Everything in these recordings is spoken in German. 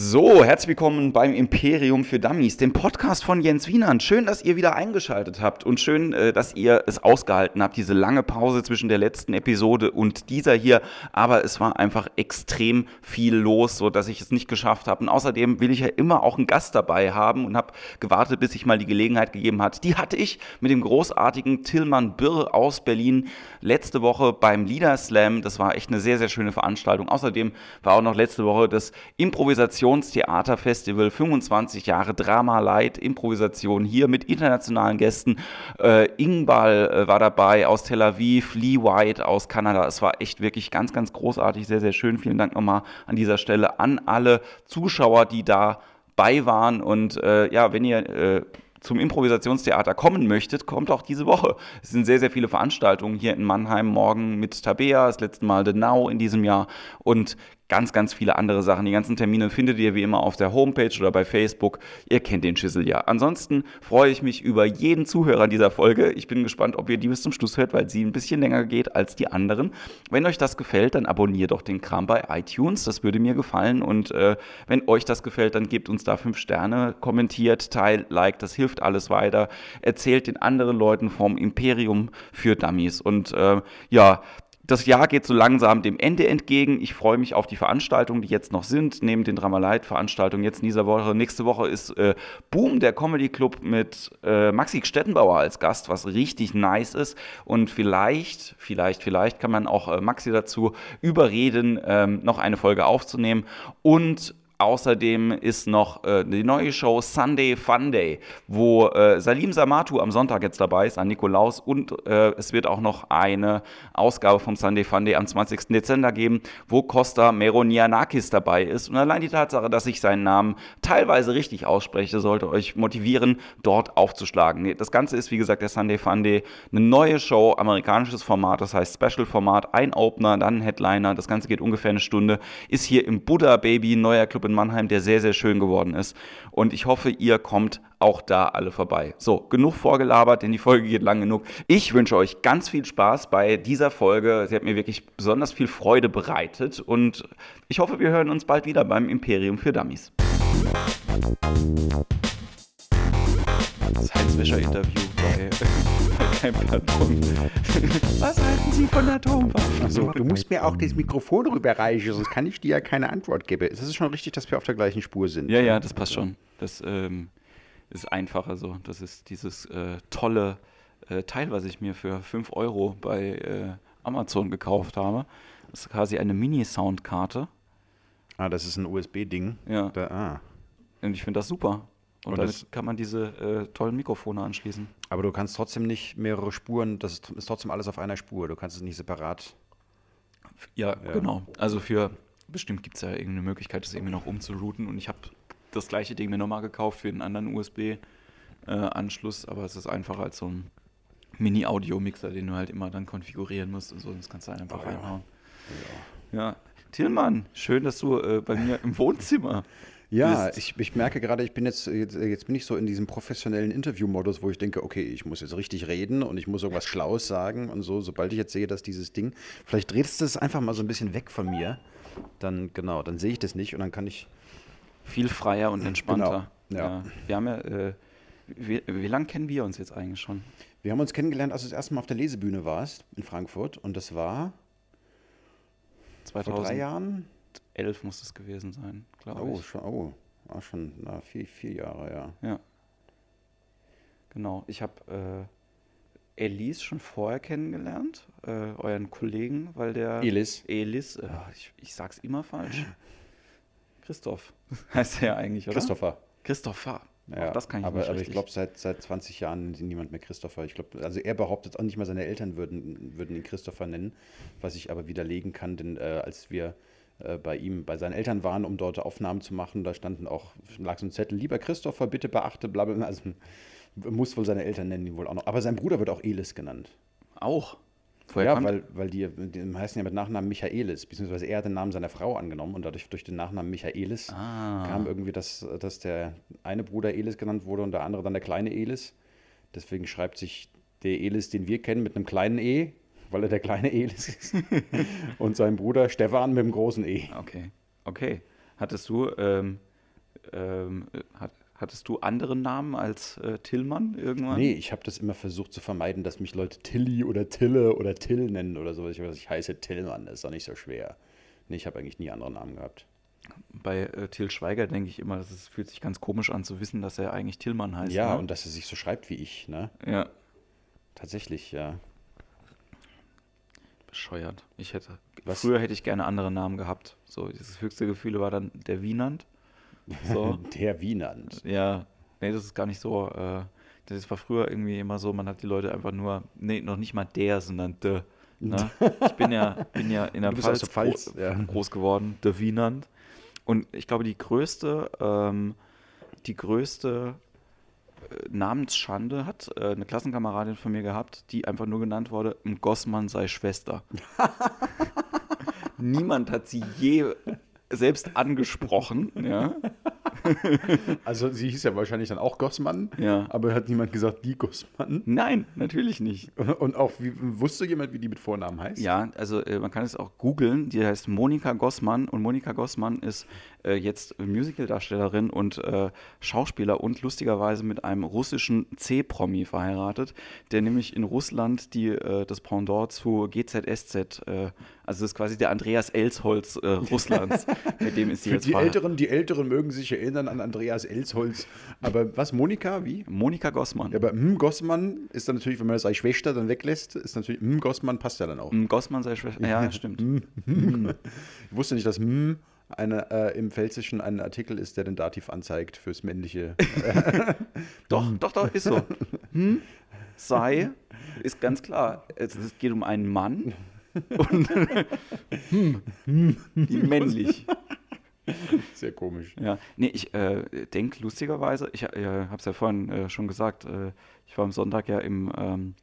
So, herzlich willkommen beim Imperium für Dummies, dem Podcast von Jens Wienand. Schön, dass ihr wieder eingeschaltet habt und schön, äh, dass ihr es ausgehalten habt, diese lange Pause zwischen der letzten Episode und dieser hier. Aber es war einfach extrem viel los, so dass ich es nicht geschafft habe. Und außerdem will ich ja immer auch einen Gast dabei haben und habe gewartet, bis sich mal die Gelegenheit gegeben hat. Die hatte ich mit dem großartigen Tillmann Birr aus Berlin letzte Woche beim Leader Slam. Das war echt eine sehr, sehr schöne Veranstaltung. Außerdem war auch noch letzte Woche das Improvisation Improvisationstheaterfestival, 25 Jahre Drama Light, Improvisation hier mit internationalen Gästen. Äh, Ingbal äh, war dabei aus Tel Aviv, Lee White aus Kanada. Es war echt wirklich ganz, ganz großartig, sehr, sehr schön. Vielen Dank nochmal an dieser Stelle an alle Zuschauer, die da bei waren. Und äh, ja, wenn ihr äh, zum Improvisationstheater kommen möchtet, kommt auch diese Woche. Es sind sehr, sehr viele Veranstaltungen hier in Mannheim. Morgen mit Tabea, das letzte Mal The Now in diesem Jahr. Und ganz, ganz viele andere Sachen. Die ganzen Termine findet ihr wie immer auf der Homepage oder bei Facebook. Ihr kennt den Schüssel ja. Ansonsten freue ich mich über jeden Zuhörer dieser Folge. Ich bin gespannt, ob ihr die bis zum Schluss hört, weil sie ein bisschen länger geht als die anderen. Wenn euch das gefällt, dann abonniert doch den Kram bei iTunes. Das würde mir gefallen. Und äh, wenn euch das gefällt, dann gebt uns da fünf Sterne, kommentiert, teilt, liked. Das hilft alles weiter. Erzählt den anderen Leuten vom Imperium für Dummies. Und äh, ja, das Jahr geht so langsam dem Ende entgegen. Ich freue mich auf die Veranstaltungen, die jetzt noch sind, neben den Dramalite-Veranstaltungen jetzt in dieser Woche. Nächste Woche ist äh, Boom, der Comedy Club mit äh, Maxi Stettenbauer als Gast, was richtig nice ist. Und vielleicht, vielleicht, vielleicht kann man auch äh, Maxi dazu überreden, ähm, noch eine Folge aufzunehmen. Und Außerdem ist noch äh, die neue Show Sunday Fun Day, wo äh, Salim Samatu am Sonntag jetzt dabei ist, an Nikolaus. Und äh, es wird auch noch eine Ausgabe vom Sunday Fun Day am 20. Dezember geben, wo Costa Meronianakis dabei ist. Und allein die Tatsache, dass ich seinen Namen teilweise richtig ausspreche, sollte euch motivieren, dort aufzuschlagen. Das Ganze ist, wie gesagt, der Sunday Fun Day. Eine neue Show, amerikanisches Format, das heißt Special Format, ein Opener, dann ein Headliner. Das Ganze geht ungefähr eine Stunde. Ist hier im Buddha Baby, neuer Club in Mannheim, der sehr, sehr schön geworden ist. Und ich hoffe, ihr kommt auch da alle vorbei. So, genug vorgelabert, denn die Folge geht lang genug. Ich wünsche euch ganz viel Spaß bei dieser Folge. Sie hat mir wirklich besonders viel Freude bereitet und ich hoffe, wir hören uns bald wieder beim Imperium für Dummies. Science-Wischer-Interview bei Was halten Sie von Atomwaffen? Also, du musst mir auch das Mikrofon rüberreichen, sonst kann ich dir ja keine Antwort geben. Es ist schon richtig, dass wir auf der gleichen Spur sind. Ja, ja, das passt schon. Das ähm, ist einfacher so. Das ist dieses äh, tolle äh, Teil, was ich mir für 5 Euro bei äh, Amazon gekauft habe. Das ist quasi eine Mini-Soundkarte. Ah, das ist ein USB-Ding. Ja. Da, ah. Und ich finde das super. Und, und damit kann man diese äh, tollen Mikrofone anschließen. Aber du kannst trotzdem nicht mehrere Spuren, das ist, ist trotzdem alles auf einer Spur. Du kannst es nicht separat. Ja, ja. genau. Also für, bestimmt gibt es ja irgendeine Möglichkeit, das irgendwie noch umzurouten. Und ich habe das gleiche Ding mir nochmal gekauft für einen anderen USB-Anschluss, äh, aber es ist einfacher als so ein Mini-Audio-Mixer, den du halt immer dann konfigurieren musst und so. Das kannst du halt einfach oh, reinhauen. Ja. ja. Tillmann, schön, dass du äh, bei mir im Wohnzimmer ja, ich, ich merke gerade, ich bin jetzt, jetzt, jetzt bin ich so in diesem professionellen Interview-Modus, wo ich denke, okay, ich muss jetzt richtig reden und ich muss irgendwas Schlaues sagen und so. Sobald ich jetzt sehe, dass dieses Ding, vielleicht drehst du es einfach mal so ein bisschen weg von mir, dann genau, dann sehe ich das nicht und dann kann ich. Viel freier und entspannter. Genau, ja. ja. Wir haben ja, äh, wie, wie lange kennen wir uns jetzt eigentlich schon? Wir haben uns kennengelernt, als du das erste Mal auf der Lesebühne warst in Frankfurt und das war 2000. vor drei Jahren. 2011 muss es gewesen sein, glaube oh, ich. Schon, oh, war schon na, vier, vier Jahre, ja. Ja. Genau, ich habe äh, Elise schon vorher kennengelernt, äh, euren Kollegen, weil der. Elis. Elis, äh, ich, ich sag's immer falsch. Christoph heißt er ja eigentlich, oder? Christopher. Christopher. Ja, das kann ich aber, nicht aber ich glaube, seit, seit 20 Jahren niemand mehr Christopher. Ich glaube, also er behauptet auch nicht mal, seine Eltern würden, würden ihn Christopher nennen, was ich aber widerlegen kann, denn äh, als wir bei ihm, bei seinen Eltern waren, um dort Aufnahmen zu machen. Da standen auch, lag so ein Zettel, lieber Christopher, bitte beachte, bla, bla, also muss wohl seine Eltern nennen ihn wohl auch noch. Aber sein Bruder wird auch Elis genannt. Auch? Vorher ja, weil, weil die, die heißen ja mit Nachnamen Michaelis, beziehungsweise er hat den Namen seiner Frau angenommen und dadurch durch den Nachnamen Michaelis ah. kam irgendwie, dass, dass der eine Bruder Elis genannt wurde und der andere dann der kleine Elis. Deswegen schreibt sich der Elis, den wir kennen, mit einem kleinen E weil er der kleine Elis ist. und sein Bruder Stefan mit dem großen E. Okay, okay. Hattest du, ähm, ähm, hat, hattest du andere Namen als äh, Tillmann irgendwann? Nee, ich habe das immer versucht zu vermeiden, dass mich Leute Tilly oder Tille oder Till nennen oder so. Ich, ich heiße Tillmann, das ist doch nicht so schwer. Nee, ich habe eigentlich nie andere Namen gehabt. Bei äh, Till Schweiger denke ich immer, es fühlt sich ganz komisch an zu wissen, dass er eigentlich Tillmann heißt. Ja, ne? und dass er sich so schreibt wie ich, ne? Ja. Tatsächlich, ja. Bescheuert. Ich hätte. Was? Früher hätte ich gerne andere Namen gehabt. So, dieses höchste Gefühl war dann der Wienand. So. Der Wienand. ja. Nee, das ist gar nicht so. Äh, das war früher irgendwie immer so, man hat die Leute einfach nur, nee, noch nicht mal der, sondern de. Ne? Ich bin ja, bin ja in der bist aus der Pfalz, gro ja. groß geworden, de Wienand. Und ich glaube, die größte, ähm, die größte Namensschande hat äh, eine Klassenkameradin von mir gehabt, die einfach nur genannt wurde, "M Gossmann sei Schwester. Niemand hat sie je selbst angesprochen, ja. Also sie hieß ja wahrscheinlich dann auch Gossmann, Ja. aber hat niemand gesagt, die Gossmann. Nein, natürlich nicht. Und auch, wie, wusste jemand, wie die mit Vornamen heißt? Ja, also äh, man kann es auch googeln. Die heißt Monika Gossmann und Monika Gossmann ist äh, jetzt Musicaldarstellerin und äh, Schauspieler und lustigerweise mit einem russischen C-Promi verheiratet, der nämlich in Russland die, äh, das Pendant zu GZSZ, äh, also das ist quasi der Andreas Elsholz äh, Russlands, mit dem ist sie Für jetzt die verheiratet. Älteren, die Älteren mögen sich erinnern an Andreas Elsholz. Aber was, Monika, wie? Monika Gossmann. Ja, aber hm, Gossmann ist dann natürlich, wenn man das als Schwester dann weglässt, ist natürlich, hm, Gossmann passt ja dann auch. M, Gossmann sei Schwester. Ja, stimmt. Ich wusste nicht, dass hm eine, äh, im Pfälzischen ein Artikel ist, der den Dativ anzeigt fürs männliche. Doch, doch, doch, ist so. Hm? Sei, ist ganz klar. Es, es geht um einen Mann und hm, die männlich. Sehr komisch. Ja, nee, ich äh, denke lustigerweise, ich äh, habe es ja vorhin äh, schon gesagt, äh, ich war am Sonntag ja im, ähm,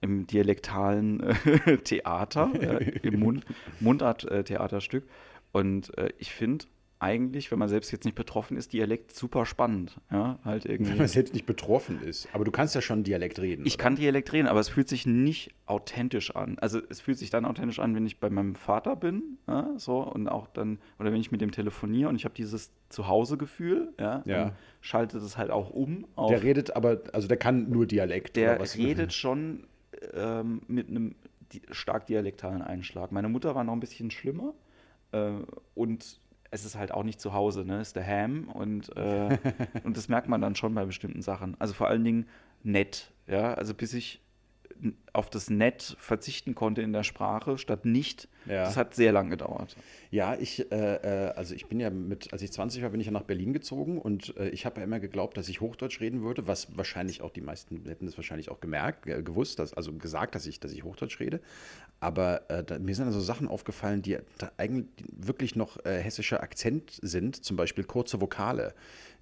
im dialektalen äh, Theater, äh, im Mund, Mundart-Theaterstück und äh, ich finde eigentlich, wenn man selbst jetzt nicht betroffen ist, Dialekt super spannend. Ja, halt irgendwie. Wenn man selbst nicht betroffen ist. Aber du kannst ja schon Dialekt reden. Ich oder? kann Dialekt reden, aber es fühlt sich nicht authentisch an. Also es fühlt sich dann authentisch an, wenn ich bei meinem Vater bin, ja, so und auch dann oder wenn ich mit dem telefoniere und ich habe dieses Zuhause-Gefühl, ja, Ja. schaltet es halt auch um. Der redet aber, also der kann nur Dialekt. der oder was? redet schon ähm, mit einem stark dialektalen Einschlag. Meine Mutter war noch ein bisschen schlimmer äh, und es ist halt auch nicht zu Hause, ne? Ist der Ham und, äh, und das merkt man dann schon bei bestimmten Sachen. Also vor allen Dingen nett, ja. Also bis ich auf das Nett verzichten konnte in der Sprache statt nicht, Ja. das hat sehr lang gedauert. Ja, ich, äh, äh, also ich bin ja mit, als ich 20 war, bin ich ja nach Berlin gezogen und äh, ich habe ja immer geglaubt, dass ich Hochdeutsch reden würde, was wahrscheinlich auch die meisten hätten das wahrscheinlich auch gemerkt, gewusst, dass, also gesagt, dass ich, dass ich Hochdeutsch rede. Aber äh, da, mir sind also Sachen aufgefallen, die da eigentlich wirklich noch äh, hessischer Akzent sind, zum Beispiel kurze Vokale.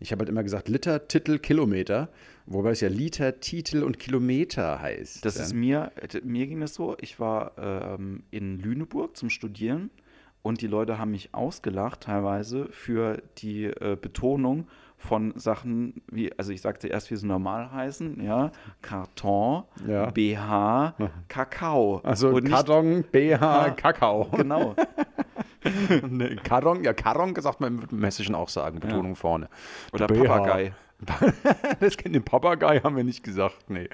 Ich habe halt immer gesagt Liter, Titel, Kilometer, wobei es ja Liter, Titel und Kilometer heißt. Das ja. ist mir, mir ging es so, ich war ähm, in Lüneburg zum Studieren und die Leute haben mich ausgelacht teilweise für die äh, Betonung von Sachen wie, also ich sagte erst, wie sie normal heißen, ja, Karton, Ja. BH, Kakao. Also Und nicht- Karton, BH, Ah. Kakao. Genau. Ne, Karong, ja, Karong sagt man im Hessischen auch sagen, Betonung vorne. Oder BH. Papagei. Das kennt den Papagei, haben wir nicht gesagt, nee.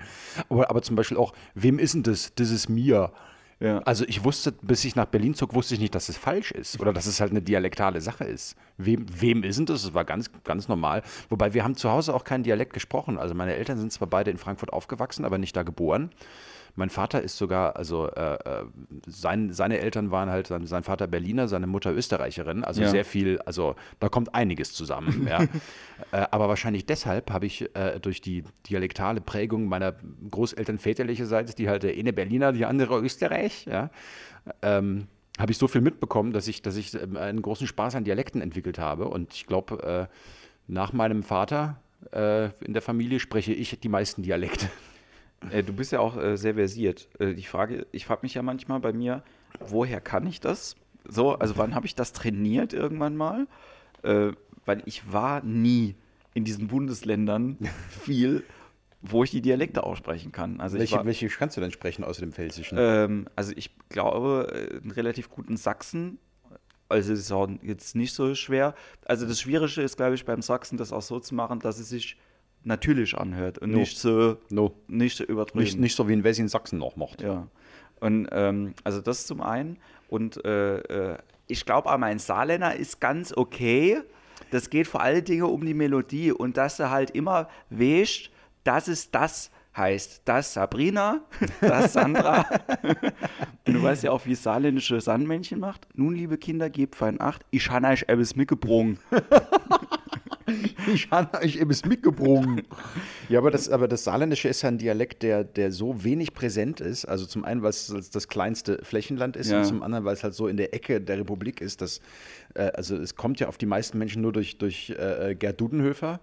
Aber, aber zum Beispiel auch, wem ist denn das? Das ist mir. Ja. Also ich wusste, bis ich nach Berlin zog, wusste ich nicht, dass es falsch ist oder dass es halt eine dialektale Sache ist. Wem, wem ist denn das? Das war ganz, ganz normal. Wobei wir haben zu Hause auch keinen Dialekt gesprochen. Also meine Eltern sind zwar beide in Frankfurt aufgewachsen, aber nicht da geboren. Mein Vater ist sogar, also äh, äh, sein, seine Eltern waren halt, sein, sein Vater Berliner, seine Mutter Österreicherin. Also Ja. sehr viel, also da kommt einiges zusammen. ja. äh, aber wahrscheinlich deshalb habe ich äh, durch die dialektale Prägung meiner Großeltern väterlicherseits, die halt der eine Berliner, die andere Österreich, ja, ähm, habe ich so viel mitbekommen, dass ich, dass ich ähm, einen großen Spaß an Dialekten entwickelt habe. Und ich glaube, äh, nach meinem Vater äh, in der Familie spreche ich die meisten Dialekte. Äh, du bist ja auch äh, sehr versiert. Äh, die Frage, ich frage mich ja manchmal bei mir, woher kann ich das? So, also wann habe ich das trainiert irgendwann mal? Äh, weil ich war nie in diesen Bundesländern viel, wo ich die Dialekte aussprechen kann. Also ich Welche, war, welche kannst du denn sprechen außer dem Pfälzischen? ähm, also ich glaube, äh, einen relativ guten Sachsen also ist auch jetzt nicht so schwer. Also das Schwierige ist, glaube ich, beim Sachsen das auch so zu machen, dass es sich natürlich anhört und no. nicht so no. nicht so übertrieben. Nicht, nicht so wie ein Wessi in Sachsen noch macht. Ja. Und ähm, also das zum einen. Und äh, äh, ich glaube auch mein Saarländer ist ganz okay. Das geht vor allen Dingen um die Melodie und dass du halt immer weißt, dass es das heißt. Das Sabrina, das Sandra. und du weißt ja auch, wie saarländische Sandmännchen macht. Nun, liebe Kinder, gebt fein Acht. Ich habe euch etwas mitgebrungen. ich habe euch etwas mitgebrungen. Ja, aber das, aber das Saarländische ist ja ein Dialekt, der, der so wenig präsent ist. Also zum einen, weil es das kleinste Flächenland ist ja. und zum anderen, weil es halt so in der Ecke der Republik ist. Dass, äh, also es kommt ja auf die meisten Menschen nur durch, durch äh, Gerd Dudenhöfer.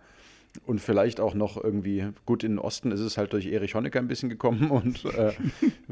Und vielleicht auch noch irgendwie, gut, in den Osten ist es halt durch Erich Honecker ein bisschen gekommen und äh,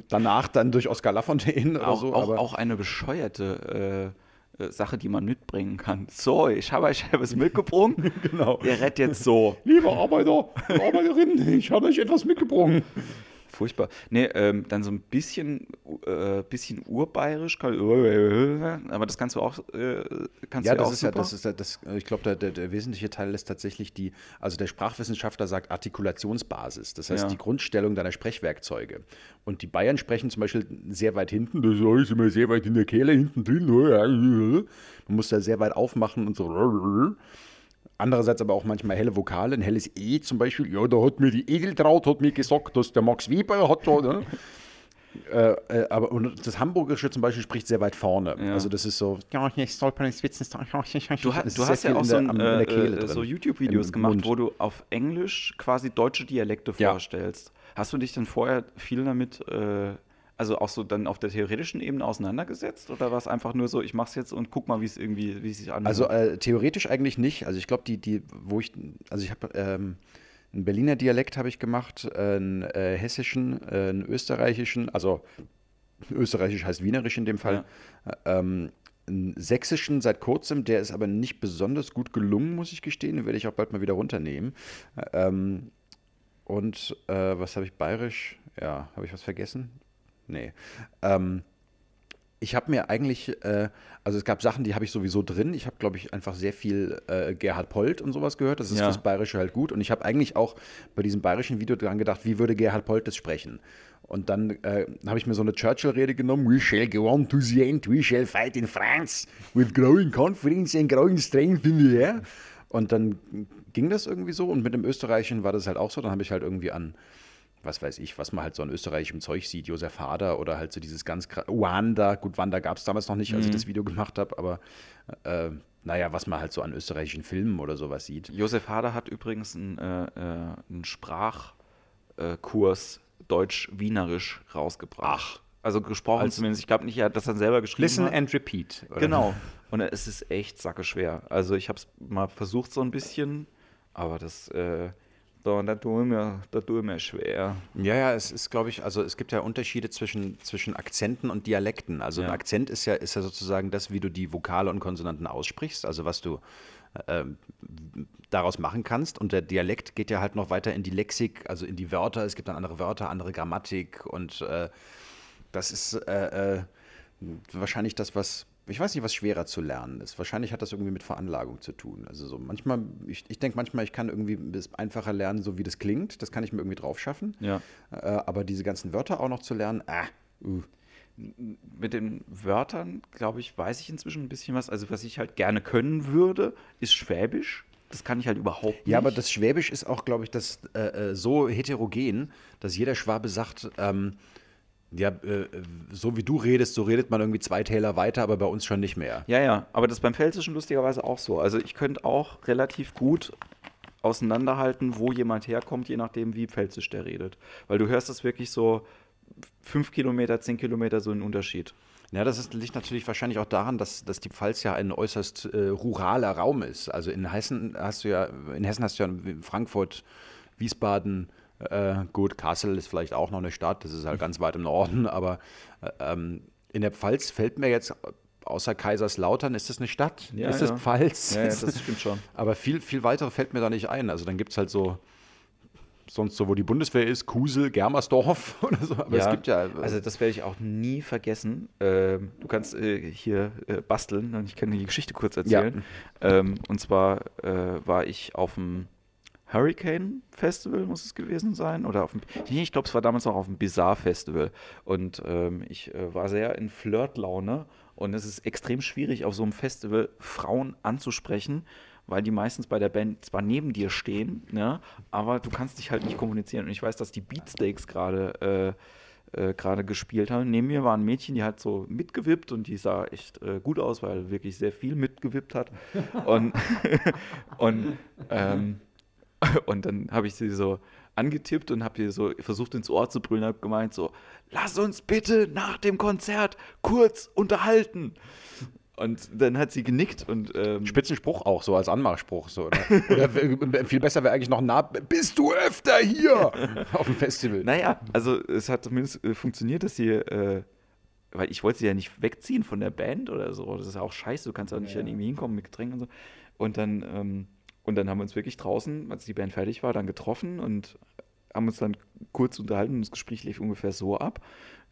danach dann durch Oskar Lafontaine oder auch, so. Auch, auch eine bescheuerte äh, äh, Sache, die man mitbringen kann. So, ich habe euch etwas mitgebracht. genau. Ihr rettet jetzt so. Lieber Arbeiter, Arbeiterin, ich habe euch etwas mitgebracht. Furchtbar. Nee, ähm, dann so ein bisschen, äh, bisschen urbayerisch, aber das kannst du auch, äh, kannst ja, du das auch ist ja, das ist ja, das, ich glaube, der, der, der, wesentliche Teil ist tatsächlich die, also der Sprachwissenschaftler sagt Artikulationsbasis, das heißt ja. die Grundstellung deiner Sprechwerkzeuge. Und die Bayern sprechen zum Beispiel sehr weit hinten, das ist immer sehr weit in der Kehle hinten drin, man muss da sehr weit aufmachen und so. Andererseits aber auch manchmal helle Vokale, ein helles E zum Beispiel. Ja, da hat mir die Edeltraut hat mir gesagt, dass der Max Weber hat da. Ne? äh, äh, aber und das Hamburgische zum Beispiel spricht sehr weit vorne. Ja. Also das ist so. Du, du hast ja auch so, ein, äh, so YouTube-Videos gemacht, Mund. wo du auf Englisch quasi deutsche Dialekte ja. vorstellst. Hast du dich denn vorher viel damit äh, also auch so dann auf der theoretischen Ebene auseinandergesetzt oder war es einfach nur so, ich mache es jetzt und guck mal, wie es irgendwie, wie es sich anhört? Also äh, theoretisch eigentlich nicht. Also ich glaube, die, die, wo ich, also ich habe ähm, einen Berliner Dialekt habe ich gemacht, einen äh, hessischen, äh, einen österreichischen, also österreichisch heißt wienerisch in dem Fall. Ja. Ähm, einen sächsischen seit kurzem, der ist aber nicht besonders gut gelungen, muss ich gestehen. Den werde ich auch bald mal wieder runternehmen. Ähm, und äh, was habe ich bayerisch? Ja, habe ich was vergessen? Nee. Ähm, ich habe mir eigentlich, äh, also es gab Sachen, die habe ich sowieso drin. Ich habe, glaube ich, einfach sehr viel äh, Gerhard Polt und sowas gehört. Das ist ja. fürs Bayerische halt gut. Und ich habe eigentlich auch bei diesem bayerischen Video dran gedacht, wie würde Gerhard Polt das sprechen? Und dann äh, habe ich mir so eine Churchill-Rede genommen. We shall go on to the end. We shall fight in France with growing confidence and growing strength in the air. Und dann ging das irgendwie so. Und mit dem Österreichischen war das halt auch so. Dann habe ich halt irgendwie an was weiß ich, was man halt so an österreichischem Zeug sieht, Josef Hader oder halt so dieses ganz Wanda, gut, Wanda gab es damals noch nicht, als mhm. ich das Video gemacht habe, aber äh, naja, was man halt so an österreichischen Filmen oder sowas sieht. Josef Hader hat übrigens einen, äh, äh einen Sprachkurs Deutsch-Wienerisch rausgebracht. Ach. Also gesprochen Als zumindest. Ich glaube nicht, er hat das dann selber geschrieben. Listen hat. and repeat. Oder? Genau. Und es ist echt sackeschwer. Also ich habe es mal versucht so ein bisschen, aber das äh, da, da tue ich mir, da tue ich mir schwer. Ja, ja, es ist, glaube ich, also es gibt ja Unterschiede zwischen, zwischen Akzenten und Dialekten. Also ja. ein Akzent ist ja, ist ja sozusagen das, wie du die Vokale und Konsonanten aussprichst, also was du äh, daraus machen kannst. Und der Dialekt geht ja halt noch weiter in die Lexik, also in die Wörter. Es gibt dann andere Wörter, andere Grammatik und äh, das ist äh, äh wahrscheinlich das, was ich weiß nicht, was schwerer zu lernen ist. Wahrscheinlich hat das irgendwie mit Veranlagung zu tun. Also so manchmal, ich, ich denke manchmal, ich kann irgendwie es einfacher lernen, so wie das klingt. Das kann ich mir irgendwie drauf schaffen. Ja. Äh, aber diese ganzen Wörter auch noch zu lernen, ah, uh. Mit den Wörtern, glaube ich, weiß ich inzwischen ein bisschen was. Also was ich halt gerne können würde, ist Schwäbisch. Das kann ich halt überhaupt nicht. Ja, aber das Schwäbisch ist auch, glaube ich, das, äh, äh, so heterogen, dass jeder Schwabe sagt, ähm, ja, äh, so wie du redest, so redet man irgendwie zwei Täler weiter, aber bei uns schon nicht mehr. Ja, ja, aber das ist beim Pfälzischen lustigerweise auch so. Also ich könnte auch relativ gut auseinanderhalten, wo jemand herkommt, je nachdem, wie Pfälzisch der redet. Weil du hörst das wirklich so fünf Kilometer, zehn Kilometer so einen Unterschied. Ja, das ist, liegt natürlich wahrscheinlich auch daran, dass, dass die Pfalz ja ein äußerst äh, ruraler Raum ist. Also in Hessen hast du ja, in Hessen hast du ja Frankfurt, Wiesbaden, äh, gut, Kassel ist vielleicht auch noch eine Stadt, das ist halt ganz weit im Norden, aber äh, ähm, in der Pfalz fällt mir jetzt außer Kaiserslautern, ist das eine Stadt? Ja, ist das ja. Pfalz? Ja, ja, das stimmt schon. Aber viel, viel weitere fällt mir da nicht ein. Also dann gibt es halt so sonst so, wo die Bundeswehr ist, Kusel, Germersdorf oder so. Aber ja, es gibt ja. Äh, also, das werde ich auch nie vergessen. Ähm, du kannst äh, hier äh, basteln und ich kann dir die Geschichte kurz erzählen. Ja. Ähm, und zwar äh, war ich auf dem Hurricane Festival, muss es gewesen sein. Oder auf dem. Ich glaube, es war damals auch auf dem Bizarre Festival. Und ähm, ich äh, war sehr in Flirtlaune. Und es ist extrem schwierig, auf so einem Festival Frauen anzusprechen weil die meistens bei der Band zwar neben dir stehen, ne, aber du kannst dich halt nicht kommunizieren. Und ich weiß, dass die Beatsteaks gerade äh, äh, gerade gespielt haben. Neben mir war ein Mädchen, die hat so mitgewippt und die sah echt äh, gut aus, weil wirklich sehr viel mitgewippt hat. Und, und, ähm, und dann habe ich sie so angetippt und habe ihr so versucht ins Ohr zu brüllen, habe gemeint so, lass uns bitte nach dem Konzert kurz unterhalten. Und dann hat sie genickt und. Ähm, Spitzenspruch auch, so als Anmachspruch. So, oder, oder viel besser wäre eigentlich noch nah. Bist du öfter hier auf dem Festival? Naja, also es hat zumindest äh, funktioniert, dass sie. Äh, weil ich wollte sie ja nicht wegziehen von der Band oder so. Das ist ja auch scheiße, du kannst auch nicht ja. irgendwie hinkommen mit Getränken und so. Und dann, ähm, und dann haben wir uns wirklich draußen, als die Band fertig war, dann getroffen und haben uns dann kurz unterhalten und das Gespräch lief ungefähr so ab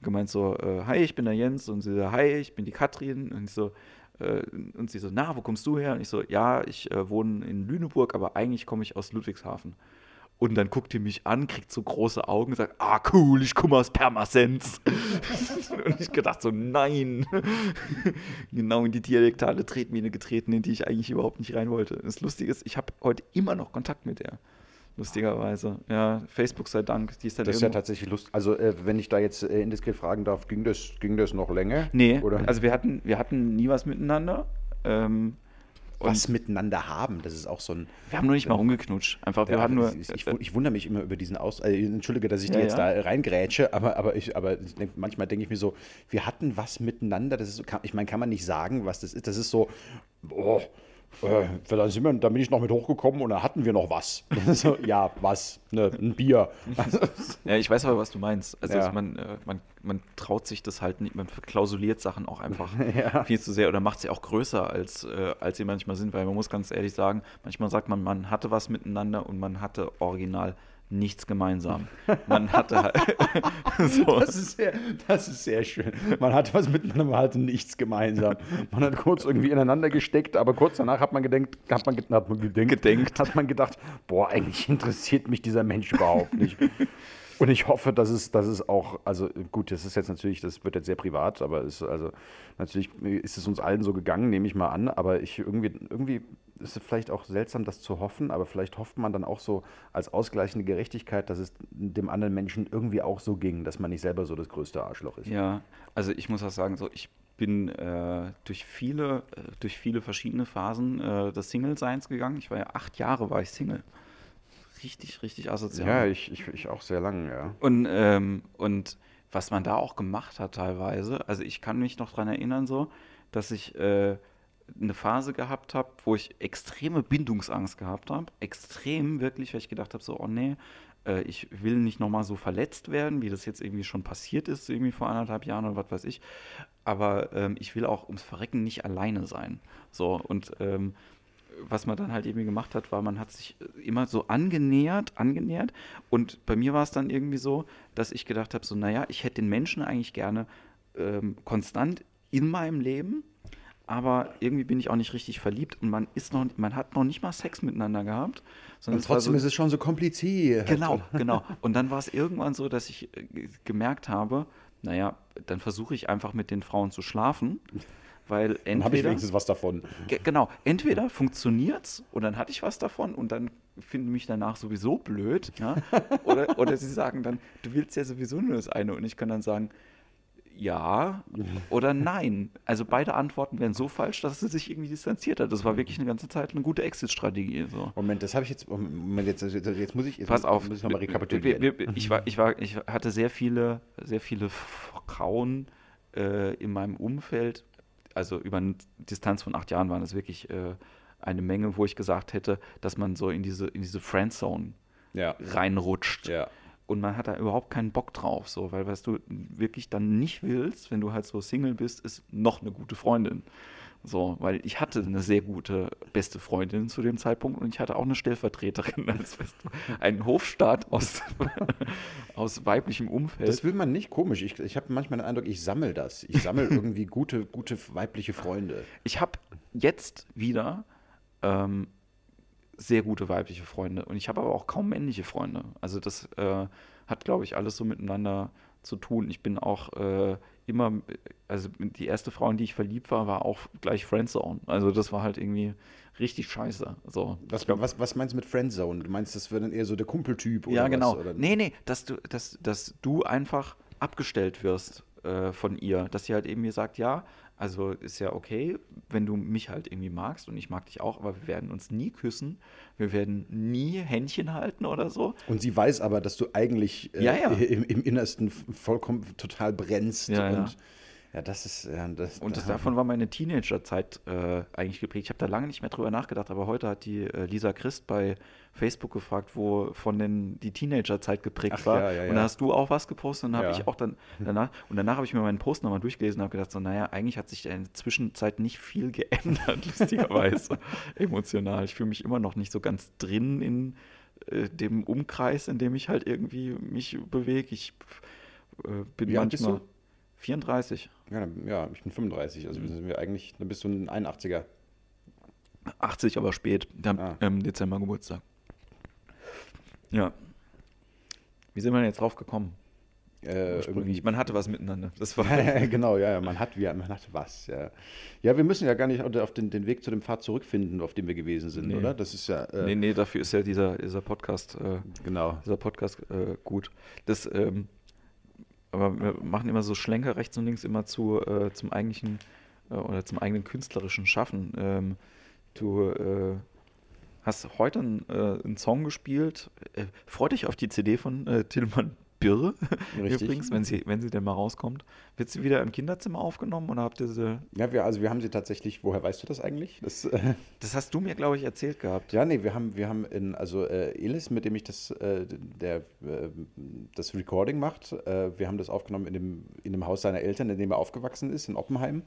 gemeint so, äh, hi, ich bin der Jens und sie so, hi, ich bin die Katrin und ich so, äh, und sie so, na, wo kommst du her? Und ich so, ja, ich äh, wohne in Lüneburg, aber eigentlich komme ich aus Ludwigshafen. Und dann guckt die mich an, kriegt so große Augen und sagt, ah cool, ich komme aus Pirmasens. und ich gedacht so, nein. genau in die dialektale Tretmine getreten, in die ich eigentlich überhaupt nicht rein wollte. Das Lustige ist, ich habe heute immer noch Kontakt mit der lustigerweise. Ja, Facebook sei Dank. Die ist dann das ist ja tatsächlich lustig. Also, äh, wenn ich da jetzt äh, indiskret fragen darf, ging das, ging das noch länger? Nee, oder? also wir hatten, wir hatten nie was miteinander. Ähm, was miteinander haben, das ist auch so ein. Wir haben nur nicht mal rumgeknutscht. Einfach, wir ja, hatten nur. Ich, ich, ich, wundere mich immer über diesen Aus. Äh, Entschuldige, dass ich ja, jetzt ja. da reingrätsche, aber, aber, ich, aber denk, manchmal denke ich mir so, wir hatten was miteinander. Das ist, ich meine, kann man nicht sagen, was das ist. Das ist so, boah, äh, dann, sind wir, dann bin ich noch mit hochgekommen und da hatten wir noch was. so, ja, was? Ne, ein Bier. ja, ich weiß aber, was du meinst. Also ja. man, äh, man, man traut sich das halt nicht, man verklausuliert Sachen auch einfach ja. viel zu sehr oder macht sie auch größer, als, äh, als sie manchmal sind, weil man muss ganz ehrlich sagen, manchmal sagt man, man hatte was miteinander und man hatte original nichts gemeinsam. Man hatte halt. so. das, ist sehr, das ist sehr schön. Man hatte was miteinander, man hatte nichts gemeinsam. Man hat kurz irgendwie ineinander gesteckt, aber kurz danach hat man gedenkt, hat man, hat man gedenkt, gedenkt, hat man gedacht, boah, eigentlich interessiert mich dieser Mensch überhaupt nicht. Und ich hoffe, dass es, dass es auch, also gut, das ist jetzt natürlich, das wird jetzt sehr privat, aber ist, also natürlich ist es uns allen so gegangen, nehme ich mal an, aber ich irgendwie, irgendwie ist vielleicht auch seltsam, das zu hoffen, aber vielleicht hofft man dann auch so als ausgleichende Gerechtigkeit, dass es dem anderen Menschen irgendwie auch so ging, dass man nicht selber so das größte Arschloch ist. Ja, also ich muss auch sagen, so ich bin äh, durch viele, äh, durch viele verschiedene Phasen äh, des Single-Seins gegangen. Ich war ja acht Jahre war ich Single richtig, richtig asozial. Ja, ich, ich, ich auch sehr lange, ja. Und, ähm, und was man da auch gemacht hat teilweise, also ich kann mich noch daran erinnern so, dass ich äh, eine Phase gehabt habe, wo ich extreme Bindungsangst gehabt habe. Extrem wirklich, weil ich gedacht habe, so, oh nee, äh, ich will nicht nochmal so verletzt werden, wie das jetzt irgendwie schon passiert ist, irgendwie vor anderthalb Jahren oder was weiß ich. Aber ähm, ich will auch ums Verrecken nicht alleine sein. So, und ähm, was man dann halt irgendwie gemacht hat, war, man hat sich immer so angenähert, angenähert. Und bei mir war es dann irgendwie so, dass ich gedacht habe, so, naja, ich hätte den Menschen eigentlich gerne ähm, konstant in meinem Leben, aber irgendwie bin ich auch nicht richtig verliebt und man ist noch, man hat noch nicht mal Sex miteinander gehabt. Und trotzdem so, ist es schon so kompliziert. Genau, genau. Und dann war es irgendwann so, dass ich äh, gemerkt habe, naja, dann versuche ich einfach mit den Frauen zu schlafen. Weil entweder. habe ich wenigstens was davon. Genau, entweder funktioniert es und dann hatte ich was davon und dann finden mich danach sowieso blöd. Ja? Oder, oder sie sagen dann, du willst ja sowieso nur das eine und ich kann dann sagen, ja oder nein. Also beide Antworten wären so falsch, dass sie sich irgendwie distanziert hat. Das war wirklich eine ganze Zeit eine gute Exit-Strategie. So. Moment, das habe ich jetzt. Moment, jetzt, jetzt muss ich. Jetzt Pass auf. Muss ich nochmal rekapitulieren. Ich, war, ich, war, ich hatte sehr viele, sehr viele Frauen äh, in meinem Umfeld, also über eine Distanz von acht Jahren waren das wirklich äh, eine Menge, wo ich gesagt hätte, dass man so in diese, in diese Friendzone ja. reinrutscht. Ja. Und man hat da überhaupt keinen Bock drauf, so, weil was du wirklich dann nicht willst, wenn du halt so Single bist, ist noch eine gute Freundin. So, weil ich hatte eine sehr gute beste Freundin zu dem Zeitpunkt und ich hatte auch eine Stellvertreterin als einen Hofstaat aus, aus weiblichem Umfeld. Das will man nicht komisch. Ich, ich habe manchmal den Eindruck, ich sammle das. Ich sammle irgendwie gute, gute weibliche Freunde. Ich habe jetzt wieder ähm, sehr gute weibliche Freunde und ich habe aber auch kaum männliche Freunde. Also das äh, hat, glaube ich, alles so miteinander zu tun. Ich bin auch äh, immer, also die erste Frau, in die ich verliebt war, war auch gleich Friendzone. Also das war halt irgendwie richtig scheiße. So, was, glaub, was, was meinst du mit Friendzone? Du meinst, das wäre dann eher so der Kumpeltyp oder Ja, genau. Was, oder? Nee, nee, dass du, dass, dass du einfach abgestellt wirst äh, von ihr. Dass sie halt eben mir sagt, ja, also ist ja okay, wenn du mich halt irgendwie magst und ich mag dich auch, aber wir werden uns nie küssen, wir werden nie Händchen halten oder so. Und sie weiß aber, dass du eigentlich äh, ja, ja. Im, Im, Innersten vollkommen total brennst ja, und ja, das ist. Ja, das, und das, davon war meine Teenagerzeit äh, eigentlich geprägt. Ich habe da lange nicht mehr drüber nachgedacht, aber heute hat die äh, Lisa Christ bei Facebook gefragt, wo von den die Teenagerzeit geprägt Ach, war. Ja, ja, und da hast du auch was gepostet und habe ich auch dann danach und danach habe ich mir meinen Post nochmal durchgelesen und habe gedacht, so, naja, eigentlich hat sich in der Zwischenzeit nicht viel geändert, lustigerweise. emotional. Ich fühle mich immer noch nicht so ganz drin in äh, dem Umkreis, in dem ich halt irgendwie mich bewege. Ich äh, bin manchmal. 34. Ja, ja, ich bin 35, also mhm. sind wir eigentlich, dann bist du ein 81er. 80, aber spät. Dann ah. im Dezember Geburtstag. Ja. Wie sind wir denn jetzt drauf gekommen? Äh, man hatte was miteinander. Das war genau, ja, man hat, ja, man hatte was. Ja. ja, wir müssen ja gar nicht auf den, den Weg zu dem Pfad zurückfinden, auf dem wir gewesen sind, nee. oder? Das ist ja. Äh, nee, nee, dafür ist ja dieser, dieser Podcast. Äh, genau. Dieser Podcast äh, gut. Das, ähm, aber wir machen immer so Schlenker rechts und links immer zu, äh, zum eigentlichen äh, oder zum eigenen künstlerischen Schaffen. Ähm, du äh, hast heute einen, äh, einen Song gespielt. Äh, freu dich auf die CD von äh, Tillmann Birre. Richtig. Übrigens, wenn sie, wenn sie denn mal rauskommt. Wird sie wieder im Kinderzimmer aufgenommen oder habt ihr sie? Ja, wir, also wir haben sie tatsächlich, woher weißt du das eigentlich? Das, äh, das hast du mir, glaube ich, erzählt gehabt. Ja, nee, wir haben, wir haben in, also äh, Elis, mit dem ich das, äh, der, äh, das Recording macht, äh, wir haben das aufgenommen in dem, in dem Haus seiner Eltern, in dem er aufgewachsen ist, in Oppenheim.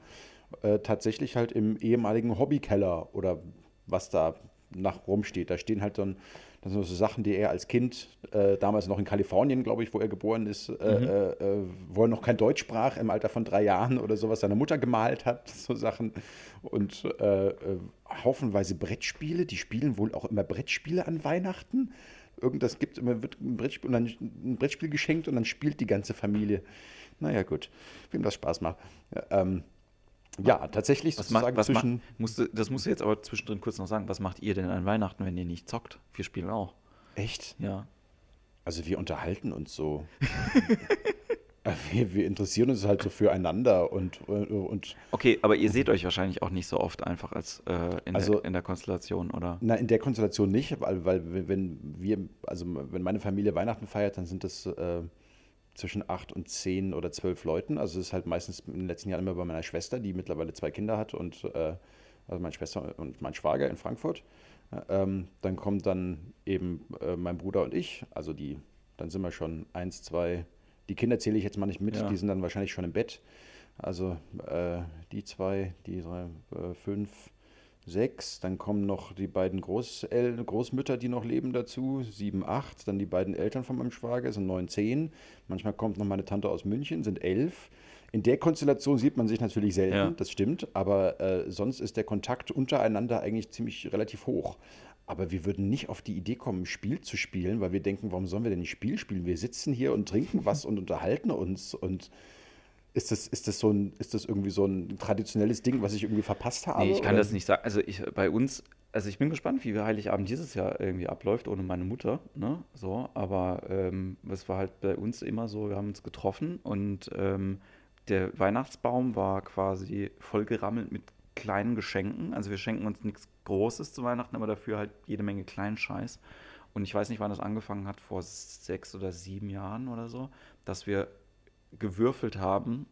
Äh, tatsächlich halt im ehemaligen Hobbykeller oder was da nach rumsteht. Da stehen halt so ein das sind so Sachen, die er als Kind, äh, damals noch in Kalifornien, glaube ich, wo er geboren ist, äh, mhm. äh, äh, wo er noch kein Deutsch sprach, im Alter von drei Jahren oder sowas, seine Mutter gemalt hat, so Sachen. Und äh, äh, haufenweise Brettspiele, die spielen wohl auch immer Brettspiele an Weihnachten. Irgendwas gibt immer, wird ein Brettspiel, ein Brettspiel geschenkt und dann spielt die ganze Familie. Naja, gut, wem das Spaß macht. Ja, ähm, ja, tatsächlich was sozusagen macht, zwischen. Musst du, das musst du jetzt aber zwischendrin kurz noch sagen. Was macht ihr denn an Weihnachten, wenn ihr nicht zockt? Wir spielen auch. Echt? Ja. Also wir unterhalten uns so. Äh, wir, wir, interessieren uns halt so füreinander und, und. Okay, aber ihr seht euch wahrscheinlich auch nicht so oft einfach als äh, in, also, der, in der Konstellation, oder? Na, in der Konstellation nicht, weil, weil wenn wir, also wenn meine Familie Weihnachten feiert, dann sind das äh, zwischen acht und zehn oder zwölf Leuten. Also es ist halt meistens in den letzten Jahren immer bei meiner Schwester, die mittlerweile zwei Kinder hat und äh, also meine Schwester und mein Schwager in Frankfurt. Ähm, dann kommt dann eben äh, mein Bruder und ich, also die, dann sind wir schon eins, zwei, die Kinder zähle ich jetzt mal nicht mit, ja. die sind dann wahrscheinlich schon im Bett. Also äh, die zwei, die drei, äh, fünf, sechs, dann kommen noch die beiden Großel Großmütter, die noch leben dazu, sieben, acht, dann die beiden Eltern von meinem Schwager, sind neun, zehn. Manchmal kommt noch meine Tante aus München, sind elf. In der Konstellation sieht man sich natürlich selten, ja. das stimmt, aber äh, sonst ist der Kontakt untereinander eigentlich ziemlich relativ hoch. Aber wir würden nicht auf die Idee kommen, ein Spiel zu spielen, weil wir denken, warum sollen wir denn ein Spiel spielen? Wir sitzen hier und trinken was und unterhalten uns und ist das, ist, das so ein, ist das irgendwie so ein traditionelles Ding, was ich irgendwie verpasst habe? Nee, ich kann oder? das nicht sagen. Also ich, bei uns, also ich bin gespannt, wie Heiligabend dieses Jahr irgendwie abläuft, ohne meine Mutter. Ne? So, aber ähm, es war halt bei uns immer so, wir haben uns getroffen und ähm, der Weihnachtsbaum war quasi voll gerammelt mit kleinen Geschenken. Also wir schenken uns nichts Großes zu Weihnachten, aber dafür halt jede Menge kleinen Scheiß. Und ich weiß nicht, wann das angefangen hat, vor sechs oder sieben Jahren oder so, dass wir gewürfelt haben,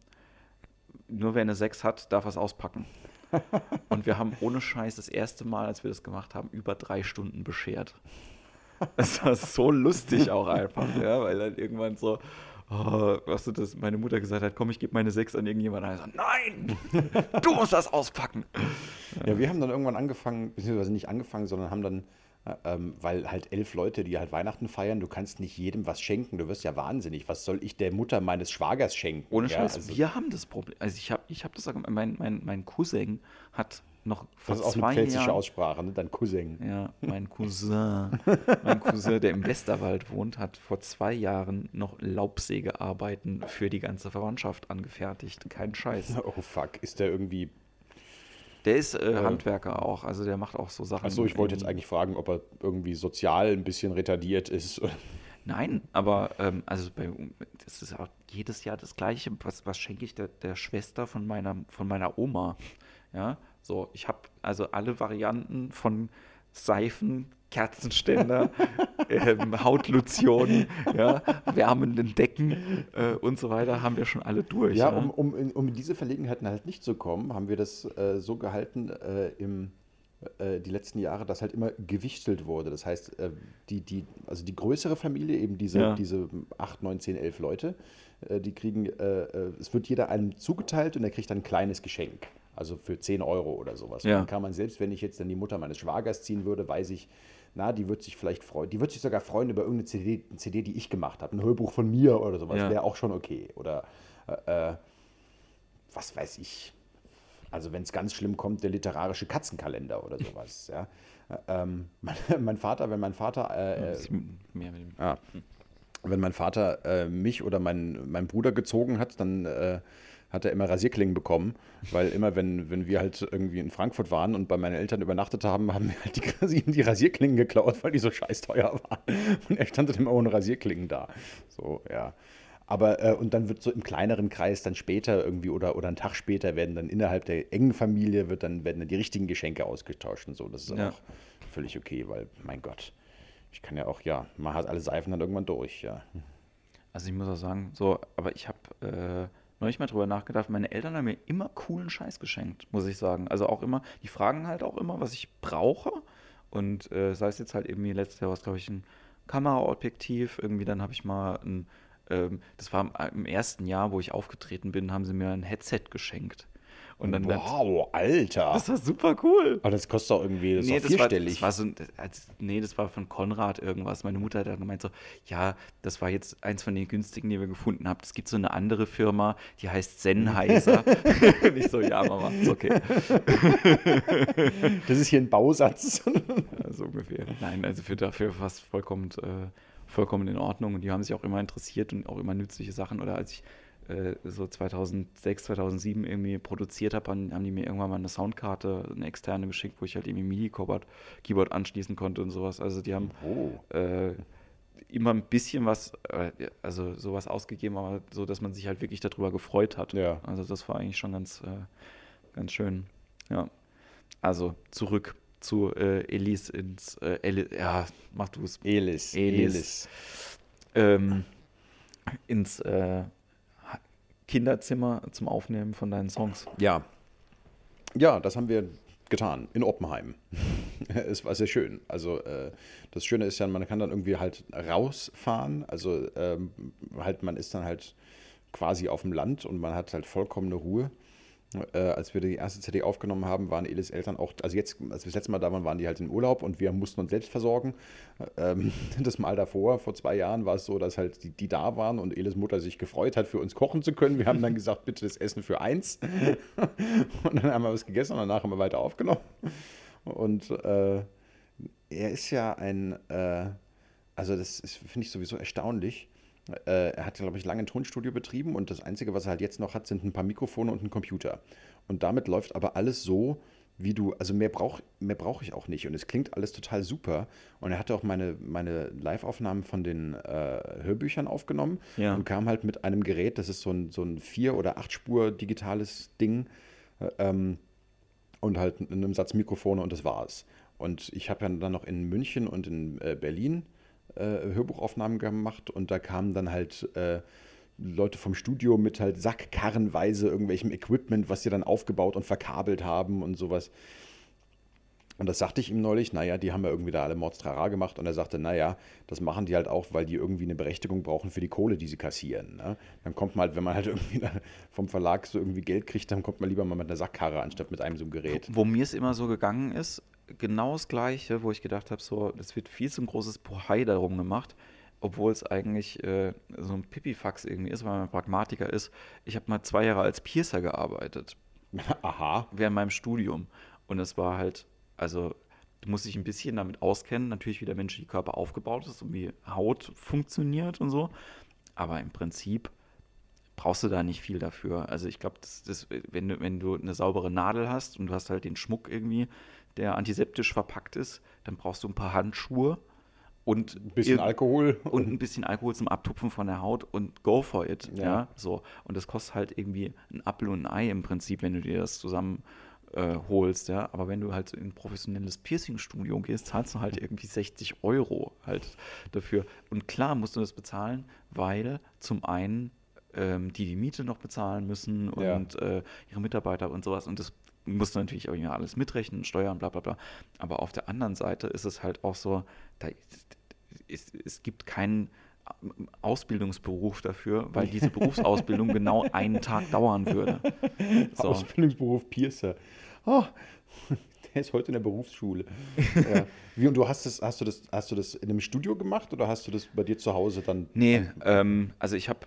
nur wer eine 6 hat, darf was auspacken. Und wir haben ohne Scheiß das erste Mal, als wir das gemacht haben, über drei Stunden beschert. Das war so lustig auch einfach, ja, weil dann irgendwann so, oh, was du das, meine Mutter gesagt hat, komm, ich gebe meine sechs an irgendjemanden. Und er sagt, nein, du musst das auspacken. Ja, wir haben dann irgendwann angefangen, beziehungsweise nicht angefangen, sondern haben dann ähm, weil halt elf Leute, die halt Weihnachten feiern, du kannst nicht jedem was schenken. Du wirst ja wahnsinnig. Was soll ich der Mutter meines Schwagers schenken? Ohne ja, Scheiß, also, wir haben das Problem. Also ich habe ich hab das, mein, mein, mein Cousin hat noch vor das ist auch zwei eine pfälzische Jahren, Aussprache, ne? dein Cousin. Ja, mein Cousin, mein Cousin, der im Westerwald wohnt, hat vor zwei Jahren noch Laubsägearbeiten für die ganze Verwandtschaft angefertigt. Kein Scheiß. Oh fuck, ist der irgendwie der ist äh, Handwerker auch, also der macht auch so Sachen. Achso, ich wollte jetzt eigentlich fragen, ob er irgendwie sozial ein bisschen retardiert ist. Nein, aber ähm, also bei, das ist auch jedes Jahr das Gleiche. Was, was schenke ich der, der Schwester von meiner, von meiner Oma? Ja, so, ich habe also alle Varianten von Seifen, Kerzenständer, ähm, Hautlotion, ja, wärmenden Decken äh, und so weiter haben wir schon alle durch. Ja, ja? Um, um, in, um in diese Verlegenheiten halt nicht zu kommen, haben wir das äh, so gehalten äh, im äh, die letzten Jahre, dass halt immer gewichtelt wurde. Das heißt, äh, die, die, also die größere Familie, eben diese, ja. diese 8, 9, 10, 11 Leute, äh, die kriegen, es wird jeder einem zugeteilt und er kriegt dann ein kleines Geschenk. Also für 10 Euro oder sowas. Ja. dann kann man, selbst wenn ich jetzt dann die Mutter meines Schwagers ziehen würde, weiß ich, na, die wird sich vielleicht freuen, die wird sich sogar freuen über irgendeine CD, eine CD die ich gemacht habe, ein Hörbuch von mir oder sowas, ja. wäre auch schon okay. Oder äh, äh, was weiß ich. Also wenn es ganz schlimm kommt, der literarische Katzenkalender oder sowas. ja. Ähm, mein, mein, Vater, wenn mein Vater äh, äh ja, wenn mein Vater äh, mich oder mein, mein Bruder gezogen hat, dann äh, hat er immer Rasierklingen bekommen, weil immer, wenn, wenn wir halt irgendwie in Frankfurt waren und bei meinen Eltern übernachtet haben, haben wir halt die, die Rasierklingen geklaut, weil die so scheiß teuer waren. Und er stand dann immer ohne Rasierklingen da. So, ja. Aber, äh, und dann wird so im kleineren Kreis dann später irgendwie oder, oder einen Tag später werden dann innerhalb der engen Familie wird dann, werden dann die richtigen Geschenke ausgetauscht und so. Das ist ja. auch völlig okay, weil, mein Gott, ich kann ja auch, ja, man hat alle Seifen dann irgendwann durch, ja. Also ich muss auch sagen, so, aber ich habe äh, neulich mal drüber nachgedacht. Meine Eltern haben mir immer coolen Scheiß geschenkt, muss ich sagen. Also auch immer, die fragen halt auch immer, was ich brauche. Und äh, sei es jetzt halt irgendwie letztes Jahr was, glaube ich, ein Kameraobjektiv. Irgendwie dann habe ich mal ein, ähm, das war im ersten Jahr, wo ich aufgetreten bin, haben sie mir ein Headset geschenkt. Und dann wow, Alter. Das war super cool. Aber das kostet doch irgendwie, das nee, das vierstellig. War, das war so, das, nee, das war von Konrad irgendwas. Meine Mutter hat dann gemeint so, ja, das war jetzt eins von den günstigen, die wir gefunden haben. Es gibt so eine andere Firma, die heißt Sennheiser. Nicht so, ja, Mama, ist okay. das ist hier ein Bausatz. ja, so ungefähr. Nein, also für dafür fast vollkommen, äh, vollkommen in Ordnung. Und die haben sich auch immer interessiert und auch immer nützliche Sachen. Oder als ich äh, so 2006, 2007 irgendwie produziert habe, haben die mir irgendwann mal eine Soundkarte, eine externe geschickt, wo ich halt irgendwie MIDI-Keyboard Keyboard anschließen konnte und sowas. Also die haben oh. äh, immer ein bisschen was, äh, also sowas ausgegeben, aber so, dass man sich halt wirklich darüber gefreut hat. Ja. Also das war eigentlich schon ganz, äh, ganz schön. Ja. Also zurück zu äh, Elis ins äh, Eli ja, mach du es. Elis. Elis. Elis. Ähm, ins äh, Kinderzimmer zum Aufnehmen von deinen Songs. Ja. Ja, das haben wir getan in Oppenheim. es war sehr schön. Also äh, das Schöne ist ja, man kann dann irgendwie halt rausfahren. Also ähm, halt, man ist dann halt quasi auf dem Land und man hat halt vollkommene Ruhe. Äh, als wir die erste CD aufgenommen haben, waren Elis Eltern auch, also jetzt, als wir das letzte Mal da waren, waren die halt in Urlaub und wir mussten uns selbst versorgen. Ähm, das Mal davor, vor zwei Jahren, war es so, dass halt die, die da waren und Elis Mutter sich gefreut hat, für uns kochen zu können. Wir haben dann gesagt, bitte das Essen für eins. und dann haben wir was gegessen und danach haben wir weiter aufgenommen. Und äh, er ist ja ein, äh, also das finde ich sowieso erstaunlich äh, er hat, glaube ich, lange ein Tonstudio betrieben und das Einzige, was er halt jetzt noch hat, sind ein paar Mikrofone und ein Computer. Und damit läuft aber alles so, wie du, also mehr brauche mehr brauch ich auch nicht. Und es klingt alles total super. Und er hatte auch meine, meine Live-Aufnahmen von den äh, Hörbüchern aufgenommen ja. und kam halt mit einem Gerät, das ist so ein, so ein Vier- oder Acht-Spur digitales Ding äh, ähm, und halt einem Satz Mikrofone und das war's. Und ich habe ja dann noch in München und in äh, Berlin äh, Hörbuchaufnahmen gemacht und da kamen dann halt äh, Leute vom Studio mit halt sackkarrenweise irgendwelchem Equipment, was sie dann aufgebaut und verkabelt haben und sowas. Und das sagte ich ihm neulich, naja, die haben ja irgendwie da alle Mordstrara gemacht und er sagte, naja, das machen die halt auch, weil die irgendwie eine Berechtigung brauchen für die Kohle, die sie kassieren. Ne? Dann kommt man halt, wenn man halt irgendwie vom Verlag so irgendwie Geld kriegt, dann kommt man lieber mal mit einer Sackkarre anstatt mit einem so einem Gerät. Wo, wo mir es immer so gegangen ist, genau das Gleiche, wo ich gedacht habe, so, es wird viel zu ein großes Bohai darum gemacht, obwohl es eigentlich äh, so ein Pipifax irgendwie ist, weil man Pragmatiker ist. Ich habe mal zwei Jahre als Piercer gearbeitet. Aha. Während meinem Studium. Und es war halt, also du musst dich ein bisschen damit auskennen, natürlich wie der menschliche Körper aufgebaut ist und wie Haut funktioniert und so. Aber im Prinzip brauchst du da nicht viel dafür. Also ich glaube, wenn, du, wenn du eine saubere Nadel hast und du hast halt den Schmuck irgendwie, der antiseptisch verpackt ist, dann brauchst du ein paar Handschuhe und ein bisschen Alkohol und ein bisschen Alkohol zum Abtupfen von der Haut und go for it. Ja. Ja, so. Und das kostet halt irgendwie ein Apfel und ein Ei im Prinzip, wenn du dir das zusammen äh, holst, ja. Aber wenn du halt in ein professionelles Piercing-Studio gehst, zahlst du halt irgendwie 60 Euro halt dafür. Und klar musst du das bezahlen, weil zum einen ähm, die die Miete noch bezahlen müssen Ja. und äh, ihre Mitarbeiter und sowas. Und das musst du natürlich auch immer alles mitrechnen, Steuern, bla bla bla. Aber auf der anderen Seite ist es halt auch so, da ist, es gibt keinen Ausbildungsberuf dafür, weil diese Berufsausbildung genau einen Tag dauern würde. So. Ausbildungsberuf Piercer. Oh, der ist heute in der Berufsschule. ja. Wie, und du hast das, hast du das, hast du das in einem Studio gemacht oder hast du das bei dir zu Hause dann? Nee, ähm, also ich habe,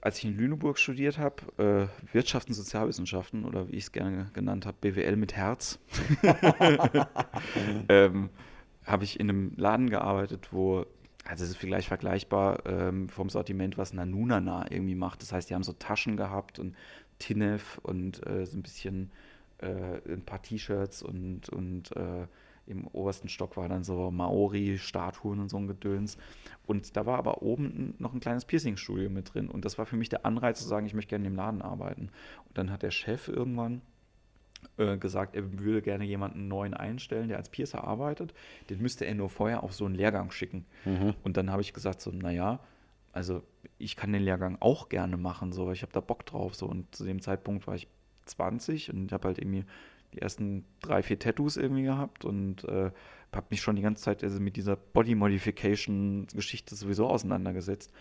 als ich in Lüneburg studiert habe, äh, Wirtschafts- und Sozialwissenschaften oder wie ich es gerne genannt habe, BWL mit Herz, ähm, habe ich in einem Laden gearbeitet, wo, also es ist vielleicht vergleichbar ähm, vom Sortiment, was Nanunana irgendwie macht. Das heißt, die haben so Taschen gehabt und Tinef und äh, so ein bisschen äh, ein paar T-Shirts und, und äh, im obersten Stock war dann so Maori-Statuen und so ein Gedöns. Und da war aber oben noch ein kleines Piercing-Studio mit drin. Und das war für mich der Anreiz zu sagen, ich möchte gerne in dem Laden arbeiten. Und dann hat der Chef irgendwann äh, gesagt, er würde gerne jemanden neuen einstellen, der als Piercer arbeitet. Den müsste er nur vorher auf so einen Lehrgang schicken. Und dann habe ich gesagt, so, naja, also ich kann den Lehrgang auch gerne machen, so, ich habe da Bock drauf. So. Und zu dem Zeitpunkt war ich 20 und habe halt irgendwie die ersten drei, vier Tattoos irgendwie gehabt und äh, habe mich schon die ganze Zeit also mit dieser Body Modification Geschichte sowieso auseinandergesetzt.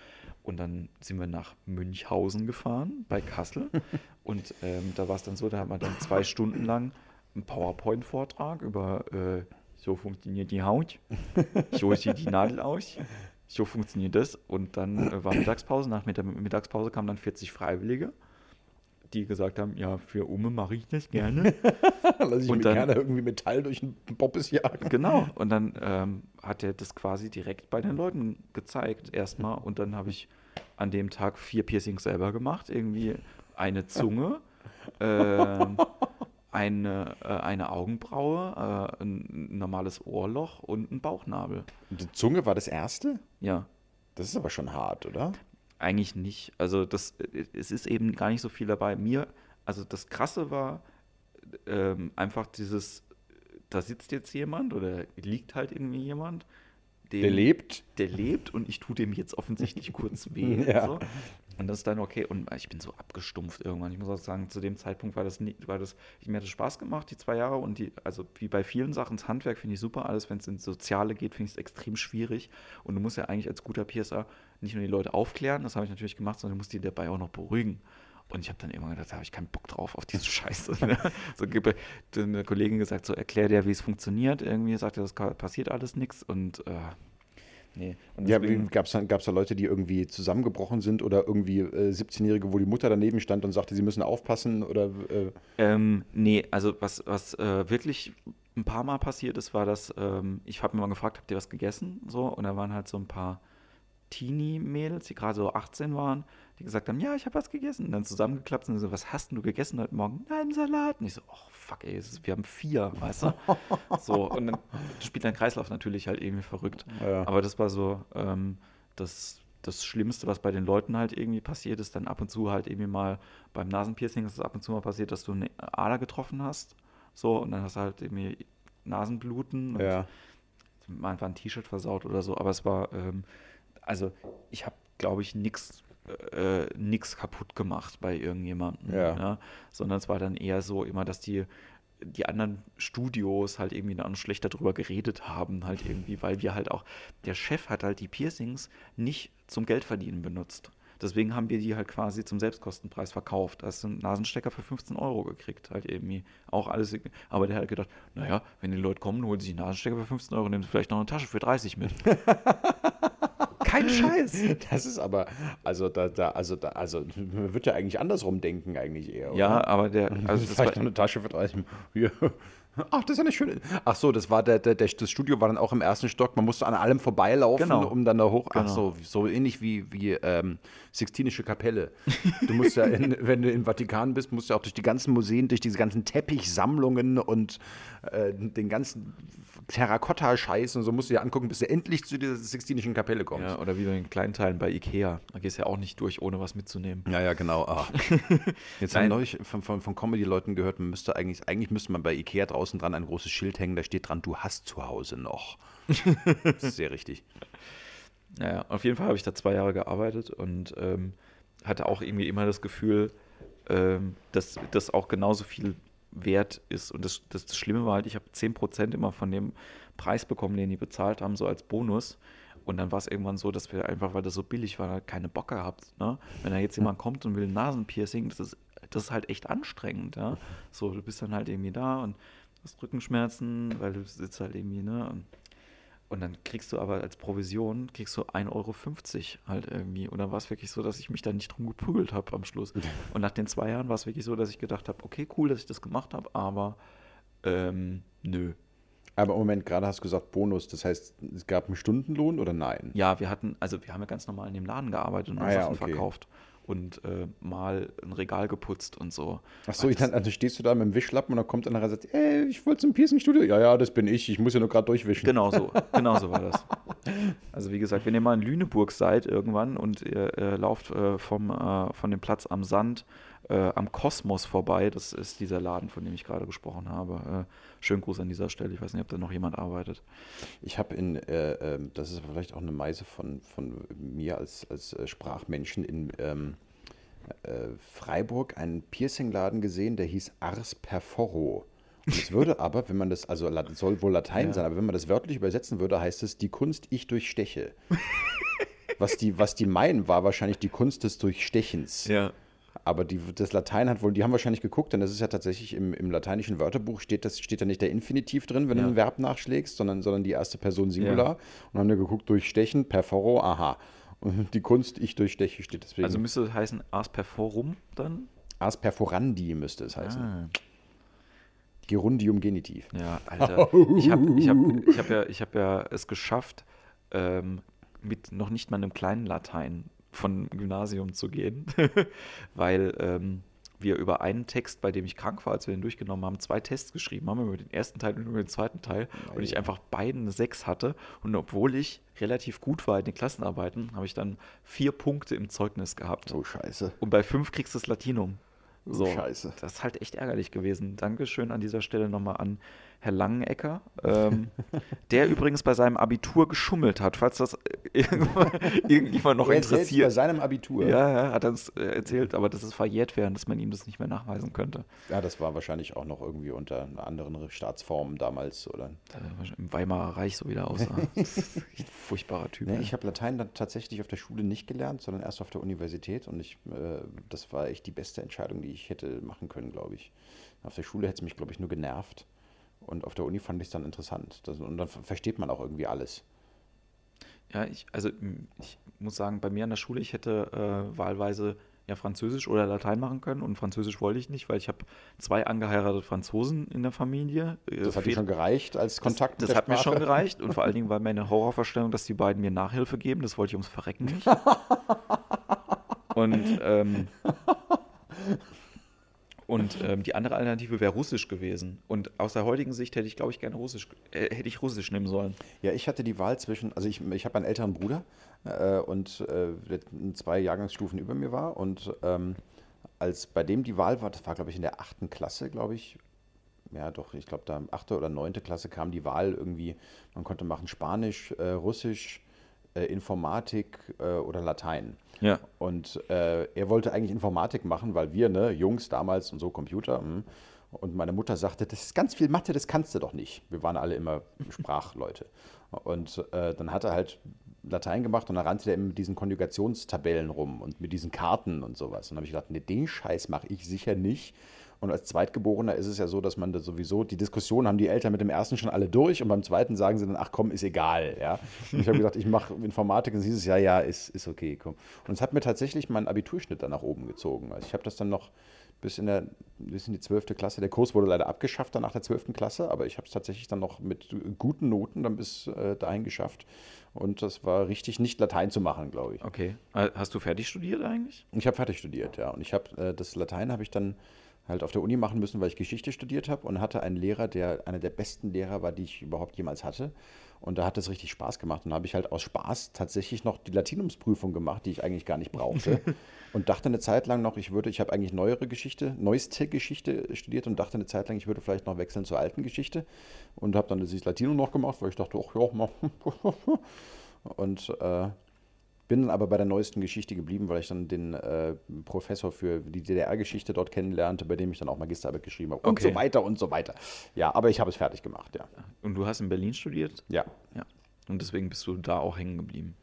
Und dann sind wir nach Münchhausen gefahren, bei Kassel. und ähm, da war es dann so, da hat man dann zwei Stunden lang einen PowerPoint-Vortrag über äh, so funktioniert die Haut, so sieht die Nadel aus, so funktioniert das. Und dann äh, war Mittagspause, nach Mittag Mittagspause kamen dann 40 Freiwillige, die gesagt haben, ja, für Ume mache ich das gerne. Lass ich Und mir dann- gerne irgendwie Metall durch einen Bobbes jagen. Genau. Und dann ähm, hat er das quasi direkt bei den Leuten gezeigt, erstmal. Und dann habe ich an dem Tag vier Piercings selber gemacht. Irgendwie eine Zunge, ähm, eine, äh, eine Augenbraue, äh, ein normales Ohrloch und ein Bauchnabel. Und die Zunge war das erste? Ja. Das ist aber schon hart, oder? Eigentlich nicht. Also das, es ist eben gar nicht so viel dabei. Mir, also das Krasse war ähm, einfach dieses, da sitzt jetzt jemand oder liegt halt irgendwie jemand, dem, Der lebt. der lebt und ich tue dem jetzt offensichtlich kurz weh. Ja. So. Und das ist dann okay. Und ich bin so abgestumpft irgendwann. Ich muss auch sagen, zu dem Zeitpunkt war das nicht, war das, mir hat es Spaß gemacht, die zwei Jahre. Und die, also wie bei vielen Sachen, das Handwerk finde ich super. Alles, wenn es ins Soziale geht, finde ich es extrem schwierig. Und du musst ja eigentlich als guter Piercer nicht nur die Leute aufklären, das habe ich natürlich gemacht, sondern du musst die dabei auch noch beruhigen. Und ich habe dann irgendwann gedacht, da habe ich keinen Bock drauf auf diese Scheiße. ne? so gebe eine Kollegin gesagt, so erklär dir, wie es funktioniert. Irgendwie sagt er, das passiert alles nichts. Und äh, nee. Und Ja, gab es da, Leute, die irgendwie zusammengebrochen sind oder irgendwie äh, 17-Jährige, wo die Mutter daneben stand und sagte, sie müssen aufpassen oder äh, Ähm, nee, also was, was äh, wirklich ein paar Mal passiert ist, war, dass ähm, ich habe mir mal gefragt, habt ihr was gegessen? So, und da waren halt so ein paar Teenie-Mädels, die gerade so 18 waren, die gesagt haben, ja, ich habe was gegessen. Und dann zusammengeklappt und so, was hast denn du gegessen heute Morgen? Na, einen Salat. Und ich so, oh, fuck, ey, ist, wir haben vier, weißt du? so, und dann spielt dein Kreislauf natürlich halt irgendwie verrückt. Ja. Aber das war so ähm, das, das Schlimmste, was bei den Leuten halt irgendwie passiert ist. Dann ab und zu halt irgendwie mal beim Nasenpiercing ist es ab und zu mal passiert, dass du eine Ader getroffen hast. So, und dann hast du halt irgendwie Nasenbluten. Und ja. mal war ein T-Shirt versaut oder so. Aber es war, ähm, also ich habe, glaube ich, nichts äh, nix kaputt gemacht bei irgendjemandem. Ja. Sondern es war dann eher so immer, dass die die anderen Studios halt irgendwie dann schlechter drüber geredet haben, halt irgendwie, weil wir halt auch, der Chef hat halt die Piercings nicht zum Geldverdienen benutzt. Deswegen haben wir die halt quasi zum Selbstkostenpreis verkauft. Da hast du einen Nasenstecker für 15 Euro gekriegt, halt irgendwie. Auch alles. Aber der hat gedacht, naja, wenn die Leute kommen, holen sie einen Nasenstecker für 15 Euro, nehmen sie vielleicht noch eine Tasche für 30 mit. Kein Scheiß. Das ist aber, also da, da, also da, also man wird ja eigentlich andersrum denken, eigentlich eher. Oder? Ja, aber der, also das vielleicht noch eine Tasche für 30. Ja. Ach, das ist ja eine schöne. Ach so, das war der, der, der, das Studio war dann auch im ersten Stock. Man musste an allem vorbeilaufen, genau. um dann da hoch. Genau. Ach so, so ähnlich wie, wie ähm, Sixtinische Kapelle. Du musst ja, in, wenn du im Vatikan bist, musst du ja auch durch die ganzen Museen, durch diese ganzen Teppichsammlungen und äh, den ganzen Terrakotta-Scheiß und so musst du dir angucken, bis du endlich zu dieser Sixtinischen Kapelle kommst. Ja, oder wie bei den kleinen Teilen bei Ikea. Da gehst du ja auch nicht durch, ohne was mitzunehmen. Ja, ja, genau. Ach. Jetzt haben neulich von, von, von Comedy-Leuten gehört, man müsste eigentlich, eigentlich müsste man bei Ikea draußen dran ein großes Schild hängen, da steht dran, du hast zu Hause noch. das ist sehr richtig. Naja, auf jeden Fall habe ich da zwei Jahre gearbeitet und ähm, hatte auch irgendwie immer das Gefühl, ähm, dass das auch genauso viel wert ist. Und das, das, das Schlimme war halt, ich habe 10% immer von dem Preis bekommen, den die bezahlt haben, so als Bonus. Und dann war es irgendwann so, dass wir einfach, weil das so billig war, halt keine Bock gehabt. Ne? Wenn da jetzt jemand kommt und will ein Nasenpiercing, das ist, das ist halt echt anstrengend. Ja? So, du bist dann halt irgendwie da und hast Rückenschmerzen, weil du sitzt halt irgendwie, ne? Und dann kriegst du aber als Provision, kriegst du 1,50 Euro halt irgendwie. Und dann war es wirklich so, dass ich mich da nicht drum geprügelt habe am Schluss. Und nach den zwei Jahren war es wirklich so, dass ich gedacht habe, okay, cool, dass ich das gemacht habe, aber ähm, nö. Aber im Moment, gerade hast du gesagt Bonus, das heißt, es gab einen Stundenlohn oder nein? Ja, wir hatten, also wir haben ja ganz normal in dem Laden gearbeitet und ah, Sachen ja, okay. verkauft und äh, mal ein Regal geputzt und so. Ach so, dann, also stehst du da mit dem Wischlappen und dann kommt einer und sagt, ey, ich wollte zum Piercing-Studio. Ja, ja, das bin ich. Ich muss ja nur gerade durchwischen. Genau so, genau so war das. Also wie gesagt, wenn ihr mal in Lüneburg seid irgendwann und ihr, ihr lauft äh, vom, äh, von dem Platz am Sand äh, am Kosmos vorbei, das ist dieser Laden, von dem ich gerade gesprochen habe. Äh, schönen Gruß an dieser Stelle. Ich weiß nicht, ob da noch jemand arbeitet. Ich habe in, äh, ähm, das ist vielleicht auch eine Meise von, von mir als, als äh, Sprachmenschen in ähm, äh, Freiburg einen Piercing-Laden gesehen, der hieß Ars Perforo. Und es würde aber, wenn man das, also soll wohl Latein ja. sein, aber wenn man das wörtlich übersetzen würde, heißt es die Kunst ich durchsteche. was, die, was die meinen, war wahrscheinlich die Kunst des Durchstechens. Ja. Aber die, das Latein hat wohl, die haben wahrscheinlich geguckt, denn das ist ja tatsächlich im, im lateinischen Wörterbuch steht, das, steht da nicht der Infinitiv drin, wenn ja. du ein Verb nachschlägst, sondern, sondern die erste Person Singular. Ja. Und haben da geguckt, durchstechen, perforo, aha. Und die Kunst, ich durchsteche, steht deswegen. Also müsste es heißen Ars perforum dann? Ars perforandi müsste es heißen. Ah. Gerundium Genitiv. Ja, Alter. ich habe ich hab, ich hab ja, hab ja es geschafft, ähm, mit noch nicht mal einem kleinen Latein von Gymnasium zu gehen, weil ähm, wir über einen Text, bei dem ich krank war, als wir den durchgenommen haben, zwei Tests geschrieben haben, über den ersten Teil und über den zweiten Teil Nein. und ich einfach beiden eine 6 hatte und obwohl ich relativ gut war in den Klassenarbeiten, habe ich dann vier Punkte im Zeugnis gehabt. Oh Scheiße. Und bei fünf kriegst du das Latinum. Oh, so, Scheiße. Das ist halt echt ärgerlich gewesen. Dankeschön an dieser Stelle nochmal an Herr Langenecker, ähm, der übrigens bei seinem Abitur geschummelt hat, falls das irgendjemand noch er interessiert. Bei seinem Abitur. Ja, ja, hat er uns äh, erzählt, aber dass es verjährt wäre, dass man ihm das nicht mehr nachweisen könnte. Ja, das war wahrscheinlich auch noch irgendwie unter einer anderen Staatsform damals, oder? Im Weimarer Reich so wieder aussah. furchtbarer Typ. Nee, ich habe Latein dann tatsächlich auf der Schule nicht gelernt, sondern erst auf der Universität und ich, äh, das war echt die beste Entscheidung, die ich hätte machen können, glaube ich. Auf der Schule hätte es mich, glaube ich, nur genervt. Und auf der Uni fand ich es dann interessant. Das, und dann versteht man auch irgendwie alles. Ja, ich, also ich muss sagen, bei mir an der Schule, ich hätte äh, wahlweise ja Französisch oder Latein machen können und Französisch wollte ich nicht, weil ich habe zwei angeheiratete Franzosen in der Familie. Äh, das hat dir schon gereicht als Kontakt? Das, das hat mir schon gereicht und vor allen Dingen war meine Horrorvorstellung, dass die beiden mir Nachhilfe geben. Das wollte ich ums Verrecken nicht. und ähm, und ähm, die andere Alternative wäre Russisch gewesen. Und aus der heutigen Sicht hätte ich, glaube ich, gerne Russisch, äh, hätte ich Russisch nehmen sollen. Ja, ich hatte die Wahl zwischen, also ich, ich habe einen älteren Bruder äh, und äh, der zwei Jahrgangsstufen über mir war. Und ähm, als bei dem die Wahl war, das war, glaube ich, in der achten Klasse, glaube ich, ja doch, ich glaube, da achte oder neunte Klasse kam die Wahl irgendwie, man konnte machen Spanisch, äh, Russisch, äh, Informatik äh, oder Latein. Ja. Und äh, er wollte eigentlich Informatik machen, weil wir, ne, Jungs damals und so Computer. Mh. Hm. Und meine Mutter sagte, das ist ganz viel Mathe, das kannst du doch nicht. Wir waren alle immer Sprachleute. Und äh, dann hat er halt Latein gemacht und dann rannte er mit diesen Konjugationstabellen rum und mit diesen Karten und sowas. Und dann habe ich gedacht, nee, den Scheiß mache ich sicher nicht. Und als Zweitgeborener ist es ja so, dass man da sowieso, die Diskussion haben die Eltern mit dem ersten schon alle durch und beim zweiten sagen sie dann, ach komm, ist egal. Ja? Und ich habe gesagt, ich mache Informatik und dieses Jahr, ja, ist, ist okay, komm. Und es hat mir tatsächlich meinen Abiturschnitt dann nach oben gezogen. Also ich habe das dann noch bis in, der, bis in die 12. Klasse. Der Kurs wurde leider abgeschafft dann nach der 12. Klasse, aber ich habe es tatsächlich dann noch mit guten Noten dann bis äh, dahin geschafft. Und das war richtig, nicht Latein zu machen, glaube ich. Okay. Äh, hast du fertig studiert eigentlich? Ich habe fertig studiert, ja. Und ich habe äh, das Latein habe ich dann halt auf der Uni machen müssen, weil ich Geschichte studiert habe und hatte einen Lehrer, der einer der besten Lehrer war, die ich überhaupt jemals hatte. Und da hat es richtig Spaß gemacht. Und da habe ich halt aus Spaß tatsächlich noch die Latinumsprüfung gemacht, die ich eigentlich gar nicht brauchte. und dachte eine Zeit lang noch, ich würde, ich habe eigentlich neuere Geschichte, neueste Geschichte studiert und dachte eine Zeit lang, ich würde vielleicht noch wechseln zur alten Geschichte. Und habe dann das Latinum noch gemacht, weil ich dachte, ach ja, mal. und äh, bin dann aber bei der neuesten Geschichte geblieben, weil ich dann den äh, Professor für die DDR-Geschichte dort kennenlernte, bei dem ich dann auch Magisterarbeit geschrieben habe. Und so weiter und so weiter. Ja, aber ich habe es fertig gemacht, ja. Und du hast in Berlin studiert? Ja. Ja. Und deswegen bist du da auch hängen geblieben.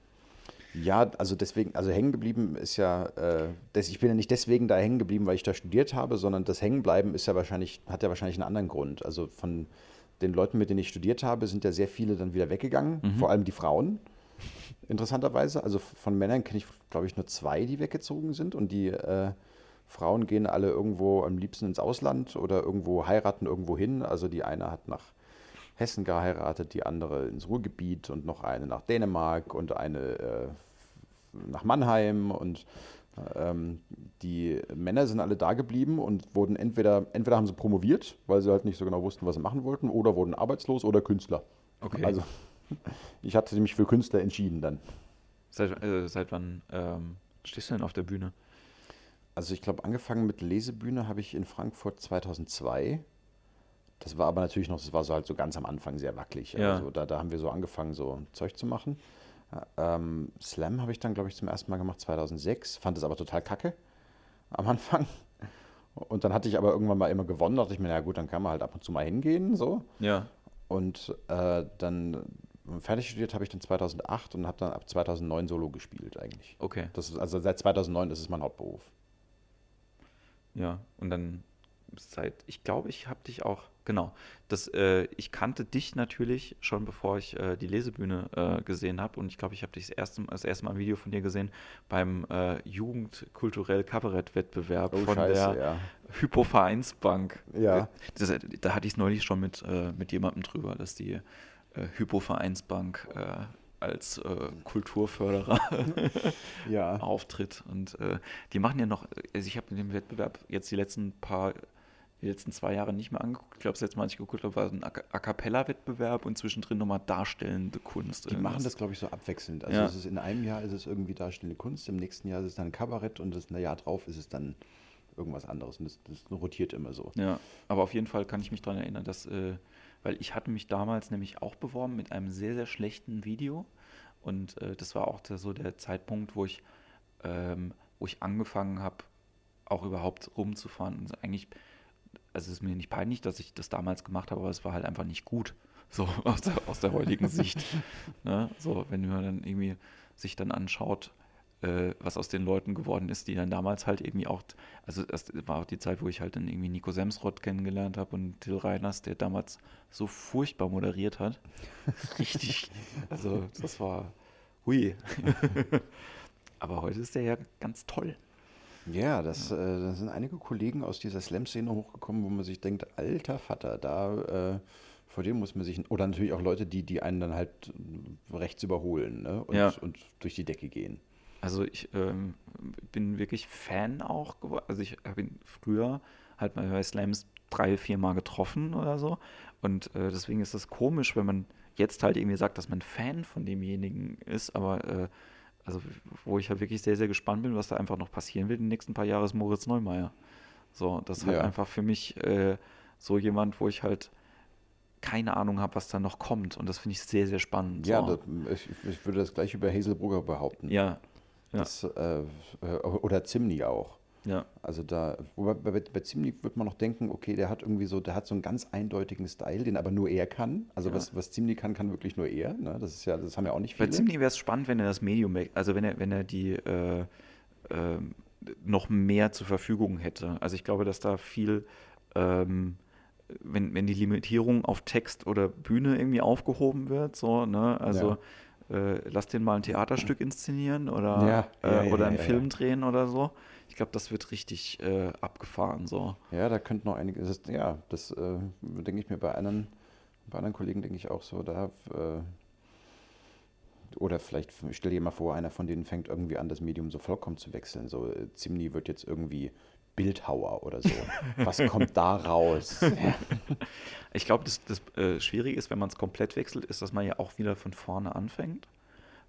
Ja, also deswegen, also hängen geblieben ist ja, äh, das, ich bin ja nicht deswegen da hängen geblieben, weil ich da studiert habe, sondern das Hängenbleiben ist ja wahrscheinlich, hat ja wahrscheinlich einen anderen Grund. Also von den Leuten, mit denen ich studiert habe, sind ja sehr viele dann wieder weggegangen, mhm. vor allem die Frauen interessanterweise. Also von Männern kenne ich, glaube ich, nur zwei, die weggezogen sind. Und die äh, Frauen gehen alle irgendwo am liebsten ins Ausland oder irgendwo heiraten irgendwo hin. Also die eine hat nach Hessen geheiratet, die andere ins Ruhrgebiet und noch eine nach Dänemark und eine äh, nach Mannheim. Und ähm, die Männer sind alle da geblieben und wurden entweder, entweder haben sie promoviert, weil sie halt nicht so genau wussten, was sie machen wollten, oder wurden arbeitslos oder Künstler. Okay. Also ich hatte mich für Künstler entschieden dann. Seit, äh, seit wann ähm, stehst du denn auf der Bühne? Also ich glaube, angefangen mit Lesebühne habe ich in Frankfurt 2002. Das war aber natürlich noch, das war so halt so ganz am Anfang sehr wackelig. Ja. Also da, da haben wir so angefangen, so Zeug zu machen. Ähm, Slam habe ich dann, glaube ich, zum ersten Mal gemacht 2006. Fand es aber total kacke am Anfang. Und dann hatte ich aber irgendwann mal immer gewonnen. Da dachte ich mir, na gut, dann kann man halt ab und zu mal hingehen. So. Ja. Und äh, dann fertig studiert habe ich dann 2008 und habe dann ab 2009 Solo gespielt eigentlich. Okay. Das also seit 2009 ist es mein Hauptberuf. Ja, und dann seit, ich glaube, ich habe dich auch, genau, das, äh, ich kannte dich natürlich schon bevor ich äh, die Lesebühne äh, gesehen habe und ich glaube, ich habe dich das erste, das erste Mal ein Video von dir gesehen beim äh, Jugendkulturell Kabarettwettbewerb oh, von Scheiße, der ja. Hypo-Vereinsbank. Ja. Das, da hatte ich es neulich schon mit, äh, mit jemandem drüber, dass die äh, Hypo-Vereinsbank äh, als äh, Kulturförderer ja. auftritt. Und äh, die machen ja noch, also ich habe in dem Wettbewerb jetzt die letzten paar, die letzten zwei Jahre nicht mehr angeguckt. Ich glaube, das letzte Mal, als ich geguckt habe, war ein A Cappella-Wettbewerb und zwischendrin nochmal darstellende Kunst. Die machen das, glaube ich, so abwechselnd. Also ja. ist, in einem Jahr ist es irgendwie darstellende Kunst, im nächsten Jahr ist es dann Kabarett und das Jahr drauf ist es dann irgendwas anderes. Und das, das rotiert immer so. Ja, aber auf jeden Fall kann ich mich daran erinnern, dass äh, weil ich hatte mich damals nämlich auch beworben mit einem sehr, sehr schlechten Video. Und äh, das war auch der, so der Zeitpunkt, wo ich, ähm, wo ich angefangen habe, auch überhaupt rumzufahren. Und eigentlich, also es ist mir nicht peinlich, dass ich das damals gemacht habe, aber es war halt einfach nicht gut. So aus der, aus der heutigen Sicht. Ne? So, wenn man dann irgendwie sich dann anschaut, äh, was aus den Leuten geworden ist, die dann damals halt irgendwie auch, also das war auch die Zeit, wo ich halt dann irgendwie Nico Semsrott kennengelernt habe und Till Reiners, der damals so furchtbar moderiert hat. Richtig, also das war, hui. Aber heute ist der ja ganz toll. Ja, das, äh, da sind einige Kollegen aus dieser Slam-Szene hochgekommen, wo man sich denkt, alter Vater, da äh, vor dem muss man sich, oder natürlich auch Leute, die, die einen dann halt rechts überholen ne? und, Ja. und durch die Decke gehen. Also ich ähm, bin wirklich Fan auch geworden. Also ich habe ihn früher halt mal bei Slams drei, vier Mal getroffen oder so. Und äh, deswegen ist das komisch, wenn man jetzt halt irgendwie sagt, dass man Fan von demjenigen ist. Aber äh, also wo ich halt wirklich sehr, sehr gespannt bin, was da einfach noch passieren wird in den nächsten paar Jahren, ist Moritz Neumeier. So, das ist halt Ja. einfach für mich äh, so jemand, wo ich halt keine Ahnung habe, was da noch kommt. Und das finde ich sehr, sehr spannend. Ja, so. das, ich, ich würde das gleich über Hazelbrugger behaupten. ja, ja. Das, äh, äh, oder Zimni auch. Ja. Also da, wobei bei, bei Zimni wird man noch denken, okay, der hat irgendwie so, der hat so einen ganz eindeutigen Style, den aber nur er kann. Also ja. was, was Zimni kann, kann wirklich nur er. Ne? Das ist ja, das haben ja auch nicht viele. Bei Zimni wäre es spannend, wenn er das Medium, also wenn er, wenn er die äh, äh, noch mehr zur Verfügung hätte. Also ich glaube, dass da viel ähm, wenn, wenn die Limitierung auf Text oder Bühne irgendwie aufgehoben wird, so, ne, also ja. Äh, lass den mal ein Theaterstück inszenieren oder, ja, ja, äh, oder einen Film drehen oder so. Ich glaube, das wird richtig äh, abgefahren, so. Ja, da könnte noch einige, das, ja, das äh, denke ich mir bei anderen, bei anderen Kollegen denke ich auch so, da äh, oder vielleicht stell dir mal vor, einer von denen fängt irgendwie an, das Medium so vollkommen zu wechseln. So, äh, Zimni wird jetzt irgendwie Bildhauer oder so. Was kommt da raus? Ich glaube, das, das äh, Schwierige ist, wenn man es komplett wechselt, ist, dass man ja auch wieder von vorne anfängt,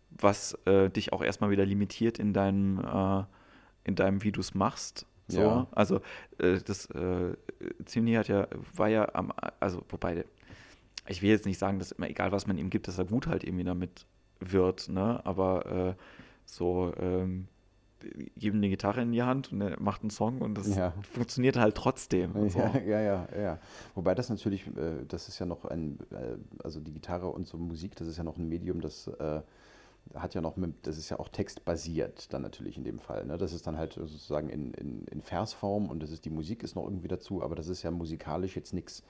was äh, dich auch erstmal wieder limitiert in deinem, äh, in deinem wie du es machst. So. Ja. Also äh, das äh, Zimni hat ja, war ja am, also wobei, ich will jetzt nicht sagen, dass immer egal, was man ihm gibt, dass er gut halt irgendwie damit wird, ne? Aber äh, so ähm, geben eine Gitarre in die Hand und er macht einen Song und das ja. funktioniert halt trotzdem. So. Ja, ja, ja, ja. Wobei das natürlich, äh, das ist ja noch ein, äh, also die Gitarre und so Musik, das ist ja noch ein Medium, das äh, hat ja noch, mit, das ist ja auch textbasiert dann natürlich in dem Fall. Ne? Das ist dann halt sozusagen in, in, in Versform und das ist die Musik ist noch irgendwie dazu, aber das ist ja musikalisch jetzt nichts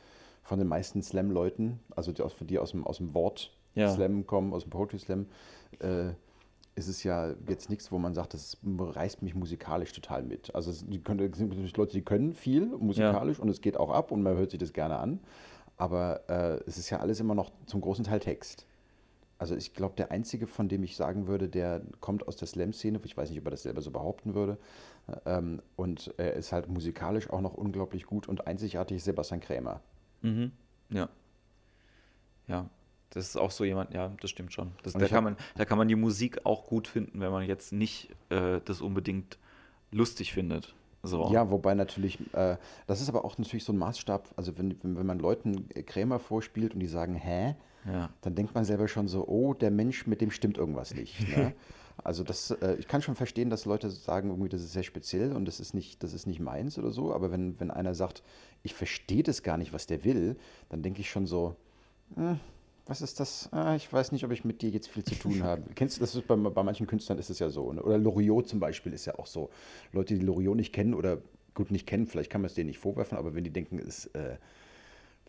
von den meisten Slam-Leuten, also die aus, die aus dem, aus dem Wort ja. Slam kommen, aus dem Poetry Slam, äh, ist es ja jetzt nichts, wo man sagt, das reißt mich musikalisch total mit. Also die können, es sind natürlich Leute, die können viel musikalisch ja. und es geht auch ab und man hört sich das gerne an. Aber äh, es ist ja alles immer noch zum großen Teil Text. Also ich glaube, der einzige, von dem ich sagen würde, der kommt aus der Slam-Szene, ich weiß nicht, ob er das selber so behaupten würde, ähm, und er ist halt musikalisch auch noch unglaublich gut und einzigartig, Sebastian Krämer. Mhm. Ja. Ja, das ist auch so jemand, ja, das stimmt schon. Das, da, kann man, da kann man die Musik auch gut finden, wenn man jetzt nicht äh, das unbedingt lustig findet. So. Ja, wobei natürlich, äh, das ist aber auch natürlich so ein Maßstab, also wenn, wenn, wenn man Leuten Krämer vorspielt und die sagen, hä, ja. dann denkt man selber schon so, oh, der Mensch, mit dem stimmt irgendwas nicht. Ne? Also das, äh, ich kann schon verstehen, dass Leute sagen, irgendwie, das ist sehr speziell und das ist nicht, das ist nicht meins oder so, aber wenn, wenn einer sagt, ich verstehe das gar nicht, was der will, dann denke ich schon so, hm, was ist das? Ah, ich weiß nicht, ob ich mit dir jetzt viel zu tun habe. Kennst du das? Ist bei, bei manchen Künstlern ist es ja so. Ne? Oder Loriot zum Beispiel ist ja auch so. Leute, die Loriot nicht kennen oder gut nicht kennen, vielleicht kann man es denen nicht vorwerfen, aber wenn die denken, es äh,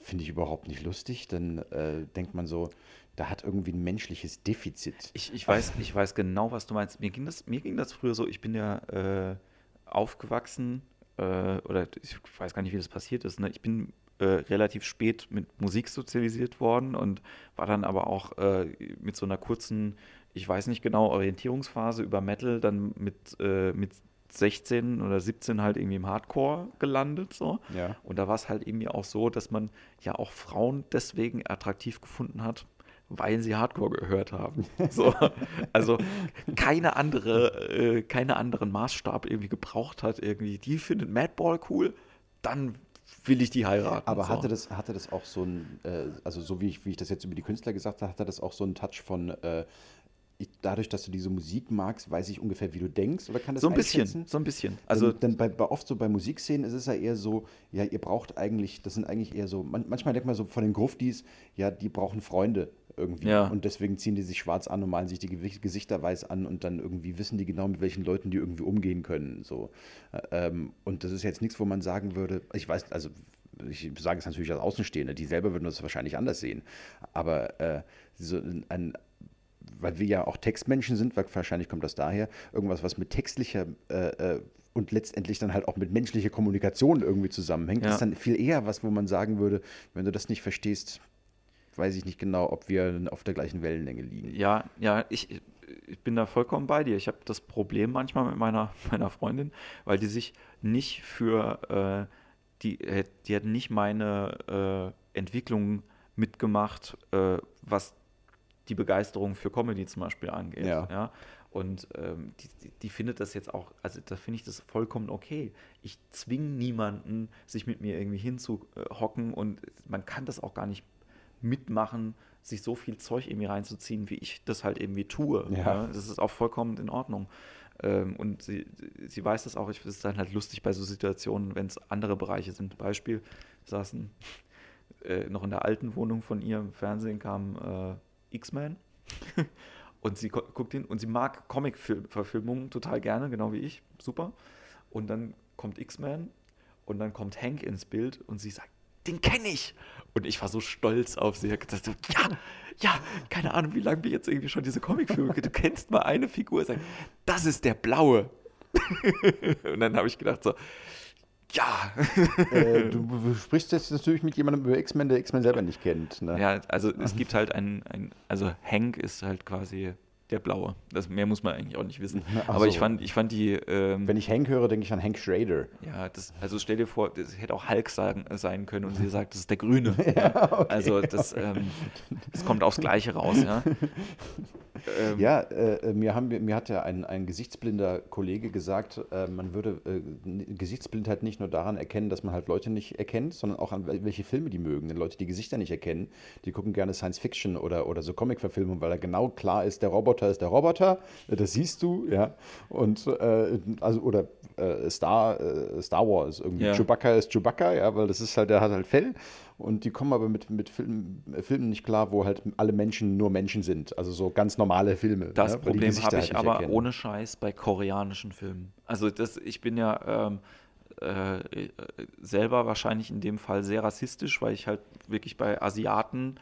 finde ich überhaupt nicht lustig, dann äh, denkt man so, da hat irgendwie ein menschliches Defizit. Ich, ich, weiß, ich weiß genau, was du meinst. Mir ging das, mir ging das früher so, ich bin ja äh, aufgewachsen, äh, oder ich weiß gar nicht, wie das passiert ist. Ne? Ich bin äh, relativ spät mit Musik sozialisiert worden und war dann aber auch äh, mit so einer kurzen, ich weiß nicht genau, Orientierungsphase über Metal dann mit, äh, mit 16 oder 17 halt irgendwie im Hardcore gelandet. So. Ja. Und da war es halt irgendwie auch so, dass man ja auch Frauen deswegen attraktiv gefunden hat, weil sie Hardcore gehört haben. So, also keine andere, äh, keine anderen Maßstab irgendwie gebraucht hat. Irgendwie, die findet Madball cool, dann will ich die heiraten. Aber so. hatte, das, hatte das auch so ein, äh, also so wie ich, wie ich das jetzt über die Künstler gesagt habe, hatte das auch so einen Touch von, äh, ich, dadurch, dass du diese Musik magst, weiß ich ungefähr, wie du denkst? Oder kann das so ein bisschen, so ein bisschen. Also dann, bei, bei, oft so bei Musikszenen ist es ja eher so, ja, ihr braucht eigentlich, das sind eigentlich eher so, man, manchmal denkt man so von den Gruftis, ja, die brauchen Freunde irgendwie. Ja. Und deswegen ziehen die sich schwarz an und malen sich die Gesichter weiß an und dann irgendwie wissen die genau, mit welchen Leuten die irgendwie umgehen können. So. Ähm, und das ist jetzt nichts, wo man sagen würde, ich weiß, also ich sage es natürlich als Außenstehende, die selber würden das wahrscheinlich anders sehen. Aber äh, so ein, weil wir ja auch Textmenschen sind, weil wahrscheinlich kommt das daher, irgendwas, was mit textlicher äh, äh, und letztendlich dann halt auch mit menschlicher Kommunikation irgendwie zusammenhängt, ja. ist dann viel eher was, wo man sagen würde, wenn du das nicht verstehst, weiß ich nicht genau, ob wir auf der gleichen Wellenlänge liegen. Ja, ja, ich, ich bin da vollkommen bei dir. Ich habe das Problem manchmal mit meiner, meiner Freundin, weil die sich nicht für, äh, die, die hat nicht meine äh, Entwicklung mitgemacht, äh, was die Begeisterung für Comedy zum Beispiel angeht. Ja. ja? Und ähm, die, die, findet das jetzt auch, also da finde ich das vollkommen okay. Ich zwinge niemanden, sich mit mir irgendwie hinzuhocken und man kann das auch gar nicht mitmachen, sich so viel Zeug irgendwie reinzuziehen, wie ich das halt irgendwie tue. Ja. Ja, das ist auch vollkommen in Ordnung. Ähm, und sie, sie weiß das auch. Ich finde es dann halt lustig bei so Situationen, wenn es andere Bereiche sind. Beispiel, saßen äh, noch in der alten Wohnung von ihr im Fernsehen kam äh, X-Men. und sie guckt ihn und sie mag Comic-Verfilmungen total gerne, genau wie ich. Super. Und dann kommt X-Men und dann kommt Hank ins Bild und sie sagt, den kenne ich. Und ich war so stolz auf sie. Ich dachte, ja, ja, keine Ahnung, wie lange wir jetzt irgendwie schon diese Comicfilme. Du kennst mal eine Figur, sag, das ist der Blaue. und dann habe ich gedacht so, ja. äh, du sprichst jetzt natürlich mit jemandem über X-Men, der X-Men selber nicht kennt. Ne? Ja, also es gibt halt einen, ein, also Hank ist halt quasi der Blaue. Das mehr muss man eigentlich auch nicht wissen. Ach Aber so. ich fand, ich fand die. Ähm, Wenn ich Hank höre, denke ich an Hank Schrader. Ja, das, also stell dir vor, das hätte auch Hulk sagen, sein können und sie sagt, das ist der Grüne. ja, okay. Also das, ähm, das kommt aufs Gleiche raus, ja. Ähm, ja, äh, mir, haben, mir hat ja ein, ein gesichtsblinder Kollege gesagt, äh, man würde äh, Gesichtsblindheit nicht nur daran erkennen, dass man halt Leute nicht erkennt, sondern auch an welche Filme die mögen. Denn Leute, die Gesichter nicht erkennen, die gucken gerne Science Fiction oder, oder so Comic-Verfilmungen, weil da genau klar ist, der Roboter ist der Roboter, äh, das siehst du, ja. Und äh, also, oder äh, Star, Star Wars, irgendwie ja. Chewbacca ist Chewbacca, ja, weil das ist halt, der hat halt Fell. Und die kommen aber mit, mit Film, Filmen nicht klar, wo halt alle Menschen nur Menschen sind. Also so ganz normale Filme. Das ja, Problem habe ich aber erkennen. ohne Scheiß bei koreanischen Filmen. Also das, ich bin ja ähm, äh, selber wahrscheinlich in dem Fall sehr rassistisch, weil ich halt wirklich bei Asiaten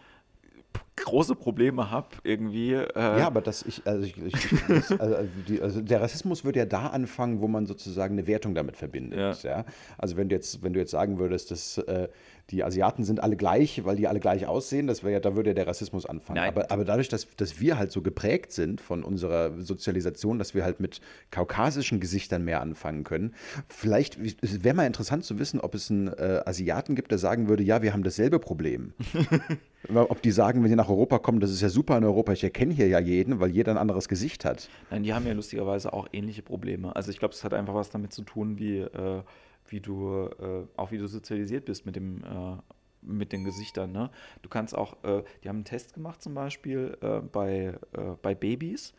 große Probleme habe, irgendwie. Äh ja, aber das ich, also, ich, ich das, also, die, also, der Rassismus würde ja da anfangen, wo man sozusagen eine Wertung damit verbindet. Ja. ja? Also wenn du jetzt, wenn du jetzt sagen würdest, dass äh, die Asiaten sind alle gleich, weil die alle gleich aussehen, das wäre ja, da würde ja der Rassismus anfangen. Aber, aber dadurch, dass, dass wir halt so geprägt sind von unserer Sozialisation, dass wir halt mit kaukasischen Gesichtern mehr anfangen können, vielleicht wäre mal interessant zu wissen, ob es einen äh, Asiaten gibt, der sagen würde, ja, wir haben dasselbe Problem. Ob die sagen, wenn sie nach Europa kommen, das ist ja super in Europa, ich erkenne hier ja jeden, weil jeder ein anderes Gesicht hat. Nein, die haben ja lustigerweise auch ähnliche Probleme. Also ich glaube, es hat einfach was damit zu tun, wie, äh, wie du, äh, auch wie du sozialisiert bist mit dem, äh, mit den Gesichtern. Ne? Du kannst auch, äh, die haben einen Test gemacht zum Beispiel äh, bei, äh, bei Babys,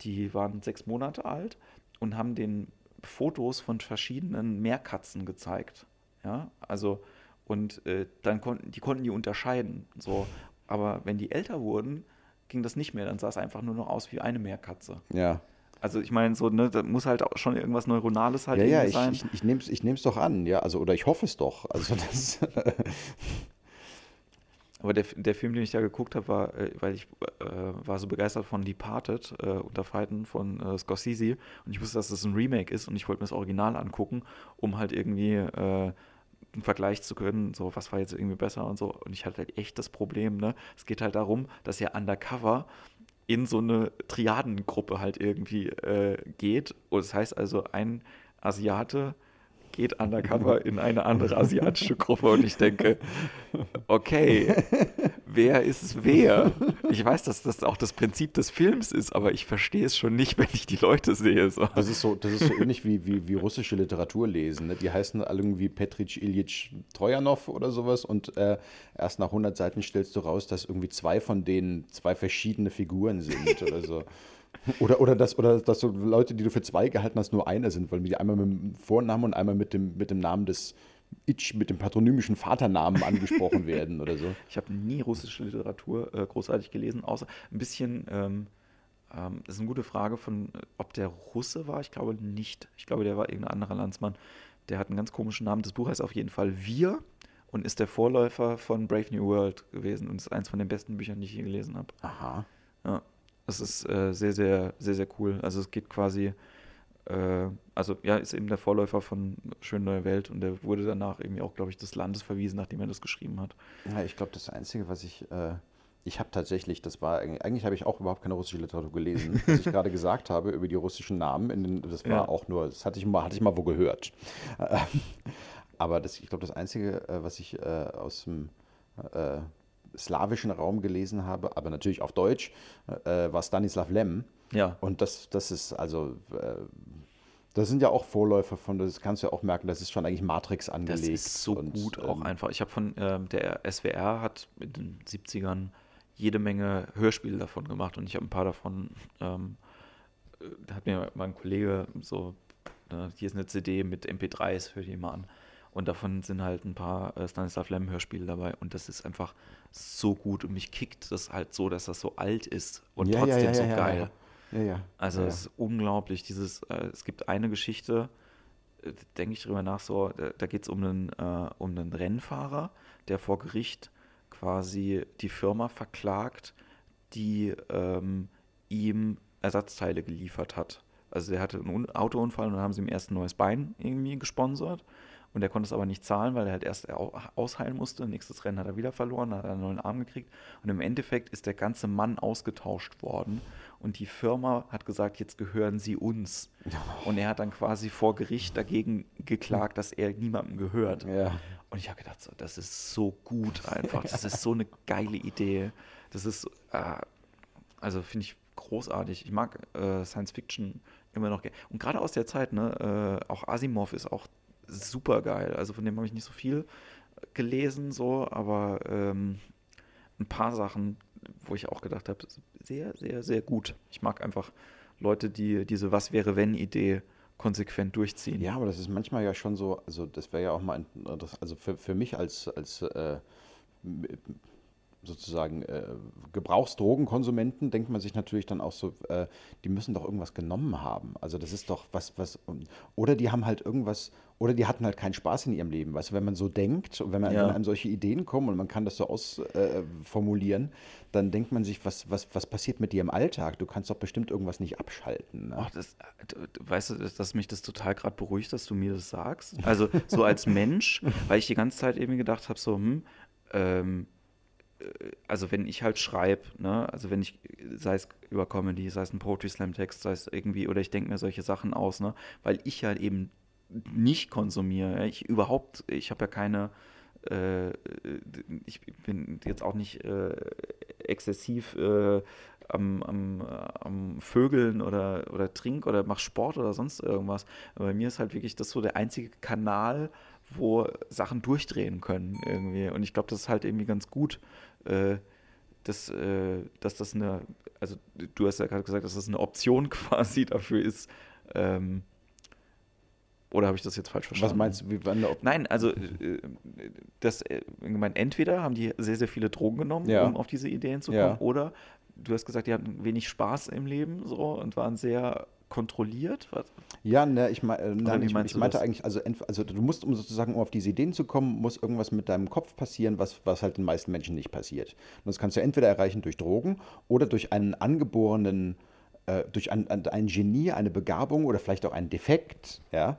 die waren sechs Monate alt und haben den Fotos von verschiedenen Meerkatzen gezeigt. Ja, also und äh, dann konnten die konnten die unterscheiden. So. Aber wenn die älter wurden, ging das nicht mehr. Dann sah es einfach nur noch aus wie eine Meerkatze. Ja. Also ich meine, so, ne, da muss halt auch schon irgendwas Neuronales halt ja, ja, ich, sein. Ich, ich nehme es ich doch an, ja, also oder ich hoffe es doch. Also das Aber der, der Film, den ich da geguckt habe, war, äh, weil ich äh, war so begeistert von Departed, äh, unter Fighten von äh, Scorsese und ich wusste, dass das ein Remake ist und ich wollte mir das Original angucken, um halt irgendwie äh, einen Vergleich zu können, so was war jetzt irgendwie besser und so. Und ich hatte halt echt das Problem, ne? Es geht halt darum, dass er undercover in so eine Triadengruppe halt irgendwie äh, geht. Und das heißt also, ein Asiate geht undercover in eine andere asiatische Gruppe und ich denke, okay, wer ist wer? Ich weiß, dass das auch das Prinzip des Films ist, aber ich verstehe es schon nicht, wenn ich die Leute sehe. So. Das, ist so, das ist so ähnlich wie, wie, wie russische Literatur lesen. Ne? Die heißen alle irgendwie Petrich Ilyich Trojanov oder sowas und äh, erst nach 100 Seiten stellst du raus, dass irgendwie zwei von denen zwei verschiedene Figuren sind oder so. Oder, oder, dass, oder dass so Leute, die du für zwei gehalten hast, nur einer sind, weil die einmal mit dem Vornamen und einmal mit dem, mit dem Namen des Itch, mit dem patronymischen Vaternamen angesprochen werden oder so. Ich habe nie russische Literatur äh, großartig gelesen, außer ein bisschen. Ähm, ähm, das ist eine gute Frage von, ob der Russe war. Ich glaube nicht. Ich glaube, der war irgendein anderer Landsmann. Der hat einen ganz komischen Namen. Das Buch heißt auf jeden Fall Wir und ist der Vorläufer von Brave New World gewesen und ist eins von den besten Büchern, die ich je gelesen habe. Aha. Ja. Das ist äh, sehr, sehr, sehr, sehr cool. Also es geht quasi, äh, also ja, ist eben der Vorläufer von Schön Neue Welt und der wurde danach irgendwie auch, glaube ich, des Landes verwiesen, nachdem er das geschrieben hat. Ja, ich glaube, das Einzige, was ich, äh, ich habe tatsächlich, das war, eigentlich habe ich auch überhaupt keine russische Literatur gelesen, was ich gerade gesagt habe über die russischen Namen, den, das war ja. auch nur, das hatte ich mal, hatte ich mal wo gehört. Aber das, ich glaube, das Einzige, äh, was ich äh, aus dem äh, slawischen Raum gelesen habe, aber natürlich auf Deutsch, äh, war Stanislav Lem. Ja. Und das, das ist also. Äh, das sind ja auch Vorläufer von, das kannst du ja auch merken, das ist schon eigentlich Matrix angelegt. Das ist so und, gut auch ähm, einfach. Ich habe von, ähm, der SWR hat in den 70ern jede Menge Hörspiele davon gemacht und ich habe ein paar davon ähm, da hat mir mein Kollege so, äh, hier ist eine CD mit MP3s für die mal an. Und davon sind halt ein paar äh, Stanislav Lem Hörspiele dabei. Und das ist einfach so gut. Und mich kickt das halt so, dass das so alt ist und ja, trotzdem ja, ja, so geil. Ja, ja. Also es ist unglaublich. Dieses, äh, es gibt eine Geschichte, äh, denke ich drüber nach, so, da, da geht es um einen, äh, um einen Rennfahrer, der vor Gericht quasi die Firma verklagt, die ähm, ihm Ersatzteile geliefert hat. Also er hatte einen Autounfall und dann haben sie ihm erst ein neues Bein irgendwie gesponsert und er konnte es aber nicht zahlen, weil er halt erst ausheilen musste. Nächstes Rennen hat er wieder verloren, hat einen neuen Arm gekriegt. Und im Endeffekt ist der ganze Mann ausgetauscht worden. Und die Firma hat gesagt, jetzt gehören sie uns. Und er hat dann quasi vor Gericht dagegen geklagt, dass er niemandem gehört. Ja. Und ich habe gedacht, so, das ist so gut einfach. Das ist so eine geile Idee. Das ist, äh, also finde ich großartig. Ich mag äh, Science Fiction immer noch. Und gerade aus der Zeit, ne, äh, auch Asimov ist auch super geil. Also von dem habe ich nicht so viel gelesen, so, aber ähm, ein paar Sachen, wo ich auch gedacht habe, sehr, sehr, sehr gut. Ich mag einfach Leute, die diese Was wäre wenn Idee konsequent durchziehen. Ja, aber das ist manchmal ja schon so, also das wäre ja auch mal, also für, für mich als, als äh, sozusagen äh, Gebrauchsdrogenkonsumenten denkt man sich natürlich dann auch so, äh, die müssen doch irgendwas genommen haben. Also das ist doch was, was, oder die haben halt irgendwas, oder die hatten halt keinen Spaß in ihrem Leben. Weißt du, wenn man so denkt und wenn, man, ja. wenn einem solche Ideen kommen und man kann das so ausformulieren, äh, dann denkt man sich, was, was, was passiert mit dir im Alltag? Du kannst doch bestimmt irgendwas nicht abschalten. Ne? Ach, das, weißt du, dass mich das total gerade beruhigt, dass du mir das sagst. Also so als Mensch, weil ich die ganze Zeit eben gedacht habe, so, hm, ähm, also wenn ich halt schreibe, ne, also wenn ich, sei es über Comedy, sei es ein Poetry Slam Text, sei es irgendwie, oder ich denke mir solche Sachen aus, ne, weil ich halt eben nicht konsumiere. Ich überhaupt, ich habe ja keine, äh, ich bin jetzt auch nicht äh, exzessiv äh, am, am, am, Vögeln oder, oder trink oder mach Sport oder sonst irgendwas. Aber bei mir ist halt wirklich das so der einzige Kanal, wo Sachen durchdrehen können irgendwie. Und ich glaube, das ist halt irgendwie ganz gut, äh, dass, äh, dass das eine, also du hast ja gerade gesagt, dass das eine Option quasi dafür ist. Ähm, oder habe ich das jetzt falsch verstanden? Was meinst du, wie eine Nein, also äh, das, äh, ich entweder haben die sehr, sehr viele Drogen genommen, ja. um auf diese Ideen zu kommen, ja. oder du hast gesagt, die hatten wenig Spaß im Leben so und waren sehr kontrolliert? Was? Ja, ne, ich, mein, äh, nein, ich, ich meinte das? eigentlich, also, also du musst, um sozusagen um auf diese Ideen zu kommen, muss irgendwas mit deinem Kopf passieren, was, was halt den meisten Menschen nicht passiert. Und das kannst du entweder erreichen durch Drogen oder durch einen angeborenen, äh, durch ein, ein Genie, eine Begabung oder vielleicht auch einen Defekt, ja,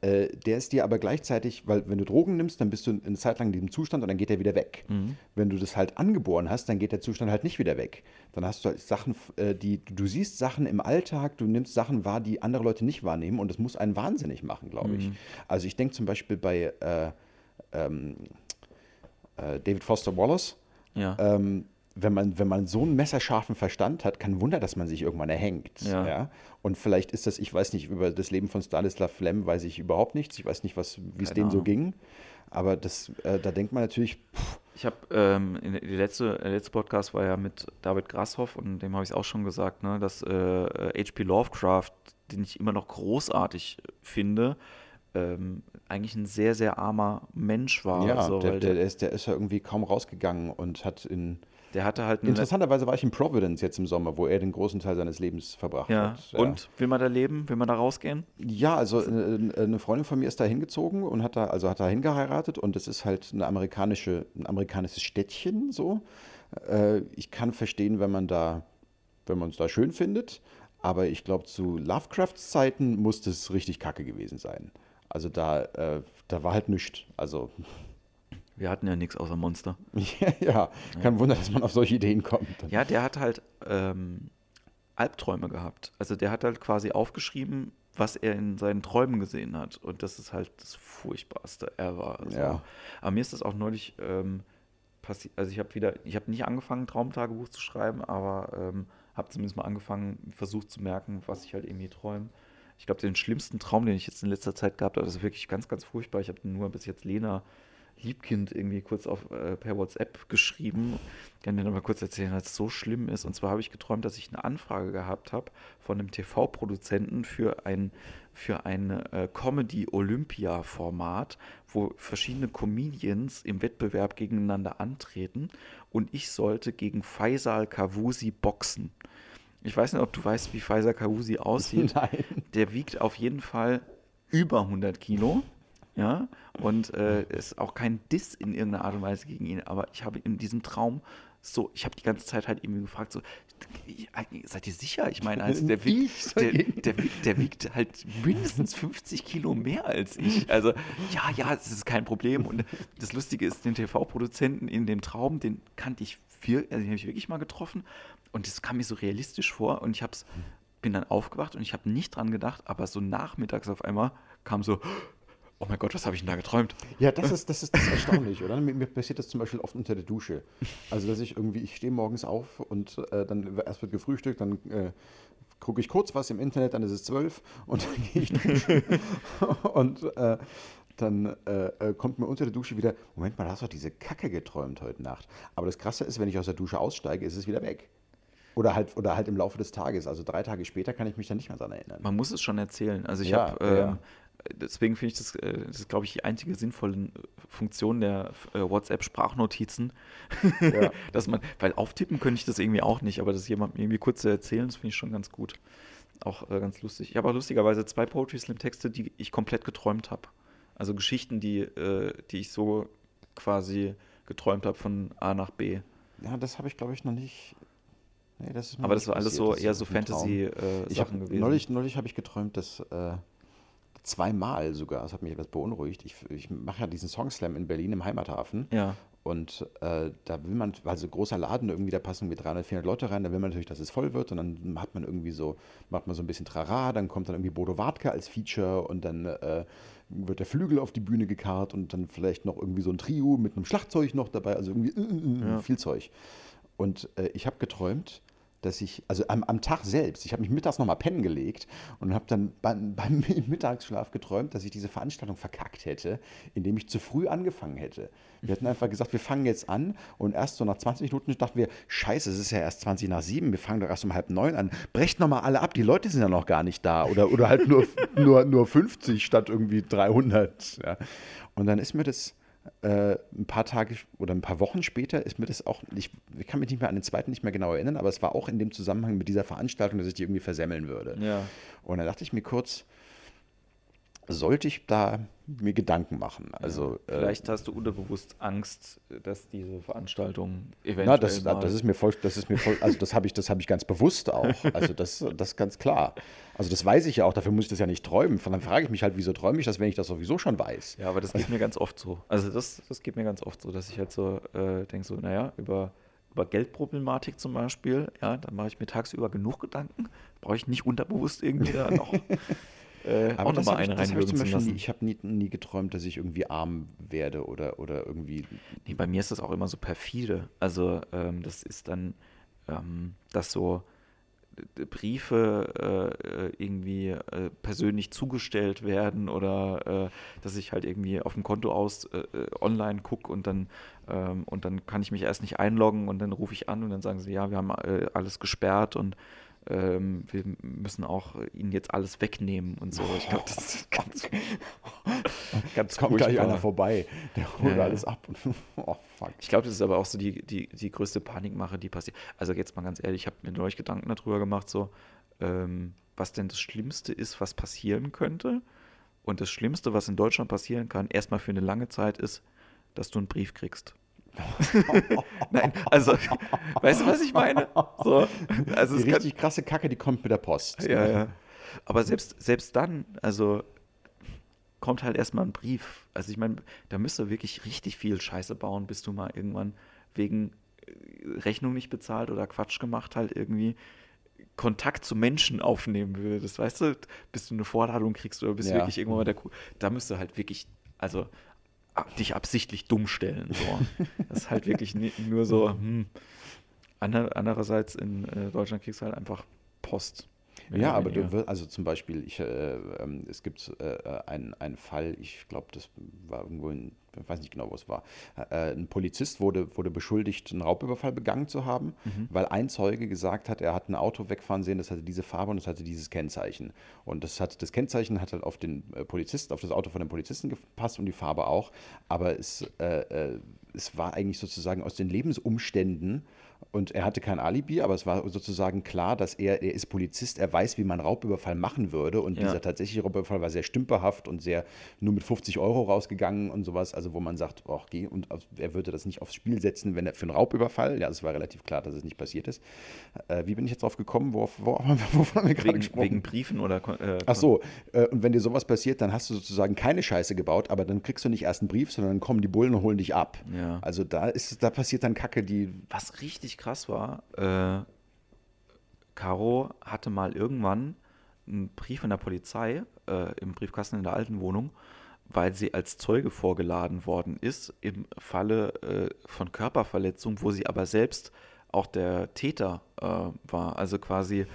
äh, der ist dir aber gleichzeitig, weil wenn du Drogen nimmst, dann bist du eine Zeit lang in diesem Zustand und dann geht er wieder weg. Mhm. Wenn du das halt angeboren hast, dann geht der Zustand halt nicht wieder weg. Dann hast du halt Sachen, äh, die du siehst Sachen im Alltag, du nimmst Sachen wahr, die andere Leute nicht wahrnehmen und das muss einen wahnsinnig machen, glaube ich. Mhm. Also ich denke zum Beispiel bei äh, ähm, äh, David Foster Wallace. Ja. Ähm, wenn man, wenn man so einen messerscharfen Verstand hat, kein Wunder, dass man sich irgendwann erhängt. Ja. ja. Und vielleicht ist das, ich weiß nicht, über das Leben von Stanislav Lem weiß ich überhaupt nichts. Ich weiß nicht, wie es denen so ging. Aber das, äh, da denkt man natürlich. Pff. Ich habe, ähm, die letzte, der letzte Podcast war ja mit David Grashoff und dem habe ich es auch schon gesagt, ne, dass äh, H.P. Lovecraft, den ich immer noch großartig finde, ähm, eigentlich ein sehr, sehr armer Mensch war. Ja, so, der, der, der, ist, der ist ja irgendwie kaum rausgegangen und hat in der hatte halt Interessanterweise war ich in Providence jetzt im Sommer, wo er den großen Teil seines Lebens verbracht ja. hat. Ja. Und will man da leben? Will man da rausgehen? Ja, also äh, eine Freundin von mir ist da hingezogen und hat da, also hat da hingeheiratet und es ist halt eine amerikanische, ein amerikanisches Städtchen so. Äh, ich kann verstehen, wenn man da, wenn man es da schön findet, aber ich glaube, zu Lovecrafts Zeiten muss das richtig kacke gewesen sein. Also da, äh, da war halt nichts. Also wir hatten ja nichts außer Monster. ja, ja, kein Wunder, dass man auf solche Ideen kommt. Ja, der hat halt ähm, Albträume gehabt. Also der hat halt quasi aufgeschrieben, was er in seinen Träumen gesehen hat. Und das ist halt das Furchtbarste ever. Also, ja. Aber mir ist das auch neulich ähm, passiert. Also ich habe wieder, ich habe nicht angefangen, Traumtagebuch zu schreiben, aber ähm, habe zumindest mal angefangen, versucht zu merken, was ich halt irgendwie träume. Ich glaube, den schlimmsten Traum, den ich jetzt in letzter Zeit gehabt habe, das ist wirklich ganz, ganz furchtbar. Ich habe nur bis jetzt Lena Liebkind irgendwie kurz auf, äh, per WhatsApp geschrieben. Ich kann dir noch mal kurz erzählen, dass es so schlimm ist. Und zwar habe ich geträumt, dass ich eine Anfrage gehabt habe von einem TV-Produzenten für ein, für ein äh, Comedy-Olympia-Format, wo verschiedene Comedians im Wettbewerb gegeneinander antreten. Und ich sollte gegen Faisal Kavusi boxen. Ich weiß nicht, ob du weißt, wie Faisal Kavusi aussieht. Nein. Der wiegt auf jeden Fall über 100 Kilo. Ja, und äh, ist auch kein Diss in irgendeiner Art und Weise gegen ihn, aber ich habe in diesem Traum so, ich habe die ganze Zeit halt irgendwie gefragt, so, seid ihr sicher? Ich meine, also der, wiegt, der, der, der, wiegt halt mindestens 50 Kilo mehr als ich. Also, ja, ja, das ist kein Problem. Und das Lustige ist, den TV-Produzenten in dem Traum, den kannte ich, viel, also den habe ich wirklich mal getroffen. Und das kam mir so realistisch vor. Und ich hab's, bin dann aufgewacht und ich habe nicht dran gedacht, aber so nachmittags auf einmal kam so, oh mein Gott, was habe ich denn da geträumt? Ja, das ist, das ist das erstaunlich, oder? Mir, mir, passiert das zum Beispiel oft unter der Dusche. Also, dass ich irgendwie, ich stehe morgens auf und äh, dann erst wird gefrühstückt, dann äh, gucke ich kurz was im Internet, dann ist es zwölf und dann gehe ich duschen. und äh, dann äh, äh, kommt mir unter der Dusche wieder, Moment mal, hast du doch diese Kacke geträumt heute Nacht. Aber das Krasse ist, wenn ich aus der Dusche aussteige, ist es wieder weg. Oder halt, oder halt im Laufe des Tages. Also drei Tage später kann ich mich dann nicht mehr daran erinnern. Man muss es schon erzählen. Also ich ja, habe ähm, ja deswegen finde ich das, äh, das ist, glaube ich, die einzige sinnvolle äh, Funktion der äh, WhatsApp-Sprachnotizen. Ja. dass man, weil auftippen könnte ich das irgendwie auch nicht, aber das jemandem irgendwie kurz zu erzählen, das finde ich schon ganz gut. Auch äh, ganz lustig. Ich habe auch lustigerweise zwei Poetry Slam-Texte, die ich komplett geträumt habe. Also Geschichten, die, äh, die ich so quasi geträumt habe von A nach B. Ja, das habe ich, glaube ich, noch nicht. Nee, das aber das war alles so eher so Fantasy-Sachen äh, gewesen. Neulich, neulich habe ich geträumt, dass zweimal sogar, das hat mich etwas beunruhigt. Ich, ich mache ja diesen Songslam in Berlin im Heimathafen. Ja. Und äh, da will man, weil so großer Laden irgendwie, da passen irgendwie 300, 400 Leute rein, da will man natürlich, dass es voll wird und dann hat man irgendwie so, macht man so ein bisschen Trara, dann kommt dann irgendwie Bodo Wartke als Feature und dann äh, wird der Flügel auf die Bühne gekarrt und dann vielleicht noch irgendwie so ein Trio mit einem Schlagzeug noch dabei, also irgendwie äh, äh, äh ja. viel Zeug. Und äh, ich habe geträumt, dass ich, also am, am Tag selbst, ich habe mich mittags nochmal pennen gelegt und habe dann beim, beim Mittagsschlaf geträumt, dass ich diese Veranstaltung verkackt hätte, indem ich zu früh angefangen hätte. Wir hatten einfach gesagt, wir fangen jetzt an und erst so nach 20 Minuten dachten wir, scheiße, es ist ja erst 20 nach sieben, wir fangen doch erst um halb neun an. Brecht nochmal alle ab, die Leute sind ja noch gar nicht da oder, oder halt nur, nur, nur 50 statt irgendwie 300. Ja. Und dann ist mir das äh, ein paar Tage oder ein paar Wochen später ist mir das auch, ich, ich, kann mich nicht mehr an den zweiten nicht mehr genau erinnern, aber es war auch in dem Zusammenhang mit dieser Veranstaltung, dass ich die irgendwie versemmeln würde. Ja. Und dann dachte ich mir kurz, sollte ich da mir Gedanken machen. Also, ja, vielleicht äh, hast du unterbewusst Angst, dass diese Veranstaltung eventuell. Na, das, das ist mir voll, das ist mir voll, also das habe ich, das habe ich ganz bewusst auch. Also das, das ganz klar. Also das weiß ich ja auch, dafür muss ich das ja nicht träumen. Von dann frage ich mich halt, wieso träume ich das, wenn ich das sowieso schon weiß. Ja, aber das geht mir ganz oft so. Also das, das geht mir ganz oft so, dass ich halt so äh, denke, so, naja, über über Geldproblematik zum Beispiel, ja, dann mache ich mir tagsüber genug Gedanken, brauche ich nicht unterbewusst irgendwie da noch äh, auch nochmal eine reinwürgen zu lassen. Nie, ich habe nie, nie geträumt, dass ich irgendwie arm werde oder, oder irgendwie. Nee, bei mir ist das auch immer so perfide. Also ähm, das ist dann, ähm, dass so äh, Briefe äh, irgendwie äh, persönlich zugestellt werden oder äh, dass ich halt irgendwie auf dem Konto aus äh, online gucke und dann ähm, und dann kann ich mich erst nicht einloggen und dann rufe ich an und dann sagen sie, ja, wir haben alles gesperrt und ähm, wir müssen auch ihnen jetzt alles wegnehmen und so. Ich glaube, das ist ganz, ganz Kommt furchtbar. gleich einer vorbei, der holt ja. alles ab. oh, fuck. Ich glaube, das ist aber auch so die, die, die größte Panikmache, die passiert. Also jetzt mal ganz ehrlich, ich habe mir neulich Gedanken darüber gemacht, so, ähm, was denn das Schlimmste ist, was passieren könnte. Und das Schlimmste, was in Deutschland passieren kann, erstmal für eine lange Zeit, ist, dass du einen Brief kriegst. Nein, also, weißt du, was ich meine? So, also die richtig kann, krasse Kacke, die kommt mit der Post. Ja, ja. Aber selbst, selbst dann, also kommt halt erstmal ein Brief. Also ich meine, da müsst ihr wirklich richtig viel Scheiße bauen, bis du mal irgendwann wegen äh, Rechnung nicht bezahlt oder Quatsch gemacht halt irgendwie Kontakt zu Menschen aufnehmen würdest. Weißt du, bis du eine Vorladung kriegst oder bist ja. wirklich irgendwann mal der Kuh. Da müsste halt wirklich, also dich absichtlich dumm stellen. So. Das ist halt wirklich nur so. Hm. Andererseits in äh, Deutschland kriegst du halt einfach Post. Ja, aber du wirst, also zum Beispiel, ich, äh, äh, es gibt äh, einen, einen Fall, ich glaube, das war irgendwo in, ich weiß nicht genau, wo es war. Äh, ein Polizist wurde, wurde beschuldigt, einen Raubüberfall begangen zu haben, mhm. weil ein Zeuge gesagt hat, er hat ein Auto wegfahren sehen, das hatte diese Farbe und das hatte dieses Kennzeichen. Und das, hat, das Kennzeichen hat halt auf den äh, Polizisten, auf das Auto von dem Polizisten gepasst und die Farbe auch. Aber es, äh, es war eigentlich sozusagen aus den Lebensumständen und er hatte kein Alibi, aber es war sozusagen klar, dass er, er ist Polizist, er weiß, wie man Raubüberfall machen würde. Und ja. dieser tatsächliche Raubüberfall war sehr stümperhaft und sehr nur mit 50 Euro rausgegangen und sowas. Also wo man sagt, ach, geh, und er würde das nicht aufs Spiel setzen, wenn er für einen Raubüberfall, ja, es war relativ klar, dass es nicht passiert ist. Äh, wie bin ich jetzt drauf gekommen? Wo, wo, wovon haben wir gerade gesprochen? Wegen Briefen oder. Äh, ach so, äh, und wenn dir sowas passiert, dann hast du sozusagen keine Scheiße gebaut, aber dann kriegst du nicht erst einen Brief, sondern dann kommen die Bullen und holen dich ab. Ja. Also da ist, da passiert dann Kacke, die. Was richtig krass war, äh, Caro hatte mal irgendwann einen Brief von der Polizei äh, im Briefkasten in der alten Wohnung, weil sie als Zeuge vorgeladen worden ist im Falle äh, von Körperverletzung, wo sie aber selbst auch der Täter äh, war. Also quasi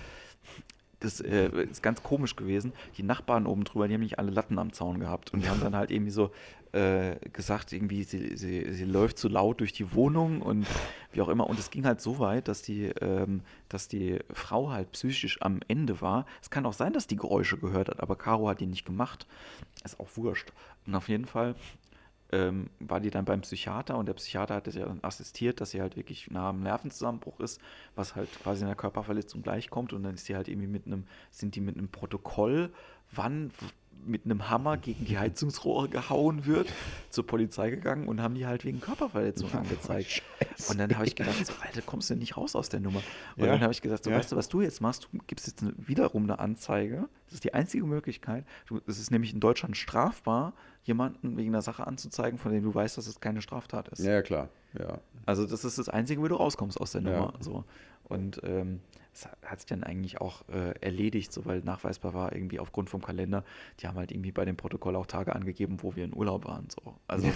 das äh, ist ganz komisch gewesen. Die Nachbarn oben drüber, die haben nicht alle Latten am Zaun gehabt und die haben dann halt irgendwie so äh, gesagt, irgendwie sie, sie, sie läuft zu laut durch die Wohnung und wie auch immer. Und es ging halt so weit, dass die, ähm, dass die Frau halt psychisch am Ende war. Es kann auch sein, dass die Geräusche gehört hat, aber Caro hat die nicht gemacht. Ist auch wurscht. Und auf jeden Fall ähm, war die dann beim Psychiater und der Psychiater hat ja dann assistiert, dass sie halt wirklich nah am Nervenzusammenbruch ist, was halt quasi in der Körperverletzung gleichkommt und dann ist die halt irgendwie mit einem, sind die mit einem Protokoll, wann mit einem Hammer gegen die Heizungsrohre gehauen wird, zur Polizei gegangen und haben die halt wegen Körperverletzung oh, angezeigt. Scheiße. Und dann habe ich gedacht, so, Alter, kommst du nicht raus aus der Nummer? Und ja. dann habe ich gesagt, so, ja. weißt du, was du jetzt machst? Du gibst jetzt wiederum eine Anzeige. Das ist die einzige Möglichkeit. Es ist nämlich in Deutschland strafbar, jemanden wegen einer Sache anzuzeigen, von dem du weißt, dass es keine Straftat ist. Ja, klar. Ja. Also das ist das Einzige, wo du rauskommst aus der Nummer. Ja. So. Und ähm, das hat sich dann eigentlich auch äh, erledigt, so weil nachweisbar war, irgendwie aufgrund vom Kalender. Die haben halt irgendwie bei dem Protokoll auch Tage angegeben, wo wir in Urlaub waren. So. Also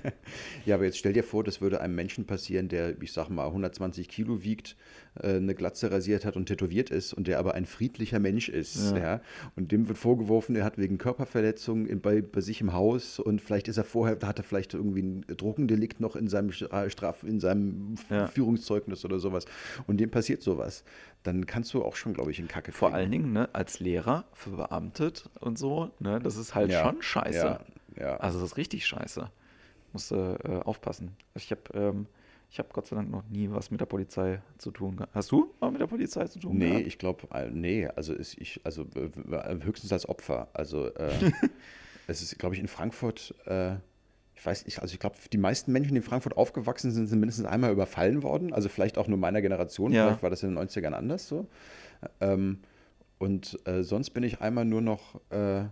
ja, aber jetzt stell dir vor, das würde einem Menschen passieren, der, ich sag mal, 120 Kilo wiegt, äh, eine Glatze rasiert hat und tätowiert ist und der aber ein friedlicher Mensch ist. Ja. ja. Und dem wird vorgeworfen, er hat wegen Körperverletzung in, bei, bei sich im Haus und vielleicht ist er vorher, da hat er vielleicht irgendwie ein Drogendelikt noch in seinem Straf, in seinem ja. Führungszeugnis oder sowas. Und dem passiert sowas dann kannst du auch schon, glaube ich, in Kacke Vor allen Dingen, ne, als Lehrer, verbeamtet und so, ne, das ist halt ja, schon scheiße. Ja, ja. Also das ist richtig scheiße. Musst du äh, aufpassen. Also ich habe ähm, ich habe Gott sei Dank noch nie was mit der Polizei zu tun gehabt. Hast du mal mit der Polizei zu tun nee, gehabt? Nee, ich glaube, äh, nee, also ist ich, also höchstens als Opfer. Also äh, es ist, glaube ich, in Frankfurt äh, ich weiß nicht, also ich glaube, die meisten Menschen, die in Frankfurt aufgewachsen sind, sind mindestens einmal überfallen worden. Also vielleicht auch nur meiner Generation, ja. vielleicht war das in den 90ern anders so. Ähm, und äh, sonst bin ich einmal nur noch, äh,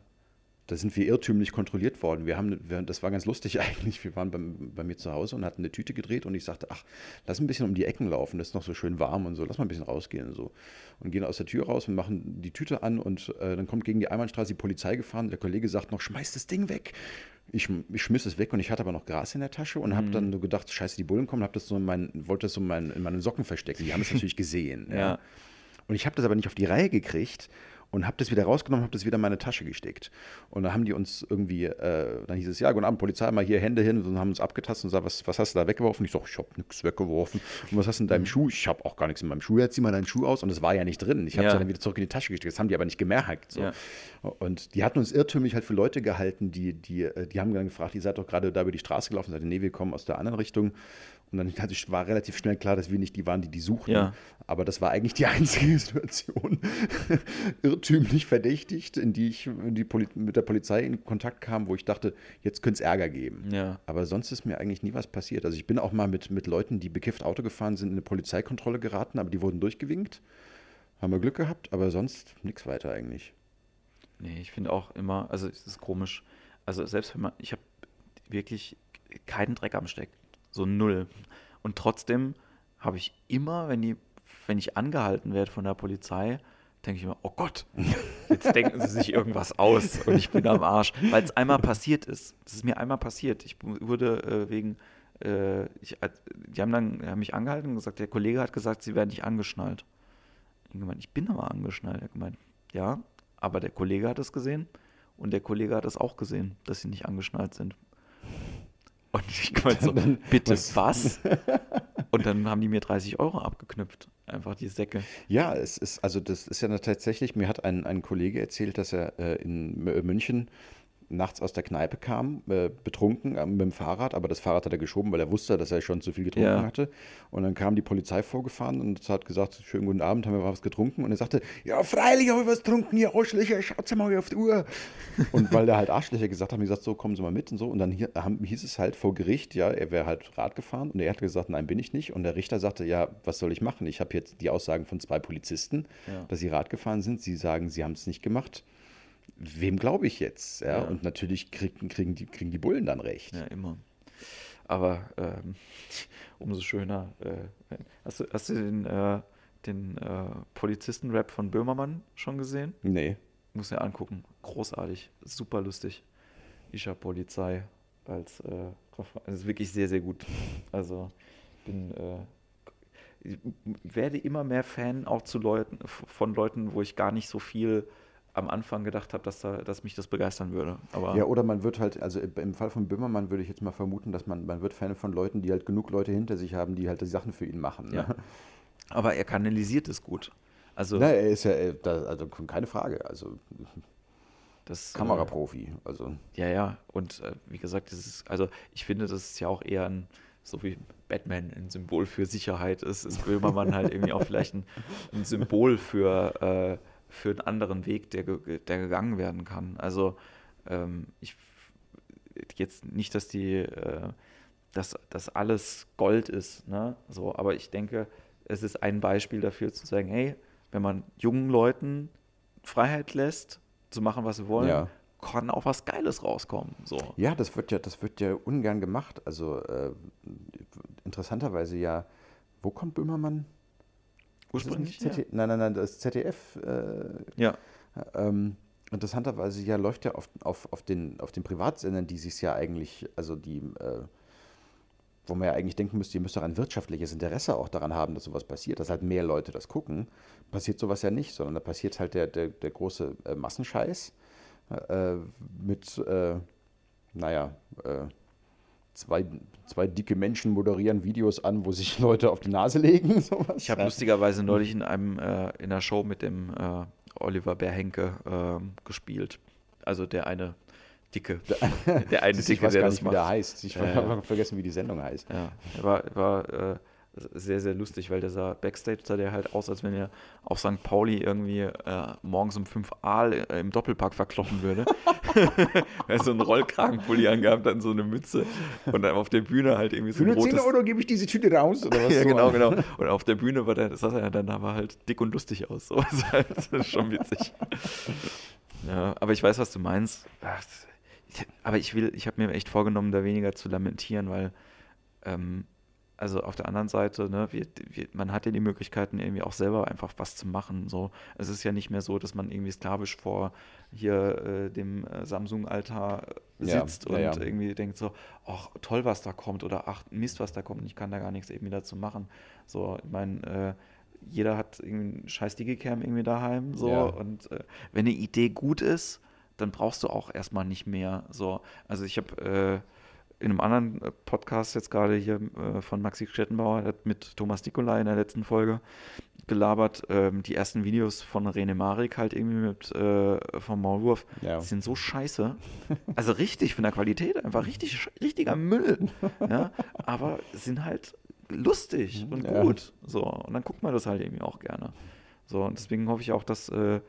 da sind wir irrtümlich kontrolliert worden. Wir haben, wir, das war ganz lustig eigentlich. Wir waren bei, bei, mir zu Hause und hatten eine Tüte gedreht und ich sagte, ach, lass ein bisschen um die Ecken laufen, das ist noch so schön warm und so, lass mal ein bisschen rausgehen und so. Und gehen aus der Tür raus und machen die Tüte an und äh, dann kommt gegen die Einbahnstraße die Polizei gefahren. Der Kollege sagt noch, schmeiß das Ding weg. Ich, ich schmiss es weg und ich hatte aber noch Gras in der Tasche und mhm. habe dann so gedacht, scheiße, die Bullen kommen, hab das so in mein, wollte das so in, mein, in meinen Socken verstecken. Die haben es natürlich gesehen. ja. ja. Und ich habe das aber nicht auf die Reihe gekriegt und habe das wieder rausgenommen, habe das wieder in meine Tasche gesteckt. Und dann haben die uns irgendwie, äh, dann hieß es, ja, guten Abend, Polizei, mal hier Hände hin und haben uns abgetastet und gesagt, was, was hast du da weggeworfen? Ich sage, ich habe nichts weggeworfen. Und was hast du in deinem mhm. Schuh? Ich habe auch gar nichts in meinem Schuh. Jetzt zieh mal deinen Schuh aus und es war ja nicht drin. Ich habe es ja. dann wieder zurück in die Tasche gesteckt. Das haben die aber nicht gemerkt. So. Ja. Und die hatten uns irrtümlich halt für Leute gehalten, die, die, äh, die haben dann gefragt, ihr seid doch gerade da über die Straße gelaufen, seid, nee, wir kommen aus der anderen Richtung. Und dann war relativ schnell klar, dass wir nicht die waren, die die suchten. Ja. Aber das war eigentlich die einzige Situation, irrtümlich verdächtigt, in die ich in die mit der Polizei in Kontakt kam, wo ich dachte, jetzt könnte es Ärger geben. Ja. Aber sonst ist mir eigentlich nie was passiert. Also ich bin auch mal mit, mit Leuten, die bekifft Auto gefahren sind, in eine Polizeikontrolle geraten, aber die wurden durchgewinkt. Haben wir Glück gehabt, aber sonst nichts weiter eigentlich. Nee, ich finde auch immer, also es ist komisch. Also selbst wenn man, ich habe wirklich keinen Dreck am Steck so null. Und trotzdem habe ich immer, wenn, die, wenn ich angehalten werde von der Polizei, denke ich immer, oh Gott, jetzt denken sie sich irgendwas aus und ich bin am Arsch. Weil es einmal passiert ist. Es ist mir einmal passiert. Ich wurde äh, wegen, äh, ich, die haben dann haben mich angehalten und gesagt, der Kollege hat gesagt, sie werden nicht angeschnallt. Und gemeint, ich bin aber angeschnallt. Er hat gemeint, ja, aber der Kollege hat es gesehen und der Kollege hat es auch gesehen, dass sie nicht angeschnallt sind. Und ich meinte so, bitte was? was? Und dann haben die mir 30 Euro abgeknüpft. Einfach die Säcke. Ja, es ist, also das ist ja tatsächlich, mir hat ein, ein Kollege erzählt, dass er äh, in München nachts aus der Kneipe kam, äh, betrunken äh, mit dem Fahrrad, aber das Fahrrad hat er geschoben, weil er wusste, dass er schon zu viel getrunken ja. hatte. Und dann kam die Polizei vorgefahren und hat gesagt, schönen guten Abend, haben wir was getrunken? Und er sagte, ja, freilich habe ich was getrunken, ihr Arschlöcher, schaut mal auf die Uhr. und weil der halt Arschlöcher gesagt hat, haben die gesagt, so, kommen Sie mal mit und so. Und dann hier, haben, hieß es halt vor Gericht, ja, er wäre halt Rad gefahren und er hat gesagt, nein, bin ich nicht. Und der Richter sagte, ja, was soll ich machen? Ich habe jetzt die Aussagen von zwei Polizisten, ja. dass sie Rad gefahren sind. Sie sagen, sie haben es nicht gemacht wem glaube ich jetzt? Ja? ja? Und natürlich kriegen, kriegen, die, kriegen die Bullen dann recht. Ja, immer. Aber ähm, umso schöner. Äh, hast, du, hast du den, äh, den äh, Polizisten-Rap von Böhmermann schon gesehen? Nee. Muss ja angucken. Großartig. Super lustig. Isha Polizei. Als, äh, das ist wirklich sehr, sehr gut. Also, bin. Äh, ich werde immer mehr Fan auch zu Leuten, von Leuten, wo ich gar nicht so viel am Anfang gedacht habe, dass, da, dass mich das begeistern würde. Aber ja, oder man wird halt, also im Fall von Böhmermann würde ich jetzt mal vermuten, dass man, man wird Fan von Leuten, die halt genug Leute hinter sich haben, die halt die Sachen für ihn machen. Ne? Ja. Aber er kanalisiert es gut. Also, Na, er ist ja, also keine Frage. Also das, äh, Kameraprofi. Also. Ja, ja. Und äh, wie gesagt, das ist, also ich finde, das ist ja auch eher ein, so wie Batman ein Symbol für Sicherheit ist, ist Böhmermann halt irgendwie auch vielleicht ein, ein Symbol für äh, für einen anderen Weg, der, der gegangen werden kann. Also ähm, ich jetzt nicht, dass die, äh, dass das alles Gold ist, ne? So, aber ich denke, es ist ein Beispiel dafür zu sagen, hey, wenn man jungen Leuten Freiheit lässt, zu machen, was sie wollen, ja. kann auch was Geiles rauskommen. So. Ja, das wird ja, das wird ja ungern gemacht. Also äh, interessanterweise ja, wo kommt Böhmermann Ursprünglich? Ja. Nein, nein, nein, das ZDF. Äh, ja. Ähm, interessanterweise ja läuft ja auf, auf, auf, den, auf den Privatsendern, die sich ja eigentlich, also die, äh, wo man ja eigentlich denken müsste, ihr müsst doch ein wirtschaftliches Interesse auch daran haben, dass sowas passiert, dass halt mehr Leute das gucken, passiert sowas ja nicht, sondern da passiert halt der, der, der große äh, Massenscheiß äh, mit, äh, naja, äh, zwei, zwei dicke Menschen moderieren Videos an, wo sich Leute auf die Nase legen. Sowas. Ich habe lustigerweise neulich in einem äh, in einer Show mit dem äh, Oliver Berhenke äh, gespielt. Also der eine dicke, der eine dicke, ich weiß der gar nicht, wie der heißt. Ich habe vergessen, wie die Sendung heißt. Ja, war, war äh, sehr, sehr lustig, weil der sah Backstage sah der halt aus, als wenn er auf St. Pauli irgendwie äh, morgens um 5 Aal äh, im Doppelpack verkloppen würde. er hat so einen Rollkragenpulli angehabt, dann so eine Mütze und dann auf der Bühne halt irgendwie so ein rotes... 10 Euro gebe ich diese Tüte raus oder was? ja, so genau, genau. Und auf der Bühne war der, sah er dann aber halt dick und lustig aus. So. das ist schon witzig. ja, aber ich weiß, was du meinst. aber ich will, ich habe mir echt vorgenommen, da weniger zu lamentieren, weil ähm, also auf der anderen Seite, ne, wir, wir, man hat ja die Möglichkeiten, irgendwie auch selber einfach was zu machen. So. Es ist ja nicht mehr so, dass man irgendwie sklavisch vor hier äh, dem äh, Samsung-Altar sitzt ja, und ja, ja. irgendwie denkt so, ach toll, was da kommt oder ach Mist, was da kommt, ich kann da gar nichts irgendwie dazu machen. So, ich meine, äh, jeder hat irgendwie einen scheiß Digicam irgendwie daheim. So, und äh, wenn eine Idee gut ist, dann brauchst du auch erstmal nicht mehr. So, also ich habe äh, in einem anderen äh, Podcast jetzt gerade hier äh, von Maxi Stettenbauer, hat mit Thomas Nikolai in der letzten Folge gelabert, ähm, die ersten Videos von Rene Marik halt irgendwie mit äh, vom Maulwurf ja. sind so scheiße. Also richtig von der Qualität, einfach richtig, richtiger Müll. ja? Aber sind halt lustig und ja. gut. So. Und dann guckt man das halt irgendwie auch gerne. So, und deswegen hoffe ich auch, dass äh,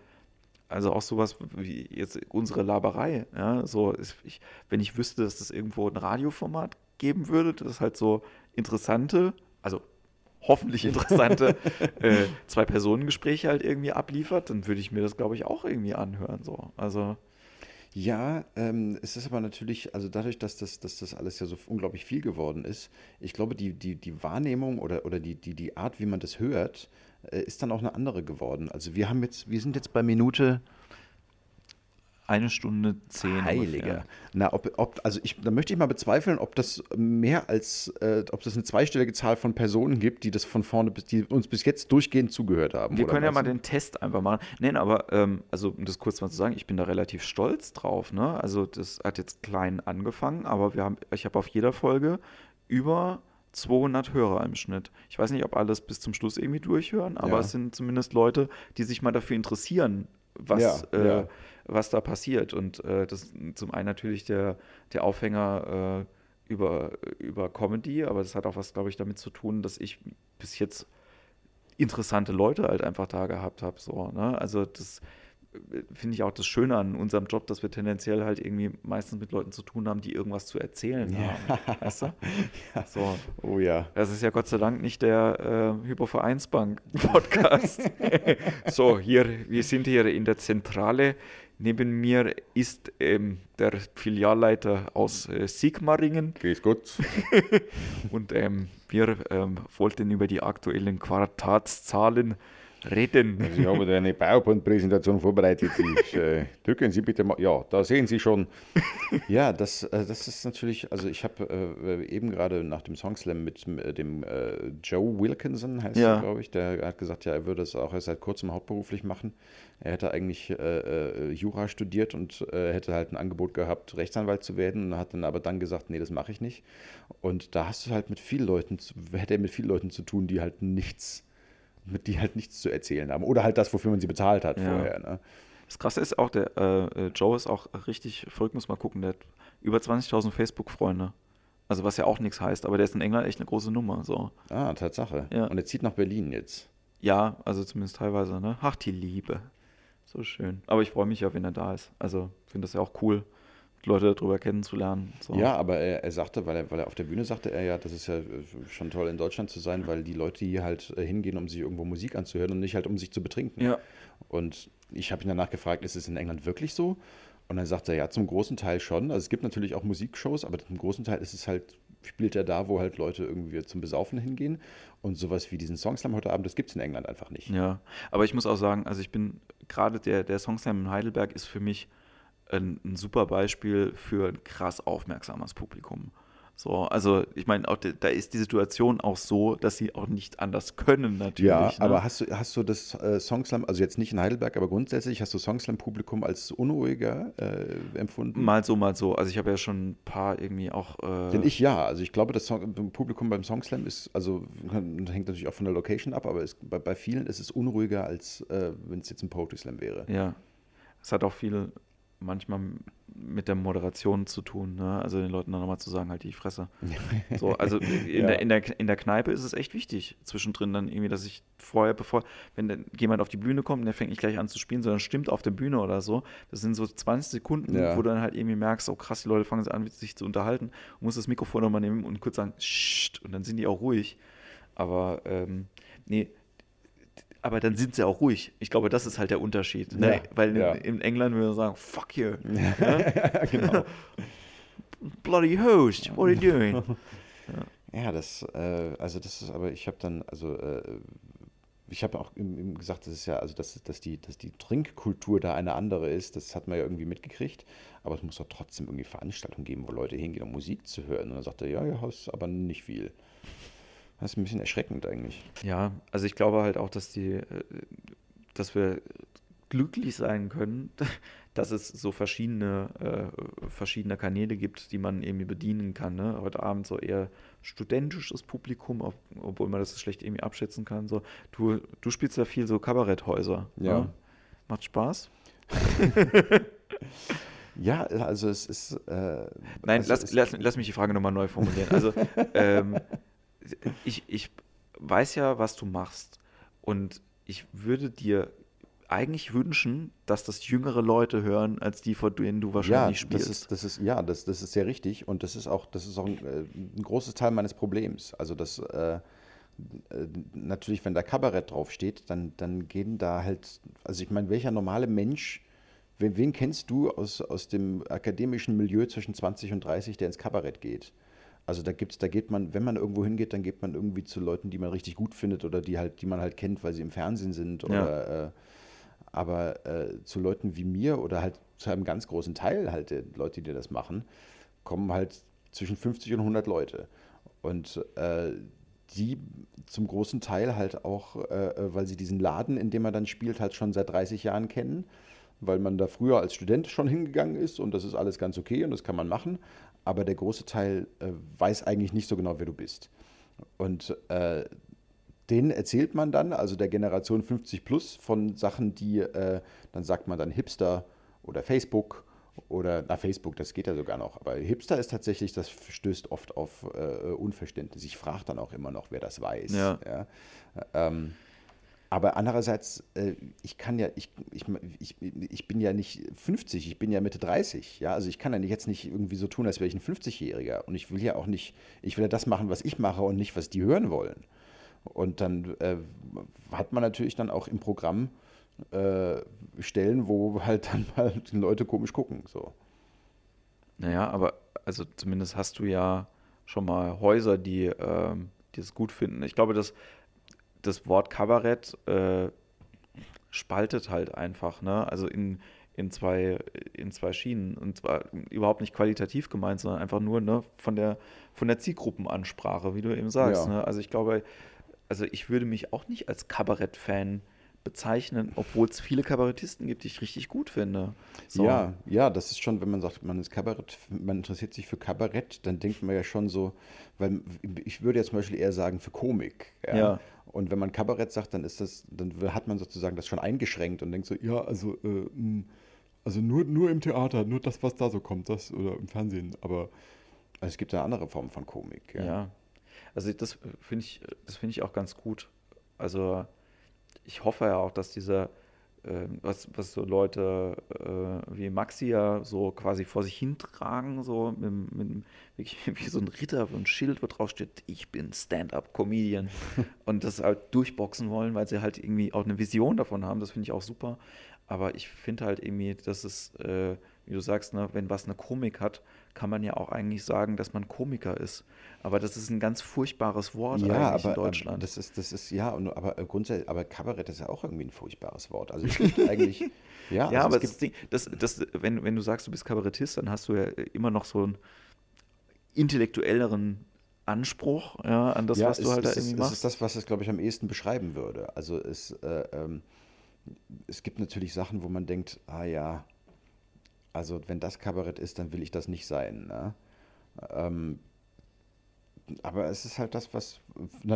also auch sowas wie jetzt unsere Laberei. Ja, so ist, ich, wenn ich wüsste, dass es das irgendwo ein Radioformat geben würde, das halt so interessante, also hoffentlich interessante äh, Zwei-Personen-Gespräche halt irgendwie abliefert, dann würde ich mir das, glaube ich, auch irgendwie anhören. So. Also. Ja, ähm, es ist aber natürlich, also dadurch, dass das, dass das alles ja so unglaublich viel geworden ist, ich glaube, die, die, die Wahrnehmung oder, oder die, die, die Art, wie man das hört, ist dann auch eine andere geworden. Also wir haben jetzt, wir sind jetzt bei Minute Eine Stunde zehn. Heiliger. Na, ob, ob, also ich, da möchte ich mal bezweifeln, ob das mehr als, äh, ob das eine zweistellige Zahl von Personen gibt, die das von vorne bis, die uns bis jetzt durchgehend zugehört haben. Wir können ja mal den Test einfach machen. Nein, aber, ähm, also um das kurz mal zu sagen, ich bin da relativ stolz drauf. Ne? Also das hat jetzt klein angefangen, aber wir haben, ich habe auf jeder Folge über 200 Hörer im Schnitt. Ich weiß nicht, ob alles bis zum Schluss irgendwie durchhören, aber ja. es sind zumindest Leute, die sich mal dafür interessieren, was, ja, äh, ja. was da passiert. Und äh, das ist zum einen natürlich der, der Aufhänger äh, über, über Comedy, aber das hat auch was, glaube ich, damit zu tun, dass ich bis jetzt interessante Leute halt einfach da gehabt habe. So, ne? Also das finde ich auch das Schöne an unserem Job, dass wir tendenziell halt irgendwie meistens mit Leuten zu tun haben, die irgendwas zu erzählen ja. haben. Weißt du? ja. So. Oh ja. Das ist ja Gott sei Dank nicht der äh, Hypovereinsbank-Podcast. so, hier, wir sind hier in der Zentrale. Neben mir ist ähm, der Filialleiter aus äh, Sigmaringen. Grüß Gott. Und ähm, wir ähm, wollten über die aktuellen Quartatszahlen reden. Also ich habe eine PowerPoint-Präsentation vorbereitet. Ich, äh, drücken Sie bitte mal. Ja, da sehen Sie schon. Ja, das, äh, das ist natürlich, also ich habe äh, eben gerade nach dem Songslam mit äh, dem äh, Joe Wilkinson, heißt ja. er, glaube ich, der hat gesagt, ja, er würde es auch erst seit kurzem hauptberuflich machen. Er hätte eigentlich äh, Jura studiert und hätte halt ein Angebot gehabt, Rechtsanwalt zu werden und hat dann aber dann gesagt, nee, das mache ich nicht. Und da hast du halt mit vielen Leuten, hätte er mit vielen Leuten zu tun, die halt nichts die halt nichts zu erzählen haben. Oder halt das, wofür man sie bezahlt hat ja. vorher. Ne? Das Krasse ist auch, der äh, Joe ist auch richtig verrückt, muss mal gucken, der hat über 20.000 Facebook-Freunde. Also was ja auch nichts heißt, aber der ist in England echt eine große Nummer. So. Ah, Tatsache. Ja. Und er zieht nach Berlin jetzt. Ja, also zumindest teilweise, ne? Ach, die Liebe. So schön. Aber ich freue mich ja, wenn er da ist. Also finde das ja auch cool. Leute darüber kennenzulernen. So. Ja, aber er, er, sagte, weil er, weil er auf der Bühne sagte er ja, das ist ja schon toll in Deutschland zu sein, weil die Leute hier halt äh, hingehen, um sich irgendwo Musik anzuhören und nicht halt um sich zu betrinken. Ja. Und ich habe ihn danach gefragt, ist es in England wirklich so? Und dann sagt er, ja, zum großen Teil schon. Also es gibt natürlich auch Musikshows, aber zum großen Teil ist es halt, spielt er da, wo halt Leute irgendwie zum Besaufen hingehen. Und sowas wie diesen Songslam heute Abend, das gibt es in England einfach nicht. Ja, aber ich muss auch sagen, also ich bin gerade der, der Songslam in Heidelberg ist für mich ein, ein super Beispiel für ein krass aufmerksames Publikum. So, also ich meine, auch da ist die Situation auch so, dass sie auch nicht anders können natürlich. Ja, ne? aber hast du, hast du das äh, Songslam, also jetzt nicht in Heidelberg, aber grundsätzlich hast du Songslam-Publikum als unruhiger äh, empfunden? Mal so, mal so. Also ich habe ja schon ein paar irgendwie auch. Äh Denn ich ja. Also ich glaube, das Song Publikum beim Songslam ist, also hängt natürlich auch von der Location ab, aber ist, bei, bei vielen ist es unruhiger, als äh, wenn es jetzt ein Poetry Slam wäre. Ja. Es hat auch viel manchmal mit der Moderation zu tun. Ne? Also den Leuten dann nochmal zu sagen, halt die Fresse. so, also in, ja. der, in, der, in der Kneipe ist es echt wichtig, zwischendrin dann irgendwie, dass ich vorher, bevor, wenn dann jemand auf die Bühne kommt und der fängt nicht gleich an zu spielen, sondern stimmt auf der Bühne oder so, das sind so 20 Sekunden, ja. wo du dann halt irgendwie merkst, oh krass, die Leute fangen an, sich zu unterhalten und musst das Mikrofon nochmal nehmen und kurz sagen, Scht, und dann sind die auch ruhig. Aber ähm, nee, aber dann sind sie auch ruhig. Ich glaube, das ist halt der Unterschied. Ne? Ja, Weil ja. in, England würde man sagen, fuck you. Ja, genau. Bloody host, what are you doing? Ja, das, äh, also das ist, aber ich habe dann, also äh, ich habe auch gesagt, das ist ja, also dass, dass, die, dass die Trinkkultur da eine andere ist, das hat man ja irgendwie mitgekriegt. Aber es muss doch trotzdem irgendwie Veranstaltungen geben, wo Leute hingehen, um Musik zu hören. Und dann sagt er, ja, ja, hast aber nicht viel. Das ist ein bisschen erschreckend eigentlich. Ja, also ich glaube halt auch, dass die, äh, dass wir glücklich sein können, dass es so verschiedene, äh, verschiedene Kanäle gibt, die man irgendwie bedienen kann. Ne? Heute Abend so eher studentisches Publikum, ob, obwohl man das schlecht irgendwie abschätzen kann. So, du, du spielst ja viel so Kabaretthäuser. Ja. Ne? Macht Spaß? ja, also es ist. Äh, Nein, also lass, lass, lass, mich die Frage nochmal neu formulieren. Also, ähm, ich, ich weiß ja, was du machst. Und ich würde dir eigentlich wünschen, dass das jüngere Leute hören, als die, vor denen du wahrscheinlich ja, spielst. Das ist, das ist, ja, das, das ist sehr richtig. Und das ist auch, das ist auch ein, äh, ein großes Teil meines Problems. Also das äh, äh, natürlich, wenn da Kabarett draufsteht, dann, dann gehen da halt, also ich meine, welcher normale Mensch, wen, wen kennst du aus, aus dem akademischen Milieu zwischen 20 und 30, der ins Kabarett geht? Also da gibt's, da geht man, wenn man irgendwo hingeht, dann geht man irgendwie zu Leuten, die man richtig gut findet oder die halt, die man halt kennt, weil sie im Fernsehen sind oder ja. äh, aber äh, zu Leuten wie mir oder halt zu einem ganz großen Teil halt der Leute, die das machen, kommen halt zwischen 50 und 100 Leute. Und äh, die zum großen Teil halt auch, äh, äh, weil sie diesen Laden, in dem man dann spielt, halt schon seit 30 Jahren kennen, weil man da früher als Student schon hingegangen ist und das ist alles ganz okay und das kann man machen. Aber der große Teil äh, weiß eigentlich nicht so genau, wer du bist. Und äh, denen erzählt man dann, also der Generation 50 plus, von Sachen, die, äh, dann sagt man dann Hipster oder Facebook oder, na, Facebook, das geht ja sogar noch. Aber Hipster ist tatsächlich, das stößt oft auf äh, Unverständnis. Ich frage dann auch immer noch, wer das weiß. Ja. ja. Ähm, aber andererseits, äh, ich kann ja, ich, ich, ich, ich bin ja nicht 50, ich bin ja Mitte 30. Ja? Also ich kann ja jetzt nicht irgendwie so tun, als wäre ich ein 50-Jähriger. Und ich will ja auch nicht, ich will ja das machen, was ich mache und nicht, was die hören wollen. Und dann äh, hat man natürlich dann auch im Programm äh, Stellen, wo halt dann mal die Leute komisch gucken. So. Naja, aber also zumindest hast du ja schon mal Häuser, die, äh, die es gut finden. Ich glaube, dass das Wort Kabarett äh, spaltet halt einfach, ne? Also in, in, zwei, in zwei Schienen. Und zwar überhaupt nicht qualitativ gemeint, sondern einfach nur ne, von, der, von der Zielgruppenansprache, wie du eben sagst. Ja. Ne? Also ich glaube, also ich würde mich auch nicht als Kabarett-Fan bezeichnen, obwohl es viele Kabarettisten gibt, die ich richtig gut finde. So. Ja, ja, das ist schon, wenn man sagt, man ist Kabarett, man interessiert sich für Kabarett, dann denkt man ja schon so, weil ich würde jetzt zum Beispiel eher sagen für Komik. Ja. ja. Und wenn man Kabarett sagt, dann ist das, dann hat man sozusagen das schon eingeschränkt und denkt so, ja, also, äh, also nur, nur im Theater, nur das, was da so kommt, das oder im Fernsehen. Aber also es gibt eine andere Form von Komik. Ja, ja. also das finde ich, das finde ich auch ganz gut. Also ich hoffe ja auch, dass diese, äh, was, was so Leute äh, wie Maxi ja so quasi vor sich hintragen, so mit, mit, wirklich wie so ein Ritter, wo ein Schild, wo drauf steht, ich bin Stand-up-Comedian und das halt durchboxen wollen, weil sie halt irgendwie auch eine Vision davon haben, das finde ich auch super. Aber ich finde halt irgendwie, dass es, äh, wie du sagst, ne, wenn was eine Komik hat, kann man ja auch eigentlich sagen, dass man Komiker ist. Aber das ist ein ganz furchtbares Wort ja, eigentlich aber, in Deutschland. Das ist, das ist, ja, aber grundsätzlich, aber Kabarett ist ja auch irgendwie ein furchtbares Wort. Also es gibt eigentlich, ja. ja, also aber das Ding, das, das, wenn, wenn du sagst, du bist Kabarettist, dann hast du ja immer noch so einen intellektuelleren Anspruch ja, an das, ja, was du halt da irgendwie ist, machst. Das ist das, was es, glaube ich, am ehesten beschreiben würde. Also es, äh, ähm, es gibt natürlich Sachen, wo man denkt, ah ja, also wenn das Kabarett ist, dann will ich das nicht sein. Ne? Ähm, aber es ist halt das, was,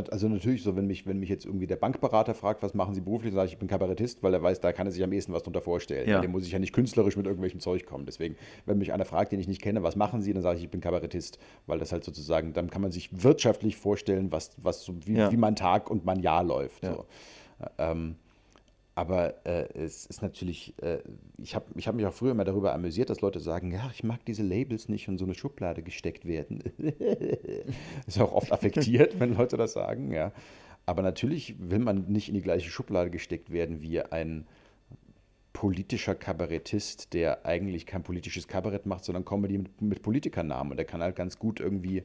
also natürlich so, wenn mich, wenn mich jetzt irgendwie der Bankberater fragt, was machen Sie beruflich, dann sage ich, ich bin Kabarettist, weil er weiß, da kann er sich am ehesten was drunter vorstellen. Ja. Dem muss ich ja nicht künstlerisch mit irgendwelchem Zeug kommen. Deswegen, wenn mich einer fragt, den ich nicht kenne, was machen Sie, dann sage ich, ich bin Kabarettist, weil das halt sozusagen, dann kann man sich wirtschaftlich vorstellen, was, was so, wie, ja. wie mein Tag und mein Jahr läuft. Ja. So. Ähm, aber äh, es ist natürlich, äh, ich habe ich hab mich auch früher immer darüber amüsiert, dass Leute sagen, ja, ich mag diese Labels nicht und so eine Schublade gesteckt werden. ist auch oft affektiert, wenn Leute das sagen, ja. Aber natürlich will man nicht in die gleiche Schublade gesteckt werden wie ein politischer Kabarettist, der eigentlich kein politisches Kabarett macht, sondern Comedy mit, mit Politikernamen. Und der kann halt ganz gut irgendwie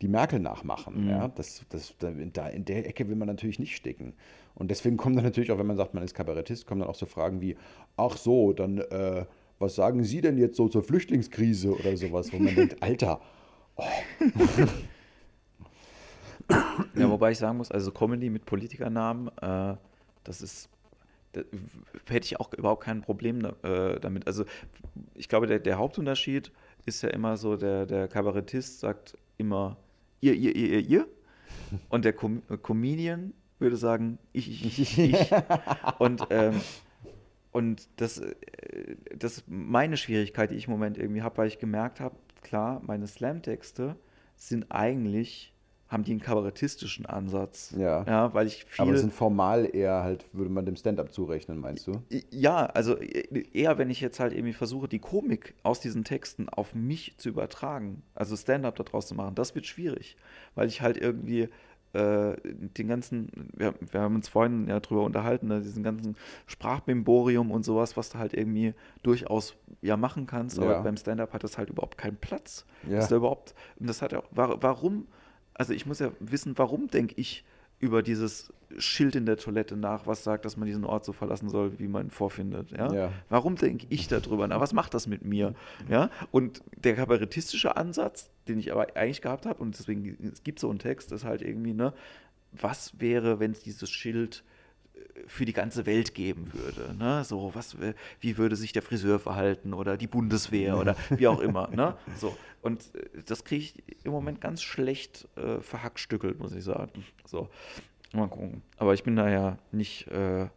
die Merkel nachmachen. Mhm. Ja? Das, das, da, in der Ecke will man natürlich nicht stecken. Und deswegen kommen dann natürlich auch, wenn man sagt, man ist Kabarettist, kommen dann auch so Fragen wie, ach so, dann äh, was sagen Sie denn jetzt so zur Flüchtlingskrise oder sowas, wo man denkt, Alter, oh. Ja, wobei ich sagen muss, also Comedy mit Politikernamen, äh, das ist da hätte ich auch überhaupt kein Problem äh, damit. Also ich glaube, der, der, Hauptunterschied ist ja immer so, der, der Kabarettist sagt immer ihr, ihr, ihr, ihr, ihr. Und der Com Comedian würde sagen, ich, ich, ich, ich. und, ähm, und das, äh, das ist meine Schwierigkeit, die ich im Moment irgendwie habe, weil ich gemerkt habe, klar, meine Slam-Texte sind eigentlich haben die einen kabarettistischen Ansatz. Ja. ja weil ich viel, Aber sind formal eher halt, würde man dem Stand-up zurechnen, meinst du? Ja, also eher, wenn ich jetzt halt irgendwie versuche, die Komik aus diesen Texten auf mich zu übertragen, also Stand-up daraus zu machen, das wird schwierig, weil ich halt irgendwie äh, den ganzen, wir, wir, haben uns vorhin ja drüber unterhalten, ne, diesen ganzen Sprachmemborium und sowas, was du halt irgendwie durchaus ja machen kannst, ja. aber beim Stand-up hat das halt überhaupt keinen Platz. Ja. Ist da überhaupt, und das hat ja, warum, also ich muss ja wissen, warum denke ich, über dieses Schild in der Toilette nach, was sagt, dass man diesen Ort so verlassen soll, wie man ihn vorfindet. Ja? ja. Warum denke ich darüber nach? Was macht das mit mir? Ja? Und der kabarettistische Ansatz, den ich aber eigentlich gehabt habe, und deswegen es gibt so einen Text, ist halt irgendwie, ne, was wäre, wenn es dieses Schild äh, für die ganze Welt geben würde. Ne? So, was, wie würde sich der Friseur verhalten oder die Bundeswehr oder wie auch immer. Ne? So. Und äh, das kriege ich im Moment ganz schlecht äh, verhackstückelt, muss ich sagen. So. Mal gucken. Aber ich bin da ja nicht. Äh,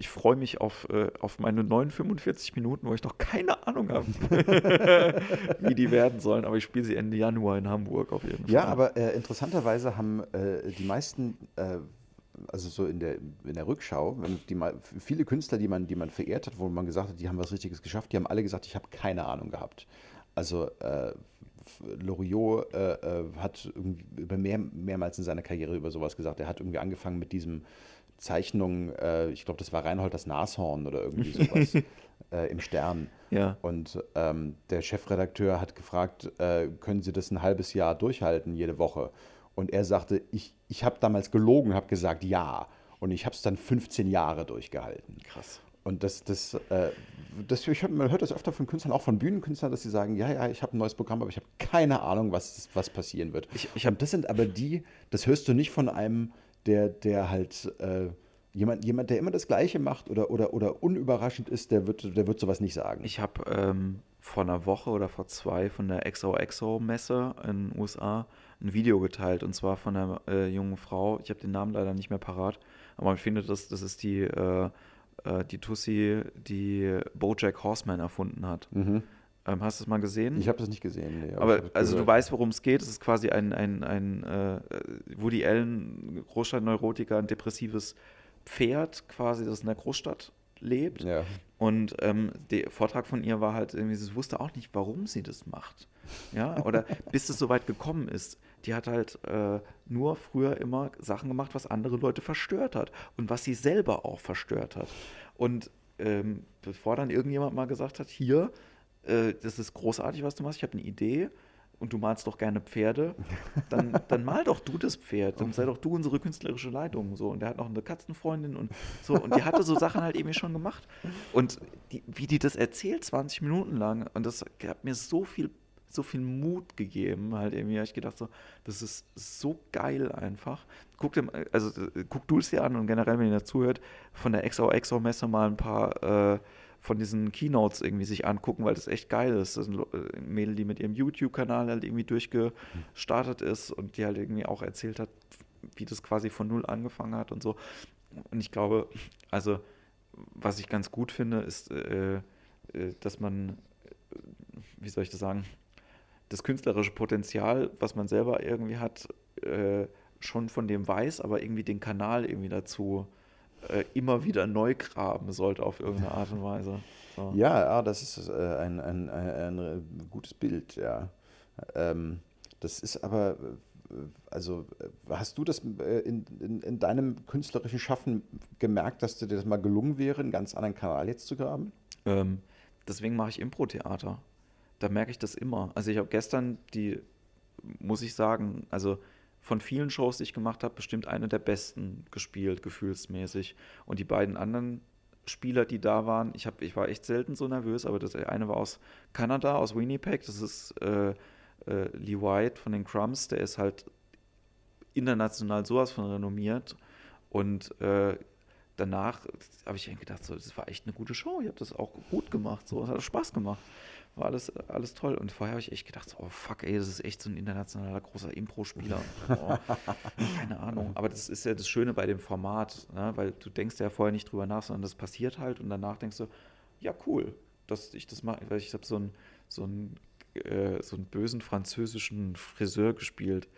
ich freue mich auf, äh, auf meine neuen 45 Minuten, wo ich noch keine Ahnung habe, wie die werden sollen. Aber ich spiele sie Ende Januar in Hamburg auf jeden Fall. Ja, aber äh, interessanterweise haben äh, die meisten, äh, also so in der, in der Rückschau, die, viele Künstler, die man, die man verehrt hat, wo man gesagt hat, die haben was Richtiges geschafft, die haben alle gesagt, ich habe keine Ahnung gehabt. Also äh, Loriot äh, äh, hat über mehr, mehrmals in seiner Karriere über sowas gesagt. Er hat irgendwie angefangen mit diesem Zeichnung, äh, ich glaube, das war Reinhold das Nashorn oder irgendwie sowas äh, im Stern. Ja. Und ähm, der Chefredakteur hat gefragt, äh, können Sie das ein halbes Jahr durchhalten, jede Woche? Und er sagte, ich, ich habe damals gelogen, habe gesagt ja. Und ich habe es dann 15 Jahre durchgehalten. Krass. Und das, das, äh, das ich man hört das öfter von Künstlern, auch von Bühnenkünstlern, dass sie sagen, ja, ja, ich habe ein neues Programm, aber ich habe keine Ahnung, was, was passieren wird. Ich, ich hab, das sind aber die, das hörst du nicht von einem, der, der halt äh, jemand, jemand, der immer das Gleiche macht oder, oder, oder unüberraschend ist, der wird, der wird sowas nicht sagen. Ich habe ähm, vor einer Woche oder vor zwei von der XOXO-Messe in den USA ein Video geteilt und zwar von einer äh, jungen Frau. Ich habe den Namen leider nicht mehr parat, aber man findet das, das ist die äh, äh, die Tussi, die Bojack Horseman erfunden hat. Mhm. Ähm, hast du es mal gesehen? Ich habe das nicht gesehen. Nee, aber, aber also du weißt, worum es geht. Es ist quasi ein, ein, ein äh, Woody Allen, Großstadtneurotiker, ein depressives Pferd, quasi, das in der Großstadt lebt. Ja. Und ähm, der Vortrag von ihr war halt irgendwie, sie wusste auch nicht, warum sie das macht. Ja, oder bis es soweit gekommen ist. Die hat halt äh, nur früher immer Sachen gemacht, was andere Leute verstört hat und was sie selber auch verstört hat. Und ähm, bevor dann irgendjemand mal gesagt hat, hier, äh, das ist großartig, was du machst, ich habe eine Idee, und du malst doch gerne Pferde, dann, dann mal doch du das Pferd, dann sei doch du unsere künstlerische Leitung. So. Und der hat noch eine Katzenfreundin und so. Und die hatte so Sachen halt eben schon gemacht. Und die, wie die das erzählt, 20 Minuten lang, und das hat mir so viel, so viel Mut gegeben, halt irgendwie, habe ich gedacht, so, das ist so geil einfach. Guck, dir, also, guck du es dir an und generell, wenn ihr dazuhört, von der XOXO-Messe mal ein paar. Äh, von diesen Keynotes irgendwie sich angucken, weil das echt geil ist. Das ist ein äh, Mädel, die mit ihrem YouTube-Kanal halt irgendwie durchgestartet ist und die halt irgendwie auch erzählt hat, wie das quasi von null angefangen hat und so. Und ich glaube, also was ich ganz gut finde, ist, äh, äh dass man, äh, wie soll ich das sagen, das künstlerische Potenzial, was man selber irgendwie hat, äh, schon von dem weiß, aber irgendwie den Kanal irgendwie dazu äh, immer wieder neu graben sollte auf irgendeine Art und Weise. So. Ja, ja, das ist äh, ein, ein, ein, ein, gutes Bild, ja. Ähm, das ist aber, äh, also äh, hast du das in, in, in, deinem künstlerischen Schaffen gemerkt, dass dir das mal gelungen wäre, einen ganz anderen Kanal jetzt zu graben? Ähm, deswegen mache ich Impro-Theater. Da merke ich das immer. Also ich habe gestern die, muss ich sagen, also von vielen Shows, die ich gemacht habe, bestimmt eine der besten gespielt, gefühlsmäßig. Und die beiden anderen Spieler, die da waren, ich, hab, ich war echt selten so nervös, aber das eine war aus Kanada, aus Winnipeg, das ist äh, äh, Lee White von den Crumbs, der ist halt international sowas von renommiert. Und äh, danach habe ich gedacht, so, das war echt eine gute Show, ich habe das auch gut gemacht, so, es hat Spaß gemacht war alles, alles toll. Und vorher habe ich echt gedacht, oh fuck, ey, das ist echt so ein internationaler großer Impro-Spieler. Oh, keine Ahnung. Aber das ist ja das Schöne bei dem Format, ne? weil du denkst ja vorher nicht drüber nach, sondern das passiert halt und danach denkst du, ja, cool, dass ich das mache. Weil ich habe so einen, so, einen, äh, so einen bösen französischen Friseur gespielt.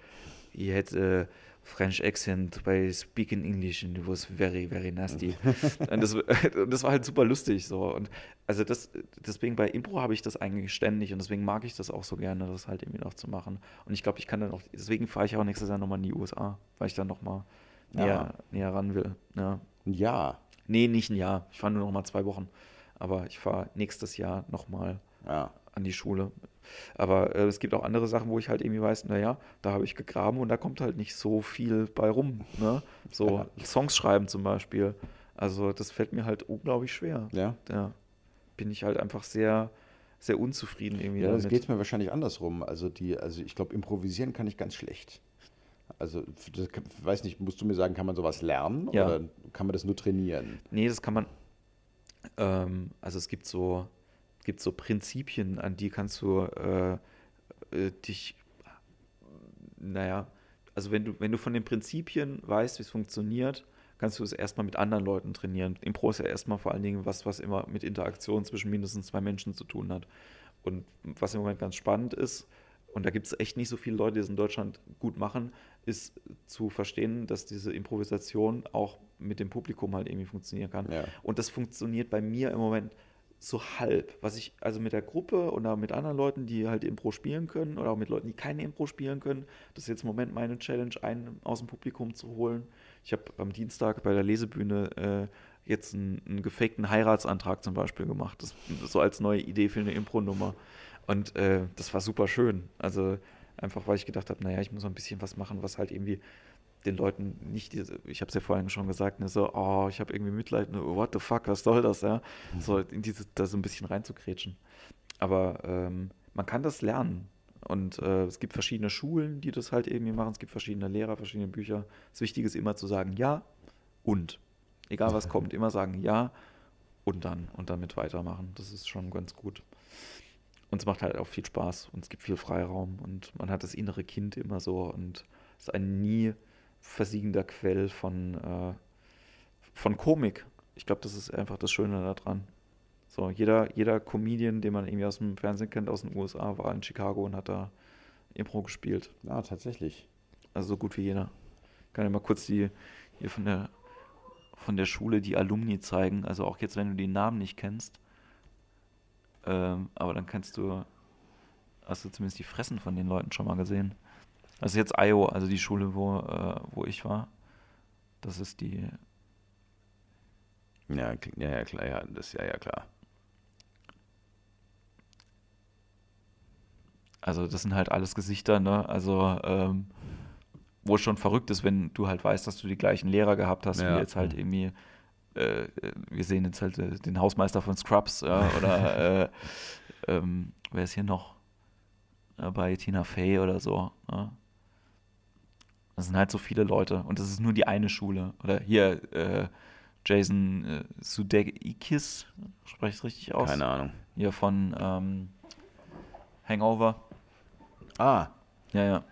Ich hätte. Äh, French accent by speaking English and it was very, very nasty. und, das, das, war halt super lustig so. Und also das, deswegen bei Impro habe ich das eigentlich ständig und deswegen mag ich das auch so gerne, das halt irgendwie noch zu machen. Und ich glaube, ich kann dann auch, deswegen fahre ich auch nächstes Jahr nochmal in die USA, weil ich dann nochmal näher, ja. näher ran will. Ja. Ein Jahr? Nee, nicht ein Jahr. Ich fahre nur noch mal zwei Wochen. Aber ich fahre nächstes Jahr nochmal. Ja. An die Schule. Aber äh, es gibt auch andere Sachen, wo ich halt irgendwie weiß, naja, da habe ich gegraben und da kommt halt nicht so viel bei rum. Ne? So ja. Songs schreiben zum Beispiel. Also das fällt mir halt unglaublich schwer. Ja. ja. Bin ich halt einfach sehr, sehr unzufrieden irgendwie. Ja, das geht mir wahrscheinlich andersrum. Also die, also ich glaube, improvisieren kann ich ganz schlecht. Also, das, weiß nicht, musst du mir sagen, kann man sowas lernen ja. oder kann man das nur trainieren? Nee, das kann man. Ähm, also es gibt so, gibt so Prinzipien, an die kannst du äh, äh, dich, naja, also wenn du, wenn du von den Prinzipien weißt, wie es funktioniert, kannst du es erstmal mit anderen Leuten trainieren. Impro ist ja erstmal vor allen Dingen was, was immer mit Interaktion zwischen mindestens zwei Menschen zu tun hat. Und was im Moment ganz spannend ist, und da gibt es echt nicht so viele Leute, die es in Deutschland gut machen, ist zu verstehen, dass diese Improvisation auch mit dem Publikum halt irgendwie funktionieren kann. Ja. Und das funktioniert bei mir im Moment so halb. Was ich also mit der Gruppe oder mit anderen Leuten, die halt Impro spielen können oder auch mit Leuten, die keine Impro spielen können, das ist jetzt im Moment meine Challenge, einen aus dem Publikum zu holen. Ich habe am Dienstag bei der Lesebühne äh, jetzt einen, einen gefakten Heiratsantrag zum Beispiel gemacht. Das, so als neue Idee für eine Impro-Nummer. Und äh, das war super schön. Also einfach, weil ich gedacht habe, naja, ich muss ein bisschen was machen, was halt irgendwie den Leuten nicht, diese, ich habe es ja vorhin schon gesagt, ne, so, oh, ich habe irgendwie Mitleid, ne, what the fuck, was soll das, ja? Mhm. So in diese, da so ein bisschen reinzukretschen. Aber ähm, man kann das lernen. Und äh, es gibt verschiedene Schulen, die das halt irgendwie machen. Es gibt verschiedene Lehrer, verschiedene Bücher. Das Wichtige ist immer zu sagen ja und. Egal was kommt, immer sagen ja und dann und damit weitermachen. Das ist schon ganz gut. Und es macht halt auch viel Spaß und es gibt viel Freiraum und man hat das innere Kind immer so und es ist ein nie versiegender Quell von, äh, von Komik. Ich glaube, das ist einfach das Schöne daran. So, jeder, jeder Comedian, den man irgendwie aus dem Fernsehen kennt, aus den USA, war in Chicago und hat da Impro gespielt. Ja, tatsächlich. Also so gut wie jeder. Ich kann ja mal kurz die hier von der von der Schule die Alumni zeigen. Also auch jetzt, wenn du den Namen nicht kennst. Ähm, aber dann kannst du, hast du zumindest die Fressen von den Leuten schon mal gesehen. Das ist jetzt IO, also die Schule, wo, äh, wo ich war. Das ist die. Ja, ja, ja, klar, ja, das ist ja, ja klar. Also das sind halt alles Gesichter, ne? Also ähm, wo es schon verrückt ist, wenn du halt weißt, dass du die gleichen Lehrer gehabt hast, ja. wie jetzt halt irgendwie, äh, wir sehen jetzt halt äh, den Hausmeister von Scrubs, ja, oder äh, ähm, wer ist hier noch äh, bei Tina Fey oder so. Ne? Das sind halt so viele Leute und das ist nur die eine Schule. Oder hier äh, Jason äh, Sudeikis, spreche ich es richtig aus? Keine Ahnung. Hier von ähm, Hangover. Ah. Ja, ja.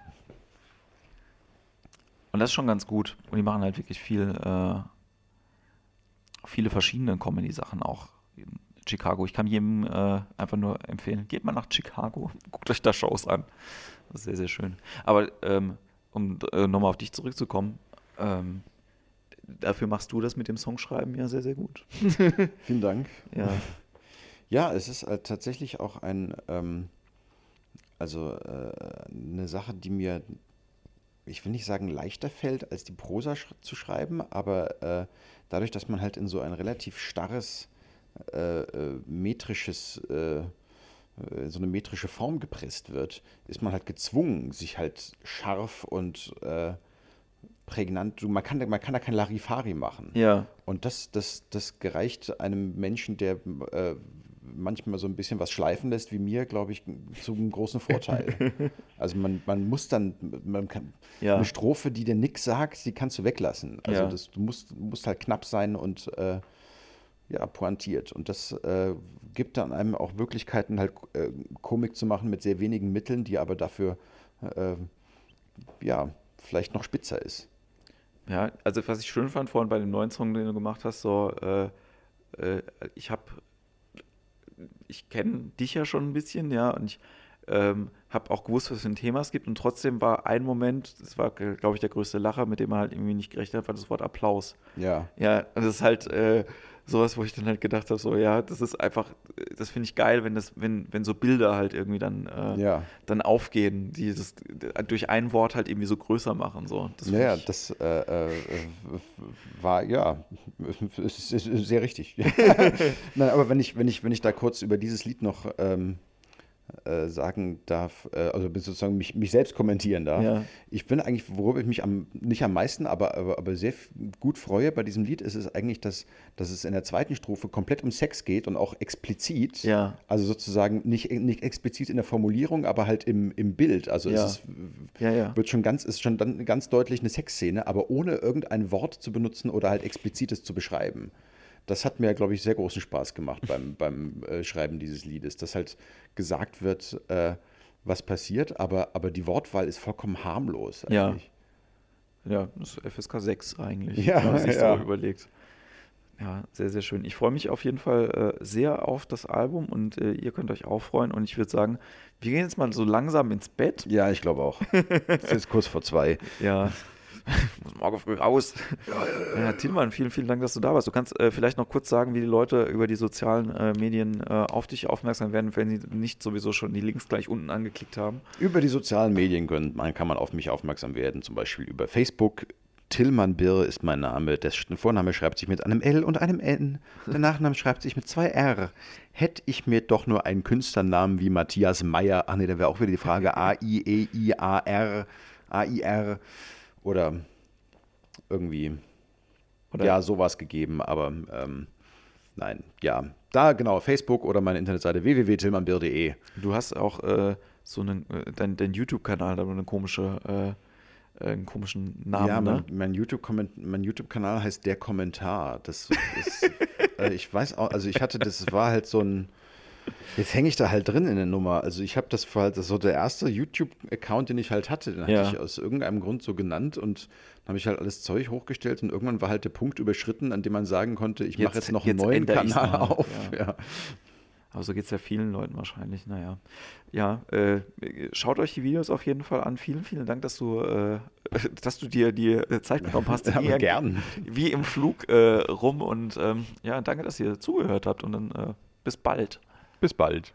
Und das ist schon ganz gut. Und die machen halt wirklich viel, äh, viele verschiedene Comedy-Sachen auch in Chicago. Ich kann jedem äh, einfach nur empfehlen, geht mal nach Chicago, guckt euch da Shows an. Das ist sehr, sehr schön. Aber ähm, um äh, nochmal auf dich zurückzukommen, ähm, dafür machst du das mit dem Songschreiben ja sehr, sehr gut. Vielen Dank. Ja, ja es ist äh, tatsächlich auch ein, ähm, also äh, eine Sache, die mir ich will nicht sagen leichter fällt, als die Prosa sch zu schreiben, aber äh, dadurch, dass man halt in so ein relativ starres, äh, äh, metrisches, äh, so eine metrische Form gepresst wird, ist man halt gezwungen, sich halt scharf und äh, prägnant, man kann, man kann da kein Larifari machen. Ja. Und das, das, das gereicht einem Menschen, der manchmal so ein bisschen was schleifen lässt, wie mir, glaube ich, zum großen Vorteil. also man, man muss dann, man kann, ja. eine Strophe, die dir nichts sagt, die kannst du weglassen. Also ja. das, du musst, musst halt knapp sein und äh, ja, pointiert. Und das äh, gibt dann einem auch Möglichkeiten, halt äh, Komik zu machen mit sehr wenigen Mitteln, die aber dafür äh, ja, vielleicht noch spitzer ist. Ja, also was ich schön fand vorhin bei dem neuen Song, den du gemacht hast, so äh, äh, ich habe ich kenne dich ja schon ein bisschen, ja, und ich ähm, habe auch gewusst, was für ein Thema es gibt. Und trotzdem war ein Moment, das war, glaube ich, der größte Lacher, mit dem man halt irgendwie nicht gerechnet hat, war das Wort Applaus. Ja. Ja, und das ist halt äh, sowas, wo ich dann halt gedacht habe, so, ja, das ist einfach, das finde ich geil, wenn das, wenn, wenn so Bilder halt irgendwie dann, äh, ja. dann aufgehen, die das durch ein Wort halt irgendwie so größer machen. So. Das ja, ich, das äh, äh, war, ja, ist, ist sehr richtig. Nein, aber wenn ich, wenn ich, wenn ich da kurz über dieses Lied noch ähm, äh, sagen darf, äh, also sozusagen mich, mich selbst kommentieren darf. Ja. Ich bin eigentlich, worüber ich mich am, nicht am meisten, aber, aber, aber sehr gut freue bei diesem Lied, ist es eigentlich, dass, dass es in der zweiten Strophe komplett um Sex geht und auch explizit. Ja. Also sozusagen nicht, nicht explizit in der Formulierung, aber halt im, im Bild. Also ja. es ist, wird schon ganz, ist schon dann ganz deutlich eine Sexszene, aber ohne irgendein Wort zu benutzen oder halt explizites zu beschreiben das hat mir, glaube ich, sehr großen Spaß gemacht beim, beim äh, Schreiben dieses Liedes, dass halt gesagt wird, äh, was passiert, aber, aber die Wortwahl ist vollkommen harmlos eigentlich. Ja, ja das ist FSK 6 eigentlich, ja, wenn man sich ja. so überlegt. Ja, sehr, sehr schön. Ich freue mich auf jeden Fall äh, sehr auf das Album und äh, ihr könnt euch auch freuen. Und ich würde sagen, wir gehen jetzt mal so langsam ins Bett. Ja, ich glaube auch. es ist kurz vor zwei. Ja, muss morgen früh raus. Ja, ja, Tillmann, vielen, vielen Dank, dass du da warst. Du kannst äh, vielleicht noch kurz sagen, wie die Leute über die sozialen äh, Medien äh, auf dich aufmerksam werden, wenn sie nicht sowieso schon die Links gleich unten angeklickt haben. Über die sozialen Medien können, man, kann man auf mich aufmerksam werden, zum Beispiel über Facebook. Tillmann Birr ist mein Name. Der Vorname schreibt sich mit einem L und einem N. Der Nachname schreibt sich mit zwei R. Hätte ich mir doch nur einen Künstlernamen wie Matthias Meyer, ach nee, da wäre auch wieder die Frage A-I-E-I-A-R, A-I-R oder irgendwie oder? ja sowas gegeben, aber ähm, nein, ja, da genau Facebook oder meine Internetseite www.tillmannbier.de. Du hast auch äh, so einen äh, dein, dein YouTube-Kanal, da eine komische äh, einen komischen Namen. Ja, mein, ne? mein YouTube-Kanal mein YouTube heißt Der Kommentar. Das ist, äh, ich weiß auch, also ich hatte, das war halt so ein, Jetzt hänge ich da halt drin in der Nummer. Also ich habe das war halt das so der erste YouTube-Account, den ich halt hatte. Den ja. hatte ich aus irgendeinem Grund so genannt und dann habe ich halt alles Zeug hochgestellt und irgendwann war halt der Punkt überschritten, an dem man sagen konnte, ich mache jetzt noch einen neuen Kanal auf. Ja. ja. Aber so geht es ja vielen Leuten wahrscheinlich. Naja. Ja, äh, schaut euch die Videos auf jeden Fall an. Vielen, vielen Dank, dass du, äh, dass du dir die Zeit genommen hast. ja, wie, gern. Wie im Flug äh, rum. Und ähm, ja, danke, dass ihr zugehört habt. Und dann äh, bis bald. Bis bald.